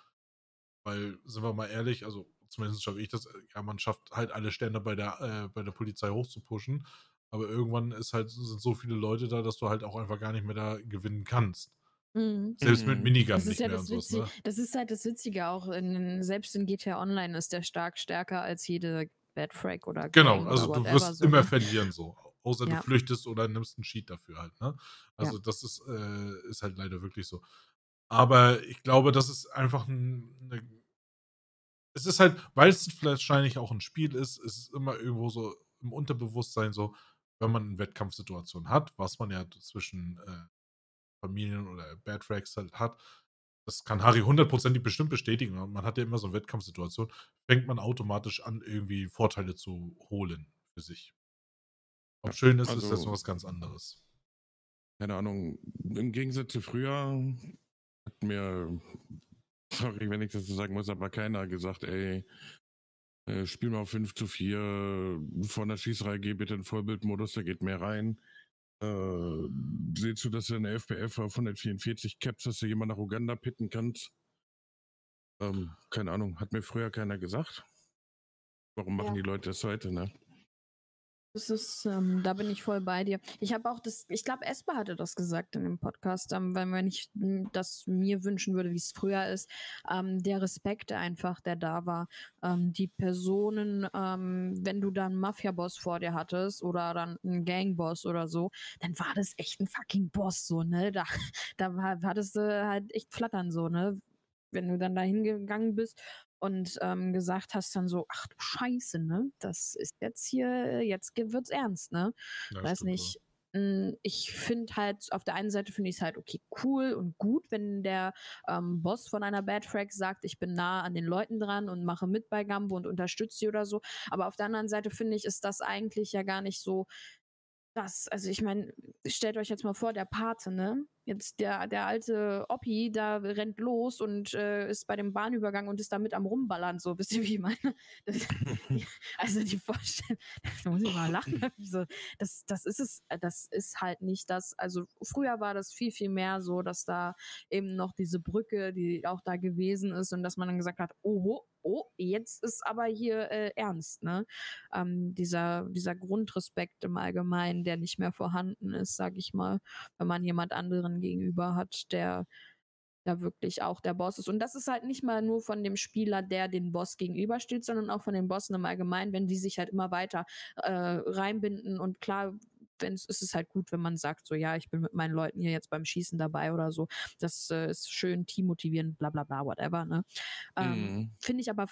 Weil, sind wir mal ehrlich, also zumindest schaffe ich das, ja, man schafft halt alle Sterne bei der, äh, bei der Polizei hochzupushen. Aber irgendwann ist halt, sind so viele Leute da, dass du halt auch einfach gar nicht mehr da gewinnen kannst. Mhm. Selbst mit Mhm. Minigun Das ist nicht ja mehr das und sowas, Witzige, ne? das ist halt das Witzige auch, in, selbst in GTA Online ist der stark stärker als jede Bad Frag oder Genau, Gang also oder du wirst so, immer ne? verlieren so. Außer du Ja. flüchtest oder nimmst einen Cheat dafür halt, ne? Ja. Also das ist, äh, ist halt leider wirklich so. Aber ich glaube, das ist einfach 'n 'ne es ist halt, weil es wahrscheinlich auch ein Spiel ist, ist es immer irgendwo so im Unterbewusstsein so, wenn man 'ne Wettkampfsituation hat, was man ja zwischen, äh, Familien oder Bad Frags halt hat. Das kann Harry hundertprozentig bestimmt bestätigen. ne? Man hat ja immer so 'ne Wettkampfsituation, fängt man automatisch an, irgendwie Vorteile zu holen für sich. Ob schön ist, ist das also noch was ganz anderes. keine Ahnung, im Gegensatz zu früher hat mir, sorry, wenn ich das so sagen muss, aber keiner gesagt, ey, äh, spiel mal auf 5 zu 4, vor der Schießerei geh bitte in Vollbildmodus, da geht mehr rein. Äh, seh zu, dass du eine FPF auf 144 Caps, dass du jemand nach Uganda pitten kannst. Ähm, keine Ahnung, hat mir früher keiner gesagt. Warum machen Ja. die Leute das heute, ne? Das ist, ähm, da bin ich voll bei dir. Ich habe auch das, ich glaube, Esper hatte das gesagt in dem Podcast, ähm, weil wenn ich m, das mir wünschen würde, wie es früher ist, ähm, der Respekt einfach, der da war. Ähm, die Personen, ähm, wenn du dann Mafia-Boss vor dir hattest oder dann einen Gang-Boss oder so, dann war das echt ein fucking Boss, so, ne? Da, (laughs) da war, hattest du halt echt flattern, so, ne? Wenn du dann da hingegangen bist und ähm, gesagt hast dann so, ach du Scheiße, ne? Das ist jetzt hier, jetzt wird's ernst, ne? Ja, Weiß nicht. Mm, Ich finde halt, auf der einen Seite finde ich es halt okay, cool und gut, wenn der ähm, Boss von einer Bad Frag sagt, ich bin nah an den Leuten dran und mache mit bei Gambo und unterstütze sie oder so. Aber auf der anderen Seite finde ich, ist das eigentlich ja gar nicht so das. Also ich meine, stellt euch jetzt mal vor, der Pate, ne? Jetzt der, der alte Oppi, da rennt los und äh, ist bei dem Bahnübergang und ist da mit am Rumballern, so, wisst ihr, wie ich meine? (laughs) Das, (laughs) also die Vorstellung, (laughs) da muss ich mal lachen. So, das, das ist es, das ist halt nicht das. Also früher war das viel, viel mehr so, dass da eben noch diese Brücke, die auch da gewesen ist und dass man dann gesagt hat, oh, oh, jetzt ist aber hier äh, ernst, ne? Ähm, dieser, dieser Grundrespekt im Allgemeinen, der nicht mehr vorhanden ist, sag ich mal, wenn man jemand anderen gegenüber hat, der da wirklich auch der Boss ist. Und das ist halt nicht mal nur von dem Spieler, der den Boss gegenübersteht, sondern auch von den Bossen im Allgemeinen, wenn die sich halt immer weiter äh, reinbinden. Und klar, wenn es ist es halt gut, wenn man sagt, so ja, ich bin mit meinen Leuten hier jetzt beim Schießen dabei oder so. Das äh, ist schön, teammotivierend, bla bla bla, whatever. Ne? Ähm, Mhm. Finde ich aber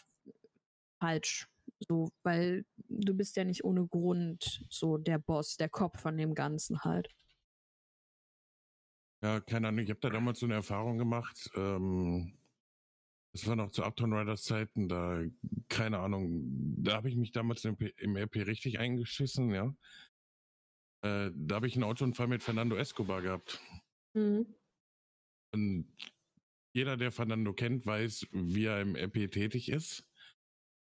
falsch. So, weil du bist ja nicht ohne Grund so der Boss, der Kopf von dem Ganzen halt. Ja, keine Ahnung, ich habe da damals so eine Erfahrung gemacht. Ähm, das war noch zu Uptown Riders Zeiten, da, keine Ahnung, da habe ich mich damals im, im RP richtig eingeschissen, ja. Äh, da habe ich einen Autounfall mit Fernando Escobar gehabt. Mhm. Und jeder, der Fernando kennt, weiß, wie er im RP tätig ist.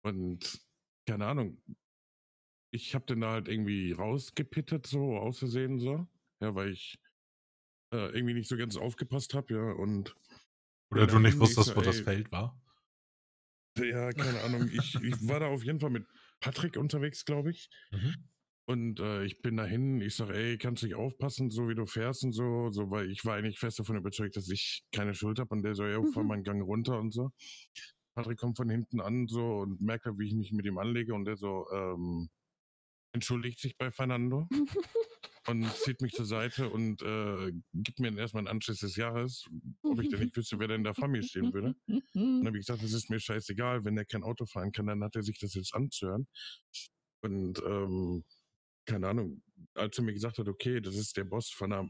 Und keine Ahnung, ich habe den da halt irgendwie rausgepittet, so auszusehen, so. Ja, weil ich äh, irgendwie nicht so ganz aufgepasst habe, ja. Und Oder du nicht ich wusstest, so, wo das Feld war? Ja, keine Ahnung. Ich, ich war da auf jeden Fall mit Patrick unterwegs, glaube ich. Mhm. Und äh, ich bin dahin, ich sage, ey, kannst du nicht aufpassen, so wie du fährst und so, so, weil ich war eigentlich fest davon überzeugt, dass ich keine Schuld habe und der so, ja, fahr Mhm. mal einen Gang runter und so. Patrick kommt von hinten an so und merkt, halt, wie ich mich mit ihm anlege und der so, ähm, entschuldigt sich bei Fernando (laughs) und zieht mich zur Seite und äh, gibt mir erstmal einen Anschluss des Jahres, ob ich denn nicht wüsste, wer denn da vor mir stehen würde. Und dann habe ich gesagt, das ist mir scheißegal, wenn der kein Auto fahren kann, dann hat er sich das jetzt anzuhören. Und ähm, keine Ahnung, als er mir gesagt hat, okay, das ist der Boss von einer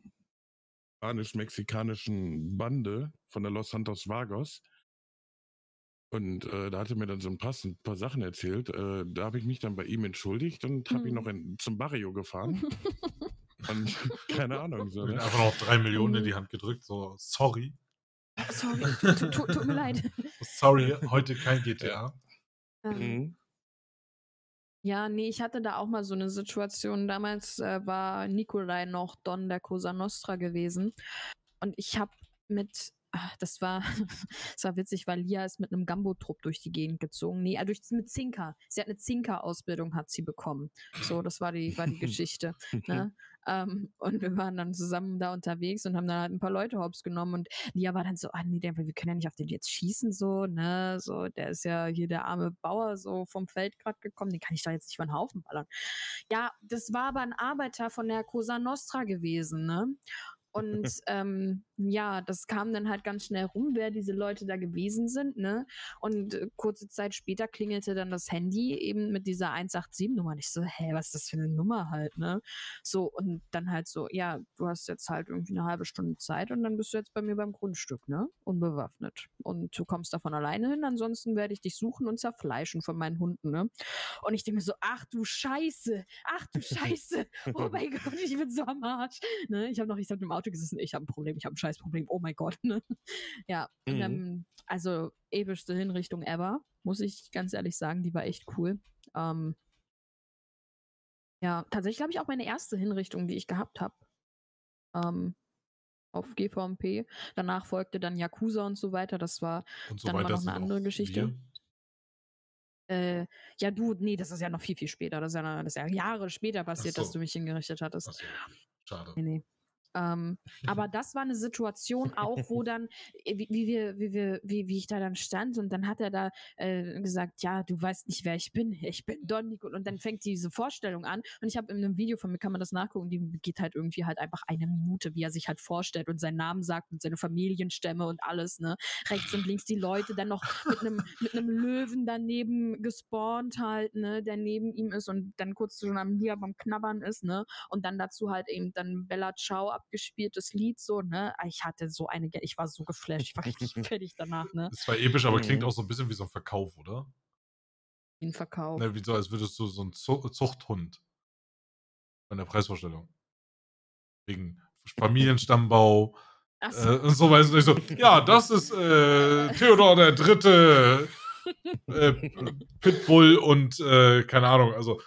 spanisch-mexikanischen Bande von der Los Santos Vagos. Und äh, da hat er mir dann so ein paar, ein paar Sachen erzählt. Äh, da habe ich mich dann bei ihm entschuldigt und habe ihn Mhm. noch in, zum Barrio gefahren. (laughs) Und (laughs) keine Ahnung. So, Und ne? einfach noch drei Millionen in Mhm. die Hand gedrückt, so, sorry. Sorry, (laughs) tut, tut, tut, mir leid. Sorry, heute kein GTA. Ähm, Mhm. Ja, nee, ich hatte da auch mal so eine Situation. Damals äh, war Nikolai noch Don der Cosa Nostra gewesen. Und ich habe mit ach, das war, (laughs) das war witzig, weil Lia ist mit einem Gambo-Trupp durch die Gegend gezogen. Nee, äh, durch, mit Zinker. Sie hat eine Zinker-Ausbildung, hat sie bekommen. So, das war die, war die (laughs) Geschichte. ne? (laughs) ähm, und wir waren dann zusammen da unterwegs und haben dann halt ein paar Leute hops genommen und Lia war dann so, ah nee, der, wir können ja nicht auf den jetzt schießen, so, ne, so, der ist ja hier der arme Bauer so vom Feld gerade gekommen, den kann ich da jetzt nicht von den Haufen ballern. Ja, das war aber ein Arbeiter von der Cosa Nostra gewesen, ne? Und (laughs) ähm, ja, das kam dann halt ganz schnell rum, wer diese Leute da gewesen sind, ne? Und äh, kurze Zeit später klingelte dann das Handy eben mit dieser 187-Nummer. Und ich so, hä, was ist das für eine Nummer halt, ne? So, und dann halt so, ja, du hast jetzt halt irgendwie eine halbe Stunde Zeit und dann bist du jetzt bei mir beim Grundstück, ne? Unbewaffnet. Und du kommst davon alleine hin, ansonsten werde ich dich suchen und zerfleischen von meinen Hunden, ne? Und ich denke mir so, ach du Scheiße, ach du (laughs) Scheiße, oh mein (laughs) Gott, ich bin so am Arsch. Ne? Ich habe noch, ich habe im Auto gesessen, ich habe ein Problem, ich habe ein Scheißproblem, oh mein Gott. (laughs) Ne? Ja, mhm. ähm, also epischste Hinrichtung ever, muss ich ganz ehrlich sagen, die war echt cool. Ähm, ja, tatsächlich glaube ich auch meine erste Hinrichtung, die ich gehabt habe. Ähm, auf GVMP. Danach folgte dann Yakuza und so weiter. Das war so dann immer noch eine andere Geschichte. Äh, ja, du, nee, das ist ja noch viel, viel später. Das ist ja, das ist ja Jahre später passiert, so. dass du mich hingerichtet hattest. So. Schade. Nee, nee. Ähm, aber (laughs) das war eine Situation auch, wo (laughs) dann, äh, wie, wie wir, wie wir, wie, wie ich da dann stand und dann hat er da äh, gesagt, ja, du weißt nicht, wer ich bin, (laughs) ich bin Don Nico und dann fängt diese Vorstellung an und ich habe in einem Video von mir kann man das nachgucken, die geht halt irgendwie halt einfach eine Minute, wie er sich halt vorstellt und seinen Namen sagt und seine Familienstämme und alles, ne, rechts und links die Leute, dann noch mit einem mit einem Löwen daneben gespawnt halt, ne, der neben ihm ist und dann kurz schon am Lia beim Knabbern ist, ne, und dann dazu halt eben dann Bella Ciao abgespieltes Lied, so, ne? Ah, ich hatte so eine, ich war so geflasht, ich war richtig (laughs) fertig danach, ne? Es war episch, aber klingt mhm. auch so ein bisschen wie so ein Verkauf, oder? Wie ein Verkauf. Ne, wie so, als würdest du so ein Zuchthund von der Preisvorstellung. Wegen Familienstammbau. (laughs) So. Äh, und so weiter. So, ja, das ist äh, Theodor der Dritte, äh, (laughs) Pitbull und äh, keine Ahnung, also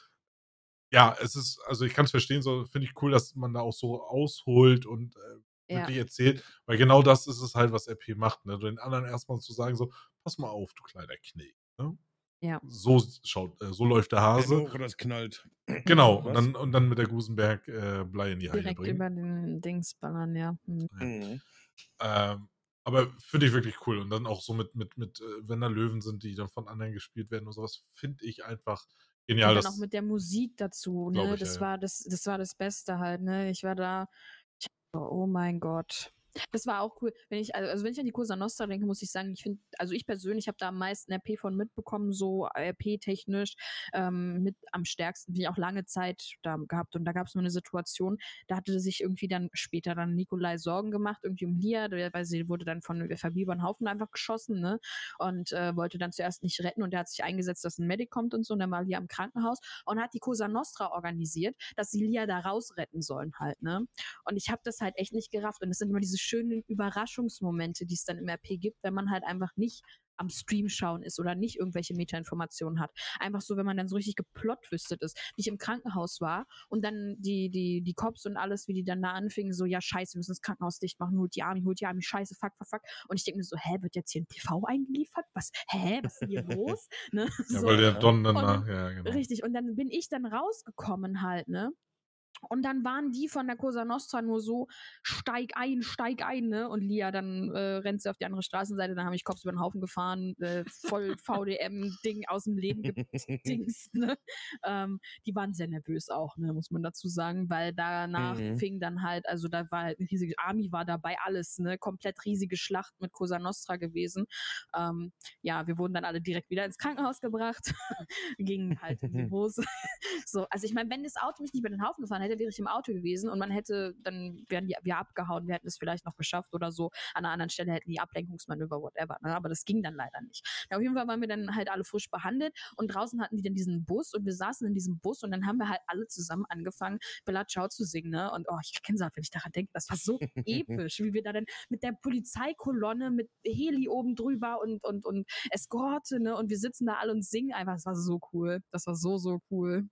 ja, es ist, also ich kann es verstehen, so finde ich cool, dass man da auch so ausholt und äh, wirklich ja. erzählt, weil genau das ist es halt, was RP macht, ne? Den anderen erstmal zu sagen, so, pass mal auf, du kleiner Knecht, ne? Ja. So schaut, äh, so läuft der Hase. Hoch das knallt. Genau, (clears throat) und dann, und dann mit der Gusenberg äh, Blei in die Haie Direkt bringen. über den Dings ballern, ja. Mhm. ja. Mhm. Ähm, aber finde ich wirklich cool. Und dann auch so mit, mit, mit, äh, wenn da Löwen sind, die dann von anderen gespielt werden und sowas, finde ich einfach Genial. Und dann auch mit der Musik dazu, ne? Ich, das ja, war das, das war das Beste halt, ne? Ich war da, ich, oh mein Gott. Das war auch cool. Wenn ich, also, also wenn ich an die Cosa Nostra denke, muss ich sagen, ich finde, also ich persönlich habe da am meisten RP von mitbekommen, so RP-technisch, ähm, mit am stärksten, wie auch lange Zeit da gehabt. Und da gab es nur eine Situation, da hatte sich irgendwie dann später dann Nikolai Sorgen gemacht, irgendwie um Lia, weil sie wurde dann von den Haufen einfach geschossen, ne? Und äh, wollte dann zuerst nicht retten und der hat sich eingesetzt, dass ein Medic kommt und so, und dann war Lia im Krankenhaus und hat die Cosa Nostra organisiert, dass sie Lia da rausretten sollen halt, ne? Und ich habe das halt echt nicht gerafft. Und es sind immer diese schönen Überraschungsmomente, die es dann im RP gibt, wenn man halt einfach nicht am Stream schauen ist oder nicht irgendwelche Meta-Informationen hat. Einfach so, wenn man dann so richtig geplotwistet ist, wie ich im Krankenhaus war und dann die, die, die Cops und alles, wie die dann da anfingen, so, ja, scheiße, wir müssen das Krankenhaus dicht machen, holt die Army, holt die Army, scheiße, fuck, fuck, fuck. Und ich denke mir so, hä, wird jetzt hier ein TV eingeliefert? Was, hä, was ist hier (laughs) los? Ne? Ja, weil der Don dann nach, ja, genau. Richtig, und dann bin ich dann rausgekommen halt, ne? Und dann waren die von der Cosa Nostra nur so, steig ein, steig ein, ne? Und Lia, dann äh, rennt sie auf die andere Straßenseite, dann habe ich Cops über den Haufen gefahren, äh, voll (laughs) VDM-Ding aus dem Leben gedingst, ne? Ähm, die waren sehr nervös auch, ne, muss man dazu sagen, weil danach mhm. fing dann halt, also da war halt eine riesige Army war dabei, alles, ne? Komplett riesige Schlacht mit Cosa Nostra gewesen. Ähm, ja, wir wurden dann alle direkt wieder ins Krankenhaus gebracht, (laughs) gingen halt in die (laughs) Hose. so, also ich meine, wenn das Auto mich nicht über den Haufen gefahren hätte, wäre ich im Auto gewesen und man hätte, dann wären die, wir abgehauen, wir hätten es vielleicht noch geschafft oder so. An einer anderen Stelle hätten die Ablenkungsmanöver, whatever. Ne? Aber das ging dann leider nicht. Ja, auf jeden Fall waren wir dann halt alle frisch behandelt und draußen hatten die dann diesen Bus und wir saßen in diesem Bus und dann haben wir halt alle zusammen angefangen, Bella Ciao zu singen. Ne? Und oh, ich kenne es halt, wenn ich daran denke, das war so (laughs) episch, wie wir da dann mit der Polizeikolonne, mit Heli oben drüber und, und, und Eskorte, ne? Und wir sitzen da alle und singen einfach. Das war so cool. Das war so, so cool.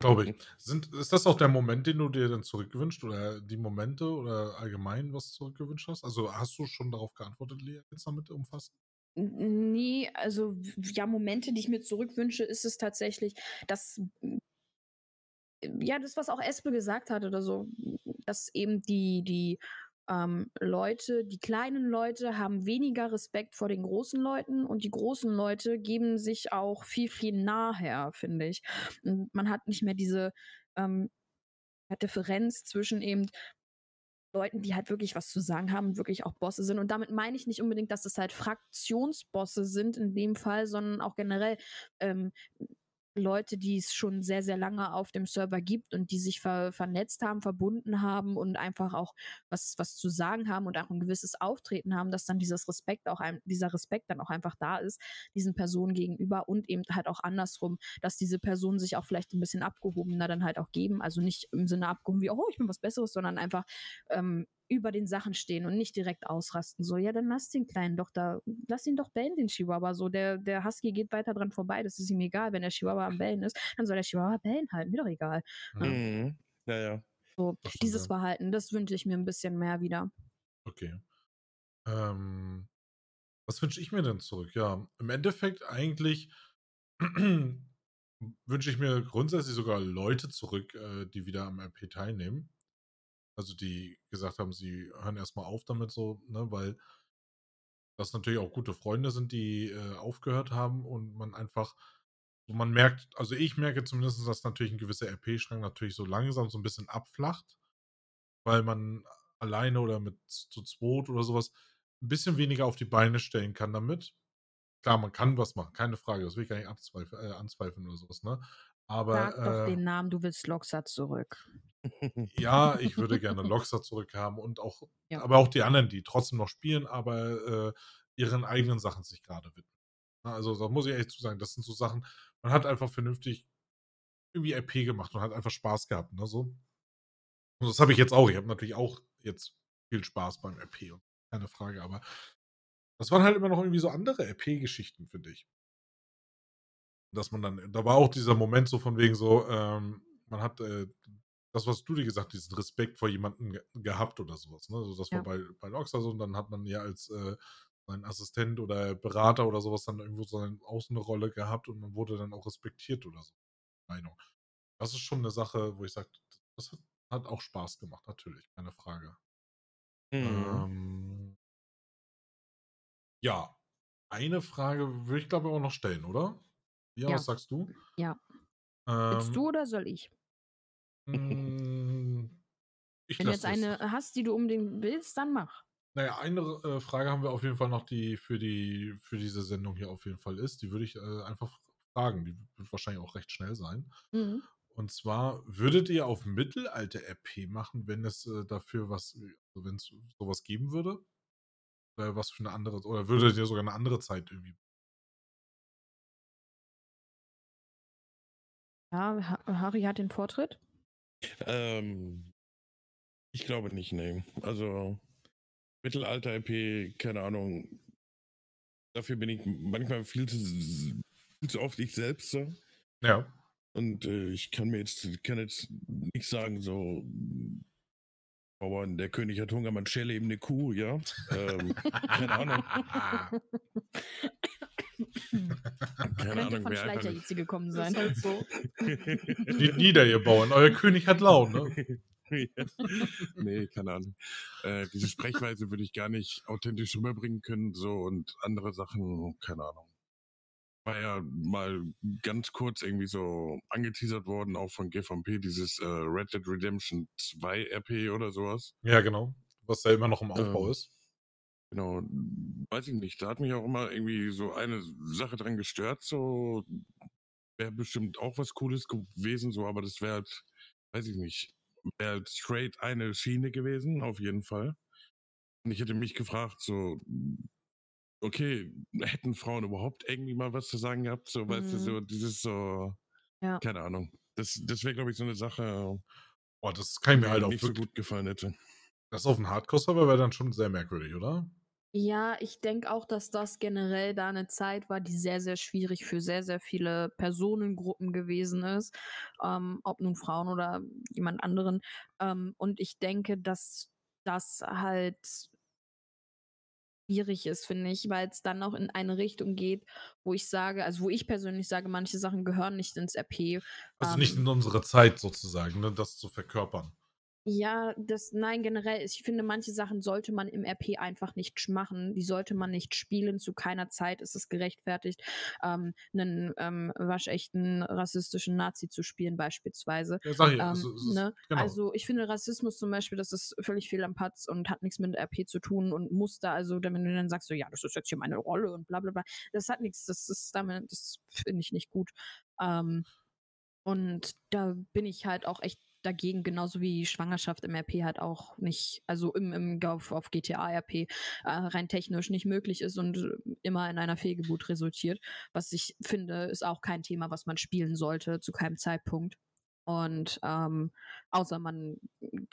Glaube ich. Sind, ist das auch der Moment, den du dir dann zurückgewünscht oder die Momente oder allgemein was zurückgewünscht hast? Also hast du schon darauf geantwortet, Lea, jetzt damit umfassen? N ne, also ja, Momente, die ich mir zurückwünsche, ist es tatsächlich, dass ja, das, was auch Espe gesagt hat oder so, dass eben die die, ähm, Leute die kleinen Leute haben weniger Respekt vor den großen Leuten und die großen Leute geben sich auch viel, viel nachher, finde ich. Und man hat nicht mehr diese, ähm, Differenz zwischen eben Leuten, die halt wirklich was zu sagen haben, wirklich auch Bosse sind. Und damit meine ich nicht unbedingt, dass es halt Fraktionsbosse sind in dem Fall, sondern auch generell, ähm, Leute, die es schon sehr, sehr lange auf dem Server gibt und die sich ver vernetzt haben, verbunden haben und einfach auch was was zu sagen haben und auch ein gewisses Auftreten haben, dass dann dieses Respekt auch ein dieser Respekt dann auch einfach da ist, diesen Personen gegenüber und eben halt auch andersrum, dass diese Personen sich auch vielleicht ein bisschen abgehobener dann halt auch geben. Also nicht im Sinne abgehoben wie: „Oh, ich bin was Besseres“, sondern einfach, ähm, über den Sachen stehen und nicht direkt ausrasten. So: „Ja, dann lass den Kleinen doch da lass ihn doch bellen, den Chihuahua so. Der der Husky geht weiter dran vorbei. Das ist ihm egal. Wenn der Chihuahua am Bellen ist, dann soll der Chihuahua bellen halt. Mir doch egal.“ Ne? Mhm. Ja, ja. So, stimmt, dieses ja. Verhalten, das wünsche ich mir ein bisschen mehr wieder. Okay. Ähm, was wünsche ich mir denn zurück? Ja, im Endeffekt eigentlich (clears throat) wünsche ich mir grundsätzlich sogar Leute zurück, äh, die wieder am RP teilnehmen. Also, die gesagt haben, sie hören erst mal auf damit so, ne, weil das natürlich auch gute Freunde sind, die, äh, aufgehört haben und man einfach man merkt also, ich merke zumindest, dass natürlich 'n gewisser RP-Strang natürlich so langsam so 'n bisschen abflacht, weil man alleine oder mit zu zweit oder so was 'n bisschen weniger auf die Beine stellen kann damit. Klar, man kann was machen, keine Frage, das will ich gar nicht äh, anzweifeln oder so was, ne? Aber, Sag doch äh den Namen, du willst Loxa zurück. (laughs) Ja, ich würde gerne Loxa zurückhaben und auch Ja. aber auch die anderen, die trotzdem noch spielen, aber, äh, ihren eigenen Sachen sich grade widmen. Ne, also, da muss ich ehrlich zu sagen, das sind so Sachen man hat einfach vernünftig irgendwie RP gemacht und hat einfach Spaß gehabt, ne, so. Und das habe ich jetzt auch. Ich habe natürlich auch jetzt viel Spaß beim RP und keine Frage, aber das waren halt immer noch irgendwie so andere RP-Geschichten, finde ich. Dass man dann da war auch dieser Moment so von wegen so, ähm, man hat, äh, das, was du dir gesagt diesen Respekt vor jemandem ge gehabt oder so was, ne? Also, das war Ja. bei bei Loxa so und dann hat man ja als, äh, sein Assistent oder Berater oder so was dann irgendwo so ein auch so 'ne Rolle gehabt und man wurde dann auch respektiert oder so. Meinung. Das ist schon 'ne Sache, wo ich sage, das hat hat auch Spaß gemacht, natürlich, keine Frage. Mhm. Ähm ja, eine Frage würde ich, glaube ich, auch noch stellen, oder? Ja, Ja. was sagst du? Ja. Willst Ähm du oder soll ich? Hm, ich Wenn du jetzt das. eine hast, die du unbedingt willst, dann mach. Na ja, eine äh, Frage haben wir auf jeden Fall noch, die für die für diese Sendung hier auf jeden Fall ist. Die würde ich, äh, einfach fragen. Die wird wahrscheinlich auch recht schnell sein. Mhm. Und zwar, würdet ihr auf Mittelalter-RP machen, wenn es, äh, dafür was äh, wenn's so was geben würde? Äh, was für 'ne andere oder würdet ihr sogar 'ne andere Zeit irgendwie Ja, Ha Harry hat den Vortritt. Ähm, ich glaube nicht, ne. Also, Mittelalter-RP, keine Ahnung. Dafür bin ich manchmal viel zu viel zu oft ich selbst so. Ja. Und, äh, ich kann mir jetzt kann jetzt nicht sagen, so Bauern, der König hat Hunger, man schäle ihm 'ne Kuh, ja? Ähm, keine Ahnung. (laughs) Keine Ahnung, von wäre einfach Schleicher nicht Itze gekommen Ist sein. halt so. Steht nieder, ihr Bauern, euer König hat Laune. (laughs) Ja. Ne, keine Ahnung. Äh, diese Sprechweise würde ich gar nicht authentisch rüberbringen können, so und andere Sachen, keine Ahnung. War ja mal ganz kurz irgendwie so angeteasert worden, auch von GvP, dieses, äh, Red Dead Redemption 2 RP oder so was. Ja, genau. Was ja immer noch im Aufbau Ähm, ist. Genau, weiß ich nicht. Da hat mich auch immer irgendwie so eine Sache dran gestört, so wäre bestimmt auch was Cooles gewesen, so, aber das wäre halt, weiß ich nicht, wäre halt straight eine Schiene gewesen, auf jeden Fall. Und ich hätte mich gefragt, so, okay, hätten Frauen überhaupt irgendwie mal was zu sagen gehabt, so, weißt du, so Mhm. dieses so, Ja. keine Ahnung. Das das wäre, glaube ich, so 'ne Sache, Boah, das kann mir halt auch nicht so gut gefallen hätte. Das auf 'n Hardcore-Server wäre dann schon sehr merkwürdig, oder? Ja, ich denke auch, dass das generell da eine Zeit war, die sehr, sehr schwierig für sehr, sehr viele Personengruppen gewesen ist, ähm, ob nun Frauen oder jemand anderen. Ähm, und ich denke, dass das halt schwierig ist, finde ich, weil es dann auch in eine Richtung geht, wo ich sage, also wo ich persönlich sage, manche Sachen gehören nicht ins RP. Also nicht Ähm, in unsere Zeit sozusagen, ne, das zu verkörpern. Ja, das, nein, generell, ich finde, manche Sachen sollte man im RP einfach nicht machen. Die sollte man nicht spielen. Zu keiner Zeit ist es gerechtfertigt, ähm, einen ähm, waschechten rassistischen Nazi zu spielen, beispielsweise. Ja, sag ich, Ähm, also, ist, ne? genau. Also ich finde Rassismus zum Beispiel, das ist völlig fehl am Platz und hat nichts mit RP zu tun und Muster. Also wenn du dann sagst, so ja, das ist jetzt hier meine Rolle und bla bla bla, das hat nichts, das ist damit, das finde ich nicht gut. Ähm, und da bin ich halt auch echt dagegen, genauso wie Schwangerschaft im RP halt auch nicht, also im, im auf, auf GTA RP äh, rein technisch nicht möglich ist und äh, immer in einer Fehlgeburt resultiert. Was ich finde, ist auch kein Thema, was man spielen sollte zu keinem Zeitpunkt. Und ähm, außer man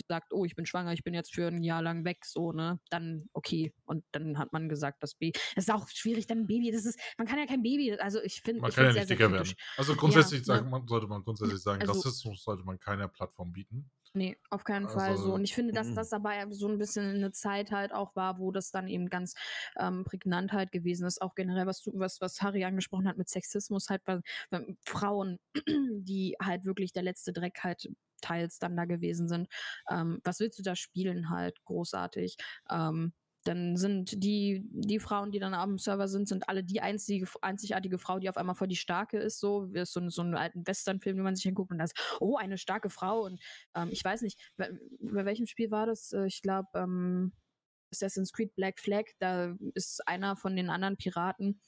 sagt, oh, ich bin schwanger, ich bin jetzt für ein Jahr lang weg, so, ne, dann okay. Und dann hat man gesagt, das Baby. Das ist auch schwierig, dann ein Baby, das ist, man kann ja kein Baby, also ich finde, Man ich kann ja nicht sehr, dicker werden. Also grundsätzlich ne? sagen, man, sollte man grundsätzlich sagen, Also- Rassismus sollte man keiner Plattform bieten. Nee, auf keinen Fall Also, so. Und ich finde, dass mhm. das aber so ein bisschen eine Zeit halt auch war, wo das dann eben ganz ähm, prägnant halt gewesen ist. Auch generell, was du, was, was Harry angesprochen hat mit Sexismus, halt bei, bei Frauen, (clears throat) die halt wirklich der letzte Dreck halt teils dann da gewesen sind. Ähm, was willst du da spielen halt großartig? Ähm, dann sind die, die Frauen, die dann am Server sind, sind alle die einzige, einzigartige Frau, die auf einmal voll die starke ist, so, wie so, so einen alten Western-Film, den man sich hinguckt und das, oh, eine starke Frau und ähm, ich weiß nicht, bei, bei welchem Spiel war das? Äh, Ich glaube, ähm, Assassin's Creed Black Flag, da ist einer von den anderen Piraten.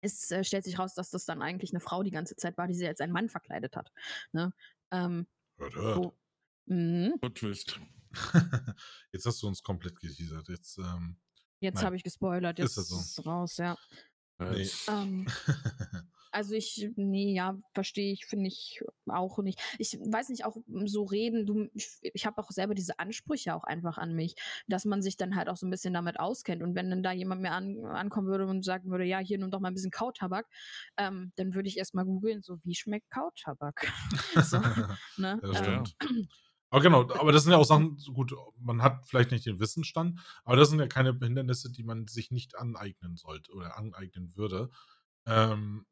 Es äh, stellt sich raus, dass das dann eigentlich eine Frau die ganze Zeit war, die sie als einen Mann verkleidet hat. Ne? Ähm, Hört, hört. wo, Mhm. Twist. Jetzt hast du uns komplett geteasert. Jetzt, ähm, Jetzt habe ich gespoilert, jetzt so? ist es raus, ja. Nee. Ähm, (laughs) Also ich, nee, ja, verstehe ich, finde ich auch nicht. Ich weiß nicht, auch so reden, du, ich, ich habe auch selber diese Ansprüche auch einfach an mich, dass man sich dann halt auch so ein bisschen damit auskennt. Und wenn dann da jemand mir an, ankommen würde und sagen würde, ja, hier nimm doch mal ein bisschen Kautabak, ähm, dann würde ich erstmal googeln, so, wie schmeckt Kautabak? (laughs) so, (laughs) ne? Ja, das ähm, stimmt. (clears throat) Aber genau, aber das sind ja auch Sachen, gut, man hat vielleicht nicht den Wissensstand, aber das sind ja keine Hindernisse, die man sich nicht aneignen sollte oder aneignen würde. Ähm,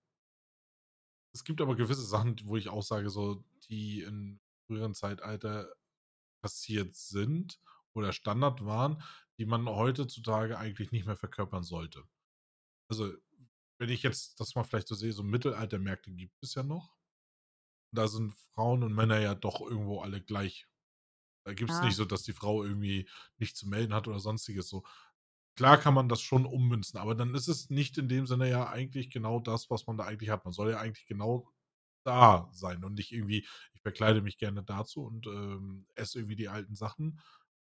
es gibt aber gewisse Sachen, wo ich auch sage, so, die in früheren Zeitalter passiert sind oder Standard waren, die man heutzutage eigentlich nicht mehr verkörpern sollte. Also, wenn ich jetzt das mal vielleicht so sehe, so Mittelaltermärkte gibt es ja noch. Da sind Frauen und Männer ja doch irgendwo alle gleich. Da gibt es Ja. nicht so, dass die Frau irgendwie nicht zu melden hat oder sonstiges so. Klar kann man das schon ummünzen, aber dann ist es nicht in dem Sinne ja eigentlich genau das, was man da eigentlich hat. Man soll ja eigentlich genau da sein und nicht irgendwie, ich verkleide mich gerne dazu und ähm, esse irgendwie die alten Sachen,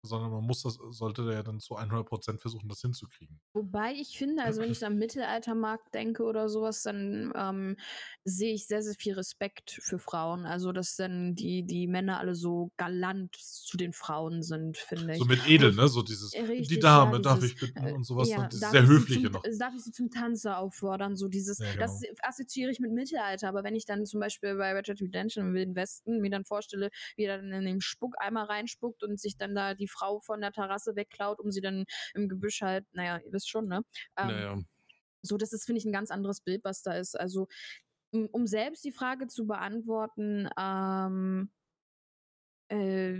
sondern man muss das, sollte ja dann zu 100% versuchen, das hinzukriegen. Wobei ich finde, also wenn (clears throat) ich am Mittelaltermarkt denke oder sowas, dann ähm, sehe ich sehr, sehr viel Respekt für Frauen. Also, dass dann die, die Männer alle so galant zu den Frauen sind, finde ich. So mit edel, ne? (laughs) So dieses, Äh, die richtig, Dame, ja, darf dieses, ich bitten äh, und sowas. ja, und dieses darf sehr höfliche zum, noch. Darf ich sie zum Tanze auffordern? So dieses, Ja, das genau. assoziiere ich mit Mittelalter. Aber wenn ich dann zum Beispiel bei Dead Redemption im Wilden Westen mir dann vorstelle, wie er dann in den Spuckeimer reinspuckt und sich dann da die Frau von der Terrasse wegklaut, um sie dann im Gebüsch halt, naja, ihr wisst schon, ne? Ähm, naja. so, das ist, finde ich, ein ganz anderes Bild, was da ist. Also, um, selbst die Frage zu beantworten, ähm, äh,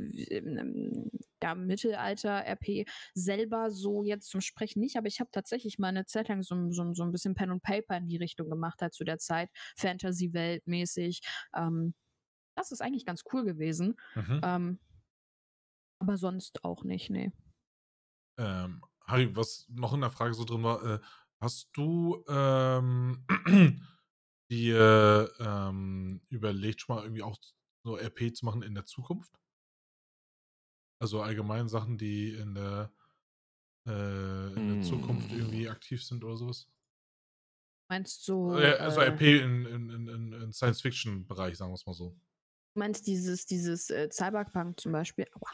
ja, Mittelalter-RP selber so jetzt zum Sprechen nicht, aber ich habe tatsächlich mal eine Zeit lang so, so, so ein bisschen Pen und Paper in die Richtung gemacht, halt zu der Zeit, Fantasy-Welt mäßig. Ähm, das ist eigentlich ganz cool gewesen. Mhm. Ähm, aber sonst auch nicht, nee. Ähm, Harry, was noch in der Frage so drin war, äh, hast du ähm, (clears throat) dir ähm, überlegt, schon mal irgendwie auch so RP zu machen in der Zukunft? Also allgemein Sachen, die in der, äh, in der Zukunft irgendwie Hm. aktiv sind oder sowas? Meinst du, also äh, RP in, in, in, in, in Science-Fiction-Bereich, sagen wir es mal so. meinst dieses, dieses äh, Cyberpunk zum Beispiel? Aua.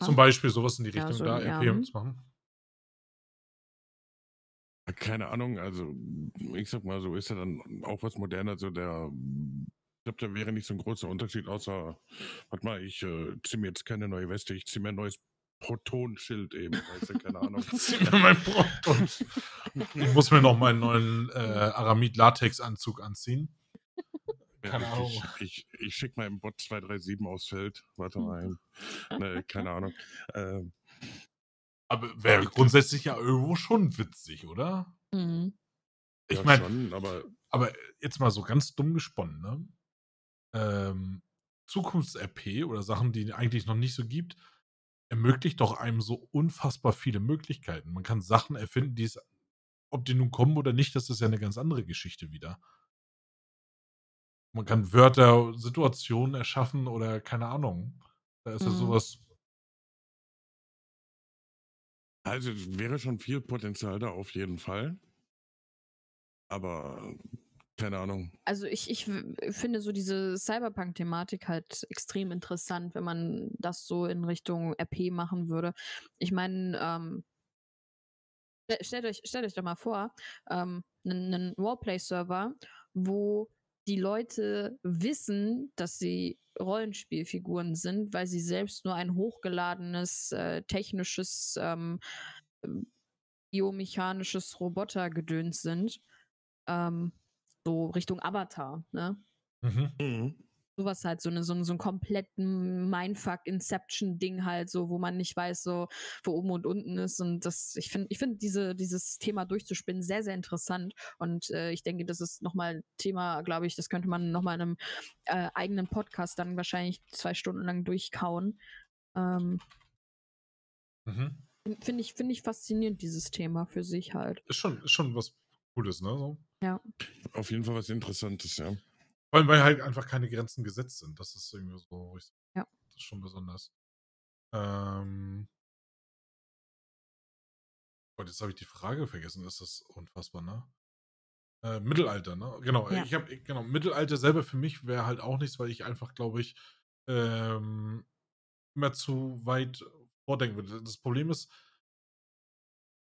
Zum Beispiel sowas in die Ja, Richtung, so, da ja, RP hm. zu machen. Keine Ahnung, also ich sag mal, so ist er dann auch was moderner, so der ich glaube, da wäre nicht so ein großer Unterschied, außer, warte mal, ich äh, ziehe mir jetzt keine neue Weste, ich ziehe mir ein neues Protonschild eben, weißt du, keine (laughs) Ahnung. Zieh mir mein Proton. Ich muss mir noch meinen neuen äh, Aramid-Latex-Anzug anziehen. Keine Ahnung. Ich, ich, ich schicke mal im Bot 237 aufs Feld. Warte mal. Nee, keine Ahnung. Ähm, Aber wäre grundsätzlich ja irgendwo schon witzig, oder? Mhm. Ich ja, meine, aber aber jetzt mal so ganz dumm gesponnen, ne? Ähm, Zukunfts-RP oder Sachen, die eigentlich noch nicht so gibt, ermöglicht doch einem so unfassbar viele Möglichkeiten. Man kann Sachen erfinden, die es, ob die nun kommen oder nicht, das ist ja eine ganz andere Geschichte wieder. Man kann Wörter, Situationen erschaffen oder keine Ahnung. Da ist ja Mhm. sowas. also es wäre schon viel Potenzial da auf jeden Fall. Aber keine Ahnung. Also ich, ich finde so diese Cyberpunk-Thematik halt extrem interessant, wenn man das so in Richtung RP machen würde. Ich meine, ähm, stell- stellt euch, stellt euch doch mal vor, ähm, einen, einen Roleplay-Server, wo die Leute wissen, dass sie Rollenspielfiguren sind, weil sie selbst nur ein hochgeladenes, äh, technisches, ähm, ähm, biomechanisches Robotergedöns sind. Ähm, so Richtung Avatar, ne? Mhm. Sowas halt, so, eine, so, ein- so ein kompletten Mindfuck-Inception-Ding halt, so, wo man nicht weiß, so, wo oben und unten ist. Und das, ich finde, ich finde diese, dieses Thema durchzuspinnen sehr, sehr interessant. Und äh, ich denke, das ist nochmal ein Thema, glaube ich, das könnte man nochmal in einem äh, eigenen Podcast dann wahrscheinlich zwei Stunden lang durchkauen. Ähm, Mhm. finde ich, finde ich faszinierend, dieses Thema für sich halt. Ist, schon, ist schon was Cooles, ne? So. Auf jeden Fall was Interessantes, ja. Weil, weil halt einfach keine Grenzen gesetzt sind. Das ist irgendwie so, wo ich, Ja. das ist schon besonders. Ähm, Gott, jetzt habe ich die Frage vergessen. Das ist unfassbar, ne? Äh, Mittelalter, ne? Genau, Ja. ich habe, genau, Mittelalter selber für mich wäre halt auch nichts, weil ich einfach, glaube ich, ähm, immer zu weit vordenken würde. Das Problem ist,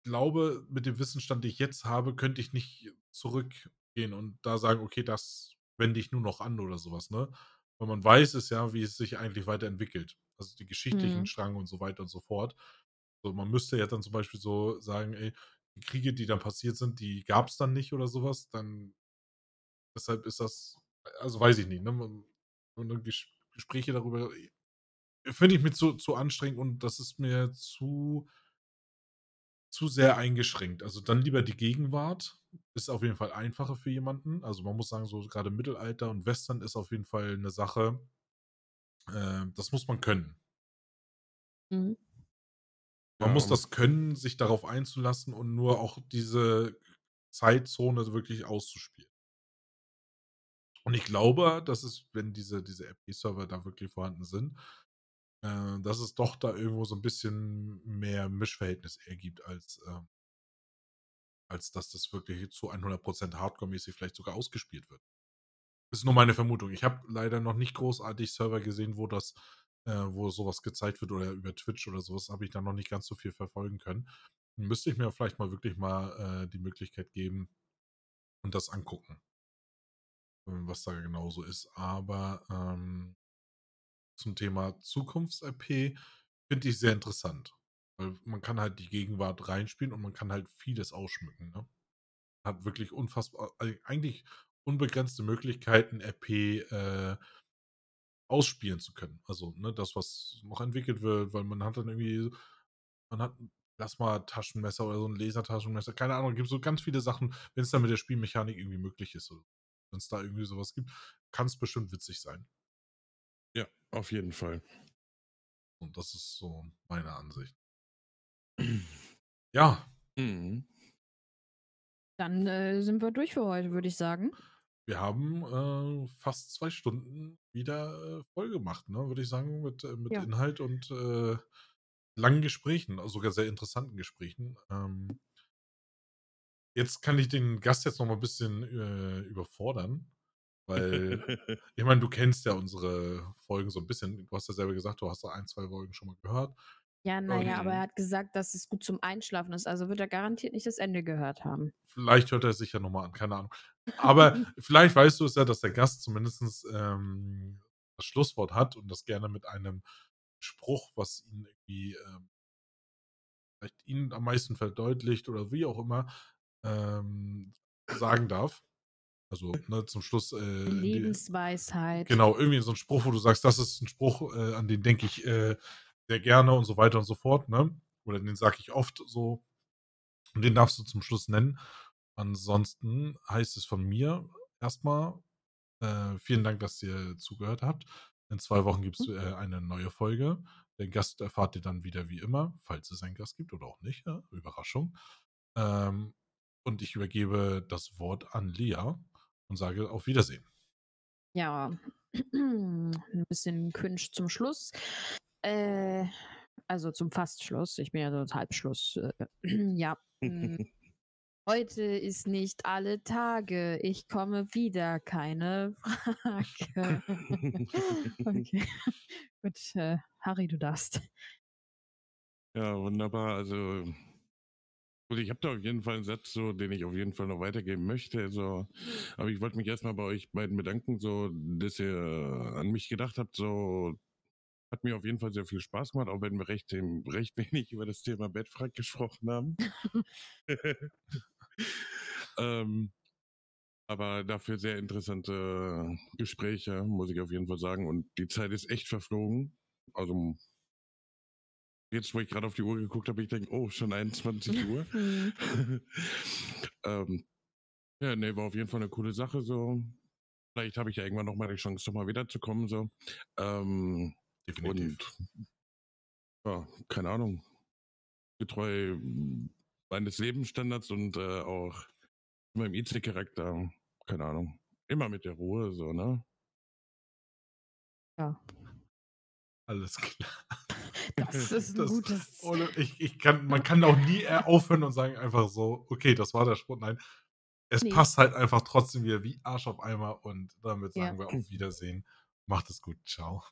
ich glaube, mit dem Wissensstand, den ich jetzt habe, könnte ich nicht zurückgehen und da sagen, okay, das wende ich nur noch an oder sowas, ne? Weil man weiß es ja, wie es sich eigentlich weiterentwickelt. Also die geschichtlichen Mhm. Strang und so weiter und so fort. So, man müsste ja dann zum Beispiel so sagen, ey, die Kriege, die dann passiert sind, die gab es dann nicht oder sowas, dann deshalb ist das, also weiß ich nicht, ne? Und dann Ges Gespräche darüber finde ich mir zu, zu anstrengend und das ist mir zu, zu sehr eingeschränkt. Also dann lieber die Gegenwart. Ist auf jeden Fall einfacher für jemanden. Also man muss sagen, so gerade Mittelalter und Western ist auf jeden Fall eine Sache, äh, das muss man können. Mhm. Man Ja, muss das können, sich darauf einzulassen und nur auch diese Zeitzone wirklich auszuspielen. Und ich glaube, dass es, wenn diese, diese RP-Server da wirklich vorhanden sind, äh, dass es doch da irgendwo so ein bisschen mehr Mischverhältnis ergibt, als, ähm, als dass das wirklich zu 100% Hardcore-mäßig vielleicht sogar ausgespielt wird. Ist nur meine Vermutung. Ich habe leider noch nicht großartig Server gesehen, wo das, äh, wo sowas gezeigt wird oder über Twitch oder sowas habe ich da noch nicht ganz so viel verfolgen können. Müsste ich mir vielleicht mal wirklich mal äh, die Möglichkeit geben und das angucken, äh, was da genau so ist. Aber ähm, zum Thema Zukunfts-RP finde ich sehr interessant. Weil man kann halt die Gegenwart reinspielen und man kann halt vieles ausschmücken. Ne? Hat wirklich unfassbar, eigentlich unbegrenzte Möglichkeiten, RP äh, ausspielen zu können. Also, ne, das, was noch entwickelt wird, weil man hat dann irgendwie, man hat ein Plasma-Taschenmesser oder so ein Lasertaschenmesser, keine Ahnung, gibt so ganz viele Sachen, wenn es dann mit der Spielmechanik irgendwie möglich ist. Wenn es da irgendwie sowas gibt, kann es bestimmt witzig sein. Auf jeden Fall. Und das ist so meine Ansicht. (clears throat) Ja, Mhm. Dann äh, sind wir durch für heute, würde ich sagen. wir haben äh, fast zwei Stunden wieder äh, voll gemacht, ne? würde ich sagen, mit, äh, mit Ja. Inhalt und äh, langen Gesprächen, also sogar sehr interessanten Gesprächen. Ähm, jetzt kann ich den Gast jetzt noch mal ein bisschen äh, überfordern, weil (laughs) ich meine, du kennst ja unsere Folgen so ein bisschen. Du hast ja selber gesagt, du hast da ein, zwei Folgen schon mal gehört. Ja, naja, aber er hat gesagt, dass es gut zum Einschlafen ist. Also wird er garantiert nicht das Ende gehört haben. Vielleicht hört er sich ja nochmal an, keine Ahnung. Aber (laughs) vielleicht weißt du es ja, dass der Gast zumindest ähm, das Schlusswort hat und das gerne mit einem Spruch, was ihn irgendwie ähm, vielleicht ihn am meisten verdeutlicht oder wie auch immer, ähm, sagen darf. Also ne, zum Schluss. Äh, in die, Lebensweisheit. genau, irgendwie so ein Spruch, wo du sagst, das ist ein Spruch, äh, an den denke ich äh, sehr gerne und so weiter und so fort. Ne? Oder den sage ich oft so. Und den darfst du zum Schluss nennen. Ansonsten heißt es von mir erstmal äh, vielen Dank, dass ihr zugehört habt. In zwei Wochen gibt es äh, eine neue Folge. Den Gast erfahrt ihr dann wieder wie immer, falls es einen Gast gibt oder auch nicht. Ja? Überraschung. Ähm, und ich übergebe das Wort an Lea und sage auf Wiedersehen. Ja, ein bisschen cringe zum Schluss. Äh, also zum Fastschluss. Ich bin ja so Halbschluss. Äh, (clears throat) ja. mm, (laughs) Heute ist nicht alle Tage. Ich komme wieder, keine Frage. (laughs) okay. (laughs) Gut, äh, Harry, du darfst. Ja, wunderbar. Also, gut, ich habe da auf jeden Fall einen Satz, so, den ich auf jeden Fall noch weitergeben möchte. So. Aber ich wollte mich erstmal bei euch beiden bedanken, so, dass ihr an mich gedacht habt. So, hat mir auf jeden Fall sehr viel Spaß gemacht, auch wenn wir recht, recht wenig über das Thema Bettfrack gesprochen haben. (laughs) ähm, aber dafür sehr interessante Gespräche, muss ich auf jeden Fall sagen. Und die Zeit ist echt verflogen. Also jetzt, wo ich gerade auf die Uhr geguckt habe, ich denke, oh, schon 21 Uhr. (laughs) Hm. (laughs) ähm, ja, nee, war auf jeden Fall eine coole Sache so. Vielleicht habe ich ja irgendwann nochmal die Chance, nochmal wiederzukommen so. Ähm, Definitiv. und ja, keine Ahnung. Getreu meines Lebensstandards und äh, auch meinem IC-Charakter, keine Ahnung. Immer mit der Ruhe, so, ne? Ja, Alles klar. Das (laughs) ist ein Das- gutes. (laughs) Ohne, ich, ich kann, man kann auch nie äh, aufhören und sagen einfach so, okay, das war der Spruch. Nein, es Nee. passt halt einfach trotzdem wieder wie Arsch auf Eimer und damit Ja. sagen wir auf Wiedersehen. Macht es gut. Ciao.